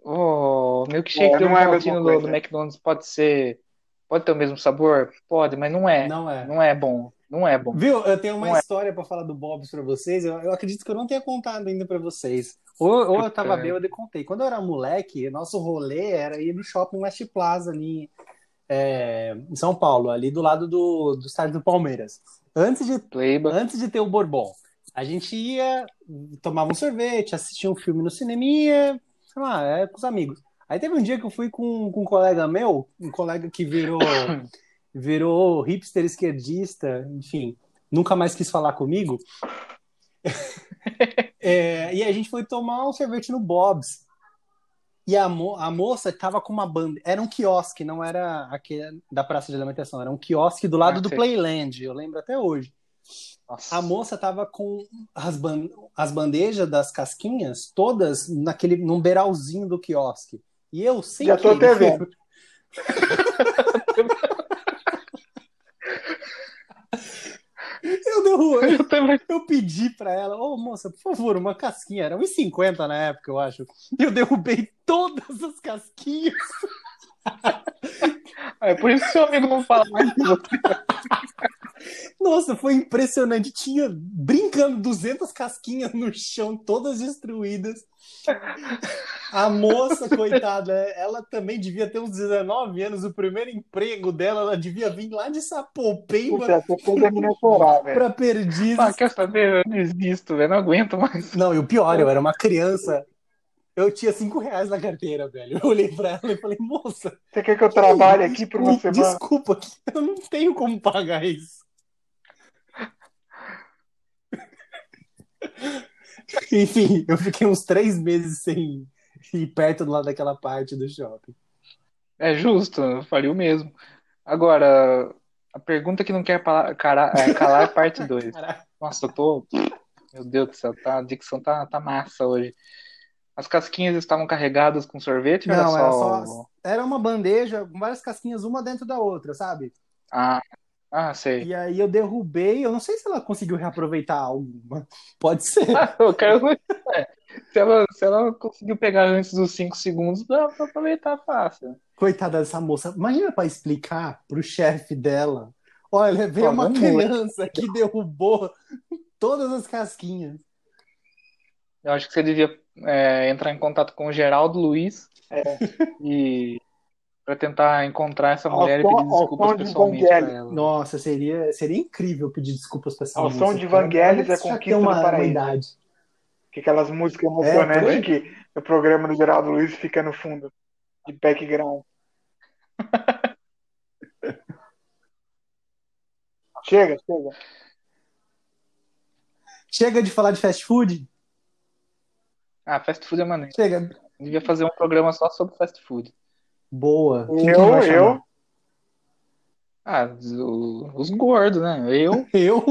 o milkshake É, de não é Maltino do, coisa. do McDonald's pode ser. Pode ter o mesmo sabor? Pode, mas não é. Não é. Não é bom. Não é bom. Viu? Eu tenho uma Não é. história pra falar do Bob's pra vocês. Eu, eu acredito que eu não tenha contado ainda pra vocês. Ou, ou eu tava Puta. bêbado e contei. Quando eu era moleque, nosso rolê era ir no shopping West Plaza ali é, em São Paulo, ali do lado do, do estádio do Palmeiras. Antes de, Playba. antes de ter o Bourbon, a gente ia, tomava um sorvete, assistia um filme no cineminha, sei lá, é, com os amigos. Aí teve um dia que eu fui com, com um colega meu, um colega que virou, virou hipster esquerdista, enfim, nunca mais quis falar comigo. É, e a gente foi tomar um sorvete no Bob's. E a, mo a moça tava com uma banda. Era um quiosque, não era aquele da praça de alimentação, era um quiosque do lado Ah, do sei. Playland, eu lembro até hoje. Nossa. A moça tava com as, ban as bandejas das casquinhas todas naquele num beiralzinho do quiosque. E eu sem Já tô até vendo. Eu derrubei, Eu também. eu pedi pra ela, ô moça, por favor, uma casquinha. Era 1,50 na época, eu acho. Eu derrubei todas as casquinhas. É por isso que seu amigo não fala mais com você. Nossa, foi impressionante. Tinha brincando 200 casquinhas no chão, todas destruídas. A moça, coitada, ela também devia ter uns 19 anos. O primeiro emprego dela, ela devia vir lá de Sapopemba pra Perdizes. Ah, quer saber? Eu desisto, velho. Não aguento mais. Não, e o pior, eu era uma criança. Eu tinha 5 reais na carteira, velho. Eu olhei pra ela e falei, moça, Você quer que eu trabalhe aqui por uma semana? desculpa, eu não tenho como pagar isso. Enfim, eu fiquei uns três meses sem ir perto do lado daquela parte do shopping. É justo, eu faria o mesmo. Agora, a pergunta que não quer pala- cara- é, calar, parte 2. Caraca. Nossa, eu tô. Meu Deus do céu, tá, a dicção tá, tá massa hoje. As casquinhas estavam carregadas com sorvete ou era Não, era só. só. Era uma bandeja com várias casquinhas, uma dentro da outra, sabe? Ah, ah, sei. E aí eu derrubei. Eu não sei se ela conseguiu reaproveitar alguma. Pode ser. Eu quero. é, se, ela, se ela conseguiu pegar antes dos 5 segundos, dá pra aproveitar fácil. Coitada dessa moça. Imagina pra explicar pro chefe dela Olha, veio Ó, uma criança que derrubou todas as casquinhas. Eu acho que você devia é, entrar em contato com o Geraldo Luiz É. e para tentar encontrar essa Ao mulher e pedir desculpas de pessoalmente pra ela. Nossa, seria, seria incrível pedir desculpas pra essa Ao som de. Vangelis, já conquista uma, do paraíso. uma idade. Que aquelas músicas É, emocionantes aí. que o programa do Geraldo Luiz fica no fundo, de background. chega, chega. Chega de falar de fast food? Ah, fast food é maneiro. Chega. Devia fazer um programa só sobre fast food. Boa. Quem que Eu, eu, Ah, os, os gordos, né? Eu. Eu?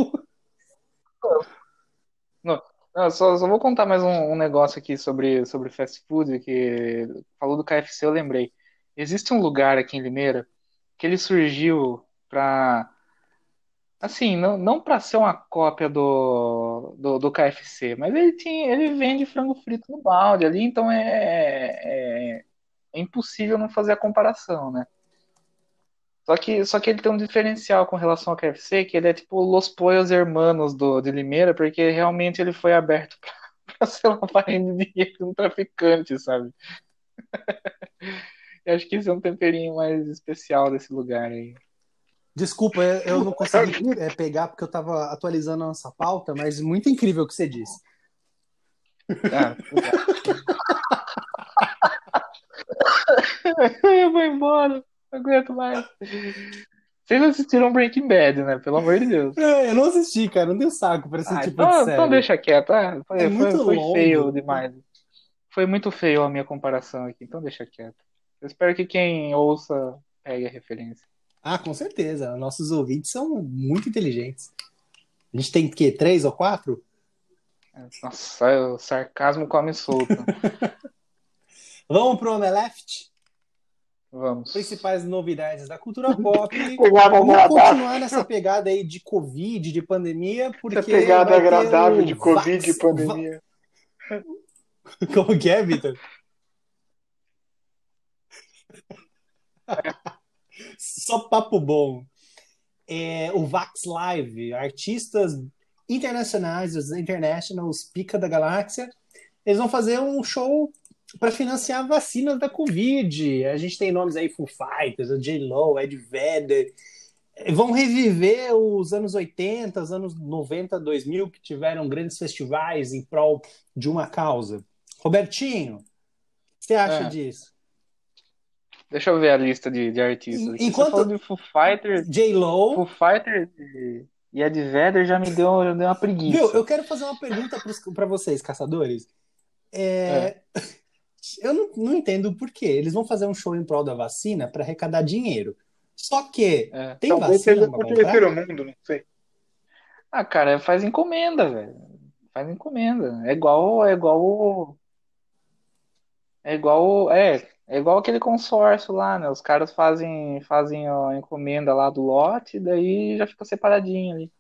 Não, só, só vou contar mais um, um negócio aqui sobre, sobre fast food, que falou do KFC, eu lembrei. Existe um lugar aqui em Limeira que ele surgiu pra. Assim, não, não para ser uma cópia do, do, do KFC, mas ele tinha, ele vende frango frito no balde ali, então é, é, é impossível não fazer a comparação, né? Só que, só que ele tem um diferencial com relação ao KFC, que ele é tipo Los Pollos Hermanos do, de Limeira, porque realmente ele foi aberto para ser de dinheiro de um traficante, sabe? Eu acho que esse é um temperinho mais especial desse lugar aí. Desculpa, eu não consegui é, pegar porque eu tava atualizando a nossa pauta, mas muito incrível o que você disse. Ah, eu vou embora, não aguento mais. Vocês assistiram Breaking Bad, né? Pelo amor de Deus. É, eu não assisti, cara, não deu saco pra esse Ah, tipo então, de série. então deixa quieto. Ah, foi, É foi- muito foi feio demais. Foi muito feio a minha comparação aqui, então deixa quieto. Eu espero que quem ouça pegue a referência. Ah, com certeza. Nossos ouvintes são muito inteligentes. A gente tem o quê? Três ou quatro? Nossa, o sarcasmo come solto. Vamos pro Omeleft? Vamos. Principais novidades da cultura pop. Vamos continuar nessa pegada aí de Covid, de pandemia, porque Essa pegada agradável o de Covid e pandemia. Como que é, Vitor? Só papo bom. É, o Vax Live, artistas internacionais, os internationals, pica da galáxia, eles vão fazer um show para financiar vacinas da Covid. A gente tem nomes aí, Foo Fighters, J-Lo, Ed Vedder. Vão reviver os anos 80, os anos 90, 2000, que tiveram grandes festivais em prol de uma causa. Robertinho, o que você acha É. disso? Deixa eu ver a lista de, de artistas. Enquanto- de Foo Fighters, J-Lo. Foo Fighters e- e Ed Vedder já me deu, já deu uma preguiça. Eu quero fazer uma pergunta para vocês, caçadores. É, Eu não, não entendo por quê. Eles vão fazer um show em prol da vacina para arrecadar dinheiro. Só que É. tem Talvez vacina seja comprar? terceiro mundo, não sei. Ah, cara, faz encomenda, velho. Faz encomenda. É igual, é igual, o- é igual, é, é igual aquele consórcio lá, né? Os caras fazem, fazem a encomenda lá do lote, daí já fica separadinho ali.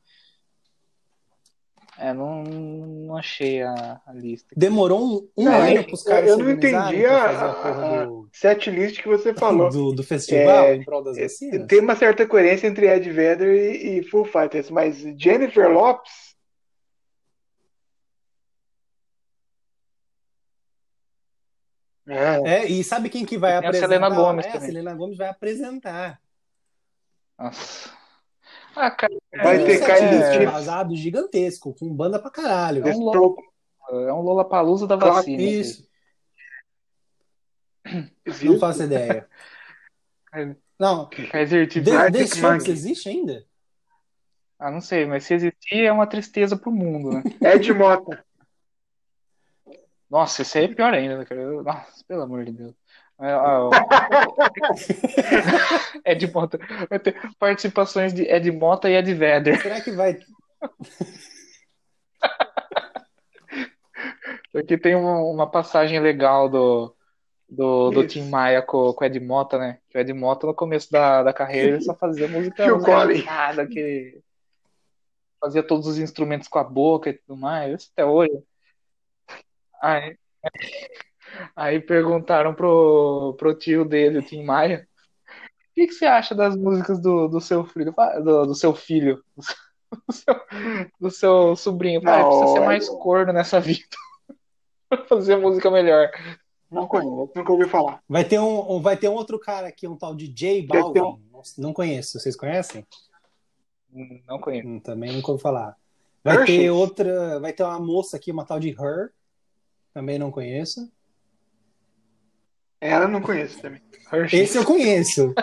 É, não, não achei a, a lista. Demorou um, um Não, ano para os caras eu se não entendi a- a do, Set list que você falou. do, do festival É, em prol das vacinas. Tem uma certa coerência entre Ed Vedder e, e Foo Fighters, mas Jennifer Lopes. É, É, e sabe quem que vai Tem a apresentar? Selena Gomes É, a também. Selena Gomes vai apresentar. Nossa. Ah, cara, Vai ter Kylie Jenner. vazado gigantesco, com banda pra caralho. É um louco. é um Lollapalooza da Claro, vacina. Isso, existe. não faço ideia. Não. The, Arctic The Strokes Monkey. existe ainda? Ah, não sei, mas se existir é uma tristeza pro mundo, né? Ed Mota. Nossa, isso aí é pior ainda, né, cara? Nossa, pelo amor de Deus. É, ah, ó. Ed Mota. Vai ter participações de Ed Mota e Ed Vedder. Será que vai. Aqui tem uma, uma passagem legal do, do, do. Tim Maia com, com o Ed Mota, né? Que o Ed Mota, no começo da, da carreira, ele só fazia música agitada, que fazia todos os instrumentos com a boca e tudo mais. Isso até hoje. Aí, aí perguntaram pro, pro tio dele, o Tim Maia, o que, que você acha das músicas do, do seu filho? Do, do seu filho? Do seu, do seu sobrinho? Pai, Não, precisa ser mais corno nessa vida. pra fazer música melhor. Não conheço, nunca ouvi falar. Vai ter um, um- vai ter um outro cara aqui, um tal de J Balvin. Não conheço, vocês conhecem? Não conheço. Hum, também nunca ouvi falar. Vai Hershey's. ter outra, vai ter uma moça aqui, uma tal de Her. Também não conheço. Ela não conheço também. Esse eu conheço.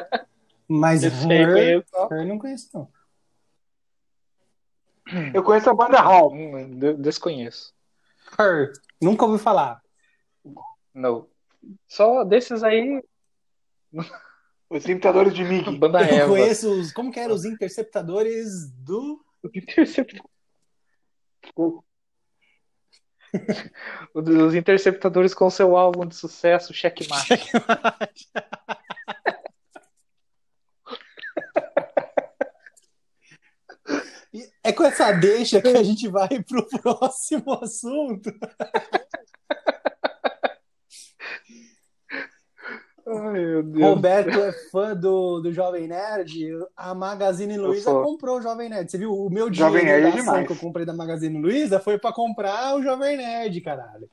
Mas Esse Her, conheço. Her não conheço não. Eu conheço a banda Hall. Hum, de- Desconheço. Her, nunca ouvi falar. Não. Só desses aí, Os imitadores de Mig. banda Eu Eva. conheço os, como que eram os interceptadores do Os interceptadores com seu álbum de sucesso, Checkmate. E É com essa deixa que a gente vai pro próximo assunto. Ai, meu Deus. Roberto é fã do, do Jovem Nerd. A Magazine Luiza comprou o Jovem Nerd. Você viu? O meu dinheiro Jovem Nerd da é ação demais. que eu comprei da Magazine Luiza foi pra comprar o Jovem Nerd, caralho.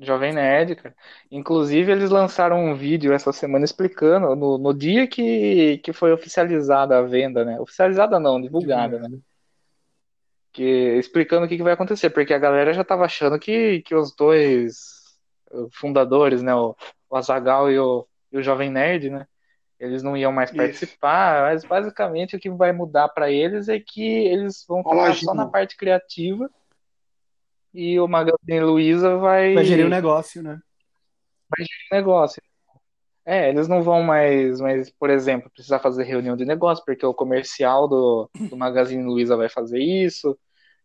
Jovem Nerd, cara. Inclusive, eles lançaram um vídeo essa semana explicando, no, no dia que, que foi oficializada a venda, né? Oficializada não, divulgada, né? Que, explicando o que, que vai acontecer, porque a galera já tava achando que, que os dois fundadores, né? O, o Azagal e o, e o Jovem Nerd, né? Eles não iam mais Isso. participar, mas basicamente o que vai mudar para eles é que eles vão ficar só na parte criativa e o Magazine Luiza vai Vai gerir o negócio, né? negócio. É, eles não vão mais, mais, por exemplo, precisar fazer reunião de negócio, porque o comercial do, do Magazine Luiza vai fazer isso.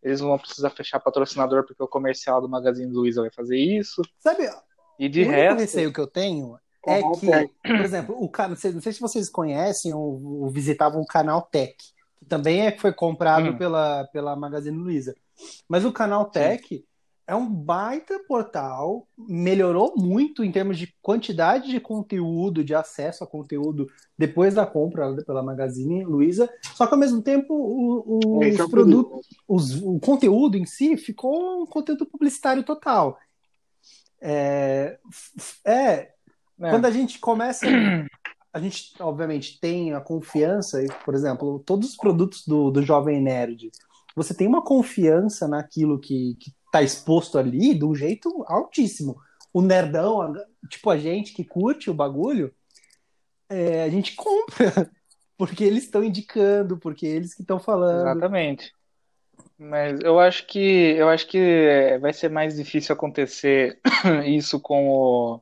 Eles não vão precisar fechar patrocinador, porque o comercial do Magazine Luiza vai fazer isso. Sabe, E de o único resto, receio que eu tenho é que, por exemplo, o canal, não sei não sei se vocês conhecem ou, ou visitavam o canal Tech, que também é que foi comprado Hum. pela, pela Magazine Luiza. Mas o canal Tech é um baita portal, melhorou muito em termos de quantidade de conteúdo, de acesso a conteúdo depois da compra pela Magazine Luiza. Só que ao mesmo tempo o- o- Esse os é produtos, os- o conteúdo em si ficou um conteúdo publicitário total. É, é, né, quando a gente começa, a gente obviamente tem a confiança, por exemplo, todos os produtos do, do Jovem Nerd, você tem uma confiança naquilo que está exposto ali de um jeito altíssimo. O nerdão, a- tipo a gente que curte o bagulho, é, a gente compra, porque eles estão indicando, porque eles que estão falando. exatamente. Mas eu acho que eu acho que vai ser mais difícil acontecer isso com o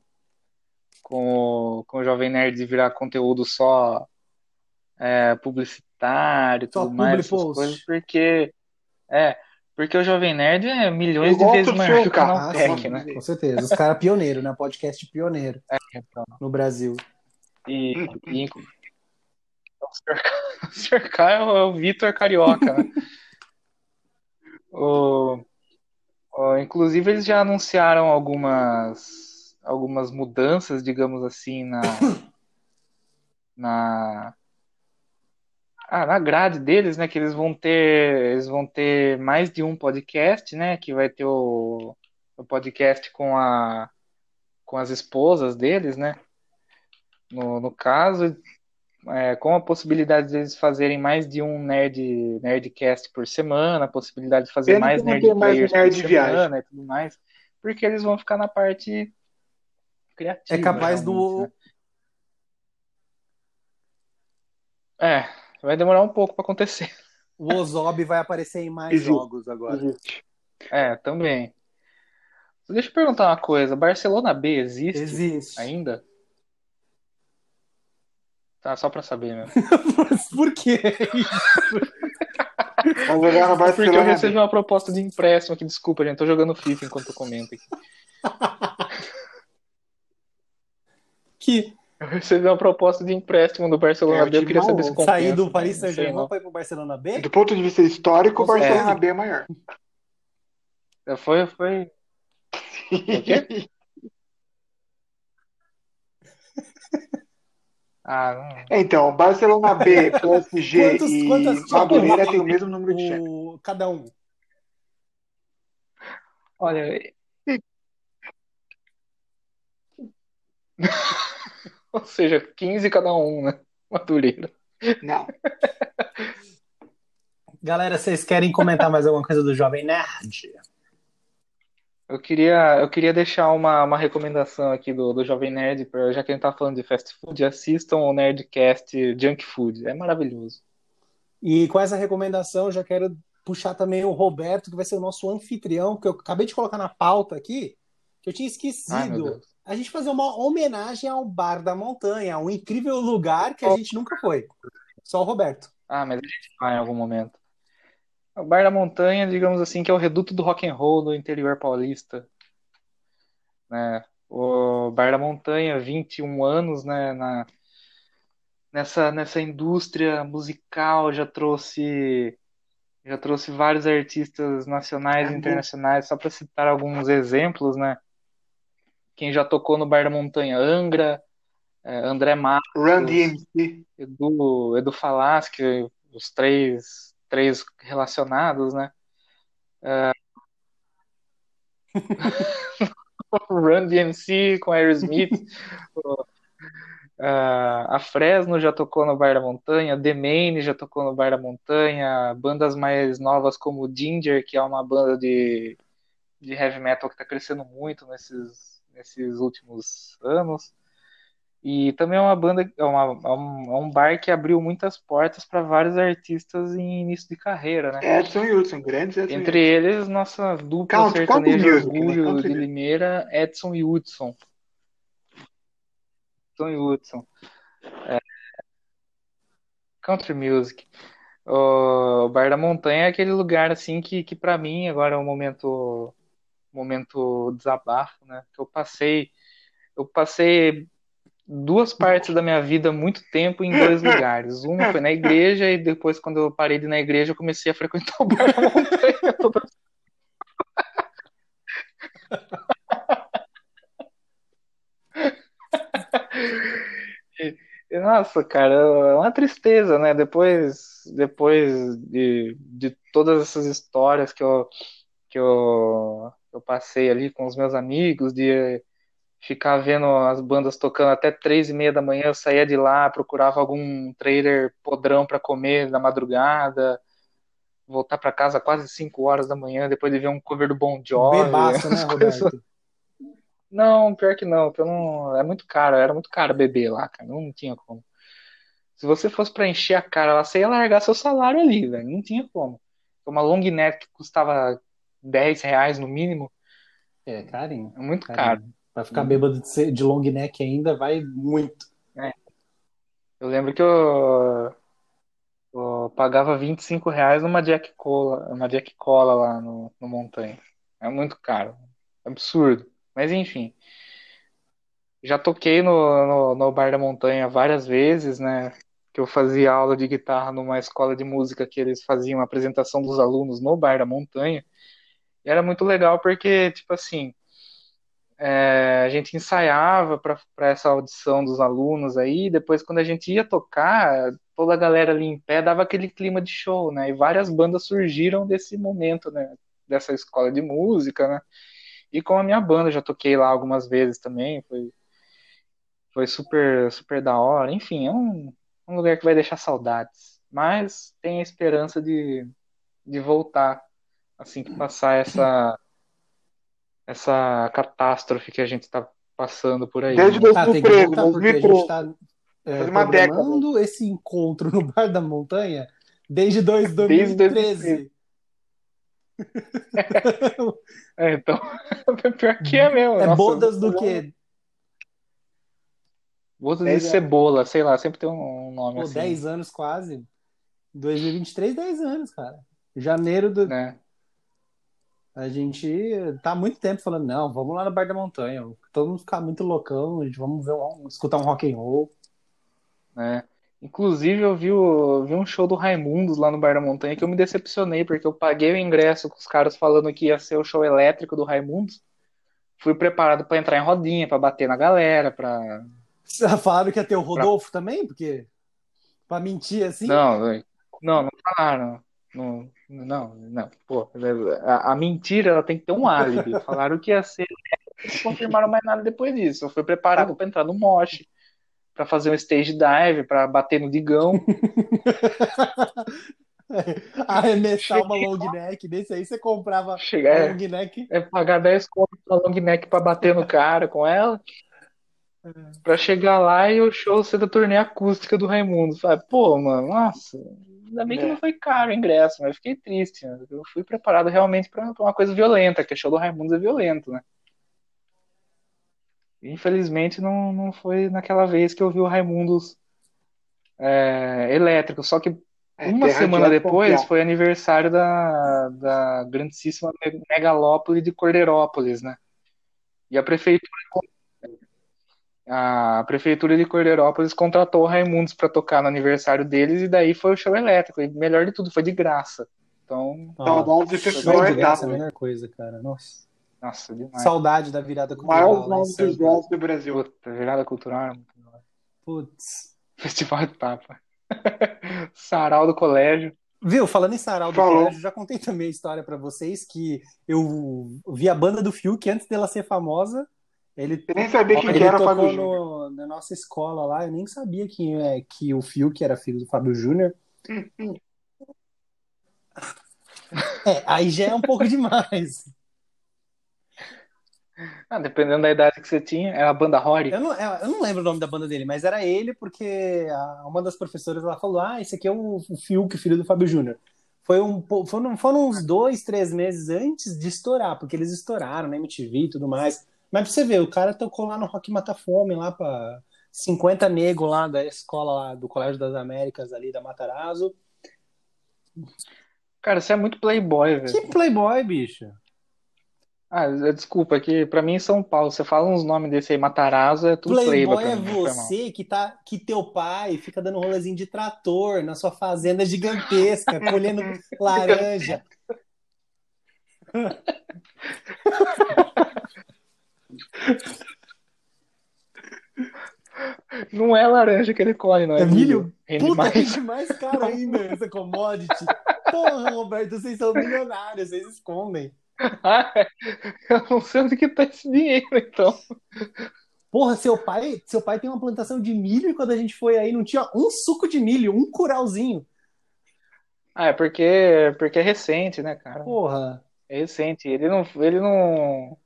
com o, com o Jovem Nerd virar conteúdo só é, publicitário e tudo mais, essas coisas, porque é, porque o Jovem Nerd é milhões Eu de vezes maior que o canal Ah, Tech, sim, né? com certeza. Os caras pioneiros, né? Podcast pioneiro Então, no Brasil. e, e o Sr. K- é o, é o Vitor Carioca, né? O, o- inclusive eles já anunciaram algumas algumas mudanças, digamos assim, na na ah, na grade deles, né, que eles vão ter eles vão ter mais de um podcast, né, que vai ter o, o podcast com a com as esposas deles, né? No, no caso, é, com a possibilidade de eles fazerem mais de um nerd nerdcast por semana, a possibilidade de fazer Pena mais nerd mais players nerd por viagem. semana e tudo mais, porque eles vão ficar na parte criativa. É capaz do. né? É, vai demorar um pouco para acontecer. O Ozob vai aparecer em mais Existe. jogos agora. Existe. É, também. Deixa eu perguntar uma coisa, Barcelona B existe Existe. ainda? Tá, só pra saber mesmo. Por quê? Vai jogar no Porque eu Barcelona. recebi uma proposta de empréstimo aqui, desculpa, gente, tô jogando FIFA enquanto eu comento aqui. Que Eu recebi uma proposta de empréstimo do Barcelona É, B, eu queria saber se compensa. sair do? Paris Saint-Germain não. para ir pro Barcelona B? Do ponto de vista histórico, o. Barcelona B é maior. É, Foi, foi. quê? Ah, não. É, Então, Barcelona B, PSG Quantos- e quantas Madureira tem o mesmo número de. O... Cada um. Olha. Ou seja, 15 cada um, né? Madureira. Não. Galera, vocês querem comentar mais alguma coisa do Jovem Nerd? Eu queria, eu queria deixar uma, uma recomendação aqui do, do Jovem Nerd, pra- já que a gente tá falando de fast food, assistam o Nerdcast Junk Food. É maravilhoso. E com essa recomendação, já quero puxar também o Roberto, que vai ser o nosso anfitrião, que eu acabei de colocar na pauta aqui, que eu tinha Ai, esquecido. Deus. A gente fazer uma homenagem ao Bar da Montanha, um incrível lugar que a gente nunca foi. Só o Roberto. Ah, mas a gente vai em algum momento. O Bar da Montanha, digamos assim, que é o reduto do rock and roll do interior paulista. Né? O Bar da Montanha, 21 anos, né, na, nessa, nessa indústria musical, já trouxe já trouxe vários artistas nacionais e internacionais, só para citar alguns exemplos, né? Quem já tocou no Bar da Montanha, Angra, eh, André Matos, Run DMC. Edu, Edu Falaschi, os três, três relacionados, né? o Run DMC com Aerosmith, ah, a Fresno já tocou no Bar da Montanha, The Maine já tocou no Bar da Montanha, bandas mais novas como Ginger, que é uma banda de, de heavy metal que está crescendo muito nesses, nesses últimos anos. E também é uma banda, é, uma, é um, é um bar que abriu muitas portas para vários artistas em início de carreira, né? Edson e Hudson, grandes Edson Entre eles, nossa dupla country sertaneja music, né? orgulho de. Limeira, Edson e Hudson. Edson e Hudson. É. Country music. O Bar da Montanha é aquele lugar assim que, que para mim agora é um momento momento desabafo, né? Que eu passei eu passei duas partes da minha vida muito tempo em dois lugares. Uma foi na igreja e depois quando eu parei de ir na igreja eu comecei a frequentar o Bar da Montanha toda Nossa, cara, é uma tristeza, né? Depois, depois de, de todas essas histórias que eu, que eu, eu passei ali com os meus amigos, de ficar vendo as bandas tocando até três e meia da manhã, eu saía de lá, procurava algum trailer podrão para comer na madrugada, voltar para casa quase cinco horas da manhã, depois de ver um cover do Bon Jovi. Bebaço, né, as coisas-? Não, pior que não, porque eu não. É muito caro, era muito caro beber lá, cara. Não tinha como. Se você fosse pra encher a cara lá, você ia largar seu salário ali, velho. Não tinha como. Uma long neck que custava 10 reais no mínimo, É, carinho. é muito carinho. caro. Pra ficar bêbado de, de long neck ainda, vai muito. Eu lembro que eu, eu pagava 25 reais numa Jack Cola, uma Jack Cola lá no, no Montanha. É muito caro. Absurdo. Mas enfim. Já toquei no, no, no Bar da Montanha várias vezes, né? Que eu fazia aula de guitarra numa escola de música que eles faziam a apresentação dos alunos no Bar da Montanha. E era muito legal porque, tipo assim, é, a gente ensaiava para essa audição dos alunos aí, depois quando a gente ia tocar, toda a galera ali em pé dava aquele clima de show, né? E várias bandas surgiram desse momento, né? Dessa escola de música, né? E com a minha banda, já toquei lá algumas vezes também, foi, foi super, super da hora. Enfim, é um, um lugar que vai deixar saudades. Mas tem a esperança de, de voltar assim que passar essa, essa catástrofe que a gente está passando por aí. Desde né? Ah, tem que 2013, voltar porque a gente 2013. tá é, Faz uma programando esse encontro no Bar da Montanha desde dois- Desde 2013. É, então, pior que é mesmo. É Nossa, bodas do quê? Bodas de anos. cebola, sei lá, sempre tem um nome Pô, assim, 10 anos quase. 2023, 10 anos, cara. Janeiro do. né? A gente tá há muito tempo falando, não, vamos lá no Bar da Montanha. Todo mundo ficar muito loucão, a gente vamos ver um- escutar um rock and roll. né? Inclusive, eu vi, o- vi um show do Raimundos lá no Bar da Montanha que eu me decepcionei, porque eu paguei o ingresso com os caras falando que ia ser o show elétrico do Raimundos. Fui preparado para entrar em rodinha, para bater na galera, para Falaram que ia ter o Rodolfo também, porque. Pra mentir assim? Não, não, não falaram. Não, não, não. Pô, a, a mentira ela tem que ter um álibi. Falaram que ia ser. Não confirmaram mais nada depois disso. Eu fui preparado pra entrar no mosh, pra fazer um stage dive, pra bater no digão. Arremessar uma long neck. Nesse aí você comprava é, long neck. é pagar 10 conto pra long neck pra bater no cara com ela. Pra chegar lá e o show ser da turnê acústica do Raimundo. Sabe? Pô, mano, nossa. Ainda bem que É. não foi caro o ingresso, mas fiquei triste. né? Eu fui preparado realmente pra pra uma coisa violenta, que o show do Raimundo é violento, né? Infelizmente não, não foi naquela vez que eu vi o Raimundos é, elétrico. Só que É, uma terra semana de depois confiar. foi aniversário da, da grandíssima me- megalópole de Cordeirópolis, né? E a prefeitura, a prefeitura de Cordeirópolis contratou o Raimundos para tocar no aniversário deles e daí foi o show elétrico. E melhor de tudo, foi de graça. Então, Saudades de show festival de graça é a etapa. melhor coisa, cara. Nossa. nossa, demais. Saudade da virada maior cultural. lá em nome dos jogos do Brasil. Puta, virada cultural. era muito da hora. Putz. Festival etapa. Sarau do colégio. Viu, falando em Sarau do Falou. Colégio, já contei também a história pra vocês que eu vi a banda do Fiuk antes dela ser famosa. Ele, Eu nem sabia quem que era o tocou Fábio Júnior. no, na nossa escola lá. Eu nem sabia que, é, que o Fiuk era filho do Fábio Júnior. É, aí já é um pouco demais. Ah, dependendo da idade que você tinha, era a banda Rory. Eu não, eu não lembro o nome da banda dele, mas era ele porque a- uma das professoras ela falou: Ah, esse aqui é o, o Fiuk, filho do Fábio Júnior. Foi um, foram, foram uns dois, três meses antes de estourar, porque eles estouraram na MTV e tudo mais. Mas pra você ver, o cara tocou lá no Rock Mata Fome, lá pra 50 nego lá da escola lá do Colégio das Américas ali da Matarazzo. Cara, você é muito playboy, velho. Que playboy, bicho. Ah, desculpa, que pra mim em São Paulo, você fala uns nomes desse aí, Matarazzo, é tudo playboy Playboy é mim, você que tá que teu pai fica dando rolezinho de trator na sua fazenda gigantesca, colhendo laranja. Não é laranja que ele colhe, não. É, É milho? Rende Puta, mais. rende mais caro ainda essa commodity. Porra, Roberto, vocês são milionários, vocês escondem. Ah, eu não sei onde que tá esse dinheiro, então. Porra, seu pai, seu pai tem uma plantação de milho e quando a gente foi aí não tinha um suco de milho, um curauzinho. Ah, é porque, porque é recente, né, cara? Porra. É recente. Ele não, ele não,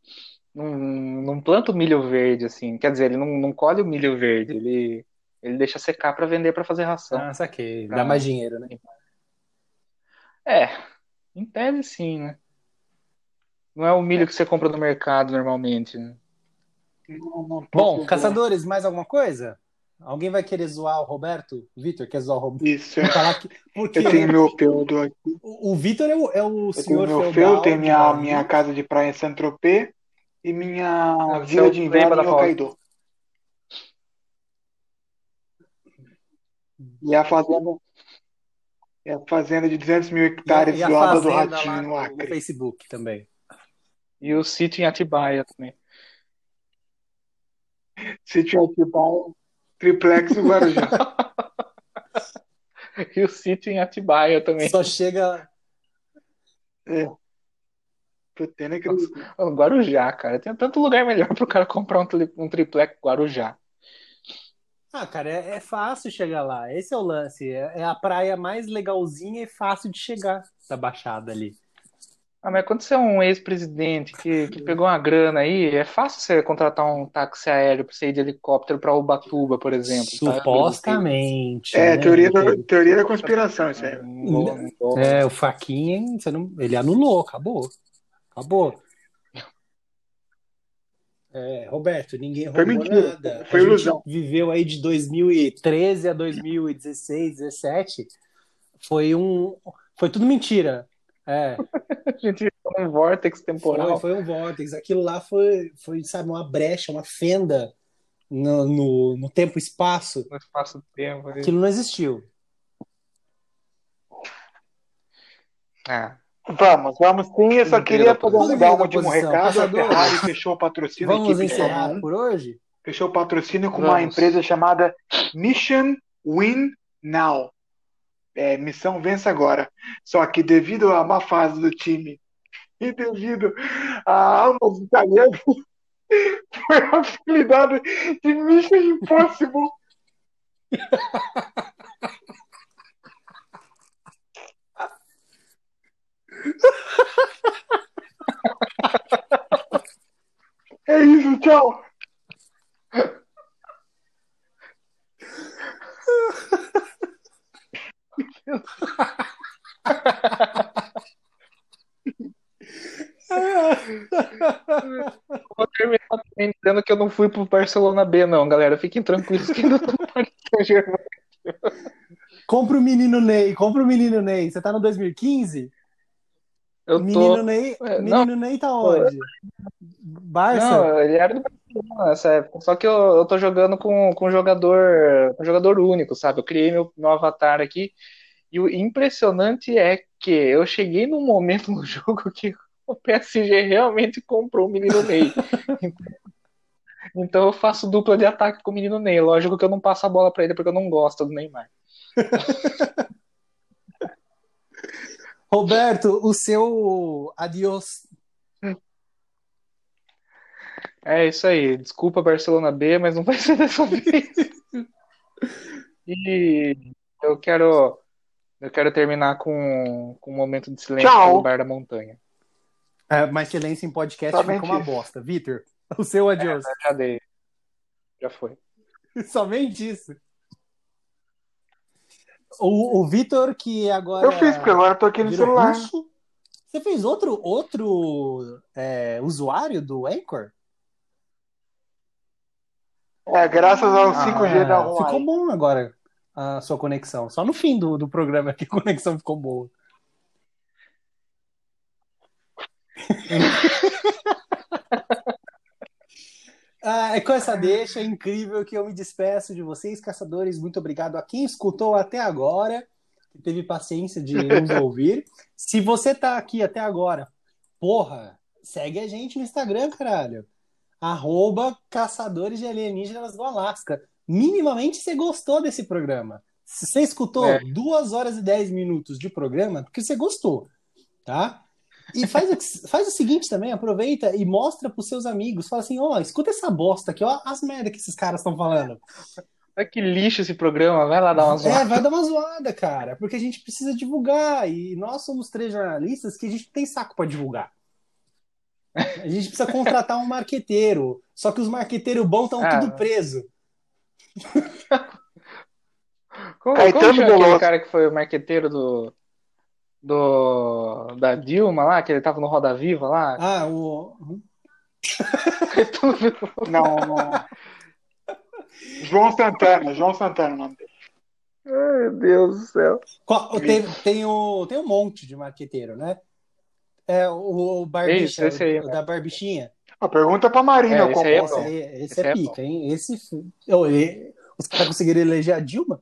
não, não planta o milho verde, assim. Quer dizer, ele não, não colhe o milho verde. Ele, ele deixa secar pra vender pra fazer ração. Ah, saquei. Ah. Dá mais dinheiro, né? É, em tese sim, né? Não é o milho que você compra no mercado normalmente, né? Não, não posso Bom, caçadores, mais alguma coisa? Alguém vai querer zoar o Roberto? O Vitor quer zoar o Roberto? Isso. Falar que, porque Eu tenho meu feudo aqui. o, o Vitor é o, é o Eu tenho senhor meu feudal feudo, tenho de minha, minha casa de praia em Saint-Tropez e minha você é vila de inverno em Foz. Hokkaido. E a fazenda, é a fazenda de 200 mil E a, hectares e a do Ratinho, lá no no, no Acre. Facebook também. E o sítio em Atibaia também. Sítio Atibaia, Triplex do Guarujá. E o sítio em Atibaia também. Só chega. É. Não acredito. Ô, Guarujá, cara. Tem tanto lugar melhor pro cara comprar um, tri- um triplex Guarujá. Ah, cara, é, é fácil chegar lá. Esse é o lance. É, é a praia mais legalzinha e fácil de chegar da Baixada ali. Ah, mas quando você é um ex-presidente que, que pegou uma grana aí, é fácil você contratar um táxi aéreo pra você ir de helicóptero pra Ubatuba, por exemplo. tá? Supostamente. É, né? teoria da, teoria da conspiração, isso aí. Vou- É, o Faquinha, você não, ele anulou, acabou. Acabou. É, Roberto, ninguém Foi roubou mentira, nada. foi ilusão. viveu aí de 2013 a 2016, 17. Foi um, foi tudo mentira. É, A gente num vórtex foi, temporal. foi um vórtice. Aquilo lá foi, foi, sabe, uma brecha, uma fenda no, no, no tempo espaço. No espaço-tempo. Aquilo não existiu. Ah, Vamos, vamos sim. Eu só queria poder dar um último recado. A Caçadores. Ferrari fechou o patrocínio Vamos encerrar Fórmula 1. por hoje? fechou patrocínio com uma Vamos. empresa chamada Mission Win Now. É, missão vença agora. Só que devido à má fase do time e devido a almas italianas, foi apelidado de Mission Impossible. É isso, tchau. Vou terminar também dizendo que eu não fui pro Barcelona B, não, galera. Fiquem tranquilos que ainda tô no Paris Saint-Germain. Compra o menino Ney, compra o menino Ney. Você tá no 2015? Eu menino tô. Ney, É, menino Ney tá onde? Barça? Não, ele era do Barcelona nessa época. Só que eu, eu tô jogando com, com um jogador, um jogador único, sabe? Eu criei meu, meu avatar aqui. E o impressionante é que eu cheguei num momento no jogo que o PSG realmente comprou o menino Ney. Então eu faço dupla de ataque com o menino Ney. Lógico que eu não passo a bola pra ele porque eu não gosto do Neymar. Roberto, o seu adiós. É isso aí. Desculpa Barcelona B, mas não vai ser dessa vez. E eu quero eu quero terminar com, com um momento de silêncio Tchau. pelo Bar da Montanha. É, mas silêncio em podcast Somente fica uma isso. bosta. Vitor, o seu adiós. Já dei. Já foi. Somente isso. O, o Vitor, que agora. Eu fiz, porque agora eu tô aqui no celular. russo. Você fez outro, outro é, usuário do Anchor? É, graças ao Ah, 5G da Huawei. Ficou bom agora a sua conexão. Só no fim do, do programa que a conexão ficou boa. Ah, é com essa deixa incrível que eu me despeço de vocês, caçadores. Muito obrigado a quem escutou até agora, que teve paciência de nos ouvir. Se você tá aqui até agora, porra, segue a gente no Instagram, caralho. Arroba Caçadores de Alienígenas do Alasca. Minimamente você gostou desse programa. Se você escutou É. duas horas e dez minutos de programa, porque você gostou, tá? E faz o, faz o seguinte também, aproveita e mostra pros seus amigos. Fala assim, ó, escuta essa bosta aqui, ó, as merda que esses caras estão falando. Olha que lixo esse programa, vai lá dar uma É, zoada. vai dar uma zoada, cara, porque a gente precisa divulgar e nós somos três jornalistas que a gente não tem saco pra divulgar. A gente precisa contratar um marqueteiro, só que os marqueteiros bons estão Ah. tudo preso. Como, Caetano como chama aquele cara que foi o marqueteiro do, do da Dilma lá, que ele tava no Roda Viva lá? Ah, o. Não, não. João Santana, João Santana o nome dele. Ai, meu Deus do céu. qual- tem, tem, o, tem um monte de marqueteiro, né? É o, o Barbicha, esse aí, o da Barbichinha. A pergunta pra Marina, É, esse é Esse, bom. aí- esse Esse é é pica, hein? Esse. Oh, e- os caras conseguiram eleger a Dilma?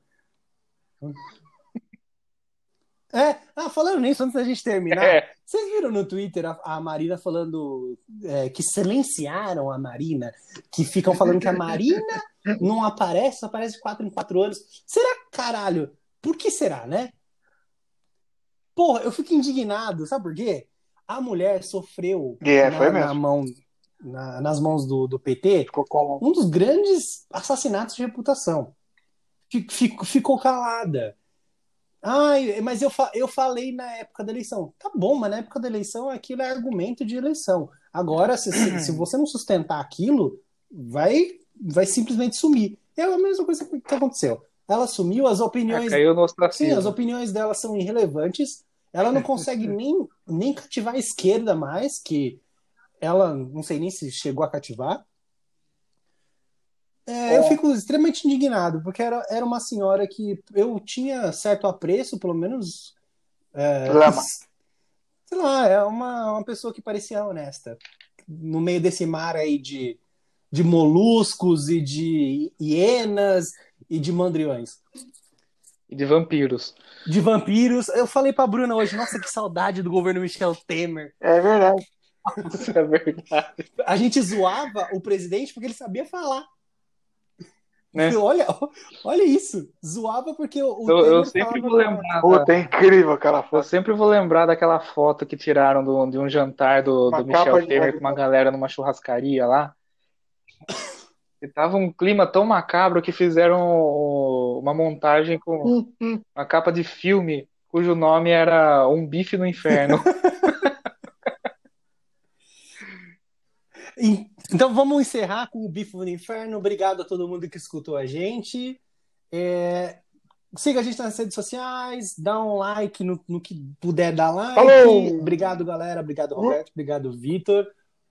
É, ah, falando nisso, antes da gente terminar, É, vocês viram no Twitter a, a Marina falando é, que silenciaram a Marina, que ficam falando que a Marina não aparece, só aparece de 4 em 4 anos. Será, caralho? Por que será, né? Porra, eu fico indignado, sabe por quê? A mulher sofreu É, na, foi na mesmo. mão, na- nas mãos do, do PT um dos grandes assassinatos de reputação. Fi- Ficou, ficou calada. Ai, mas eu, fa- eu falei na época da eleição. Tá bom, mas na época da eleição aquilo é argumento de eleição. Agora, se, se, se você não sustentar aquilo, vai, vai simplesmente sumir. É a mesma coisa que aconteceu. Ela sumiu, as opiniões caiu no Sim, as opiniões dela são irrelevantes. Ela não consegue nem, nem cativar a esquerda mais, que ela não sei nem se chegou a cativar. É, eu fico extremamente indignado, porque era, era uma senhora que eu tinha certo apreço, pelo menos. é, sei lá, é uma, uma pessoa que parecia honesta. No meio desse mar aí de, de moluscos e de hienas e de mandriões E de vampiros. de vampiros. Eu falei pra Bruna hoje, nossa, que saudade do governo Michel Temer. É verdade. Isso é verdade. A gente zoava o presidente porque ele sabia falar. Né? Olha, olha isso. Zoava porque o, o Eu, eu sempre falava- vou lembrar. Puta, é incrível aquela Eu sempre vou lembrar daquela foto que tiraram do- de um jantar do, do Michel Temer com uma galera numa churrascaria lá. E tava um clima tão macabro que fizeram uma montagem com uma capa de filme cujo nome era Um Bife no Inferno. Então vamos encerrar com o Bifo no Inferno. Obrigado a todo mundo que escutou a gente. É, Siga a gente nas redes sociais, dá um like no, no que puder dar like. Falou! Obrigado, galera. Obrigado, Roberto. Obrigado, Vitor.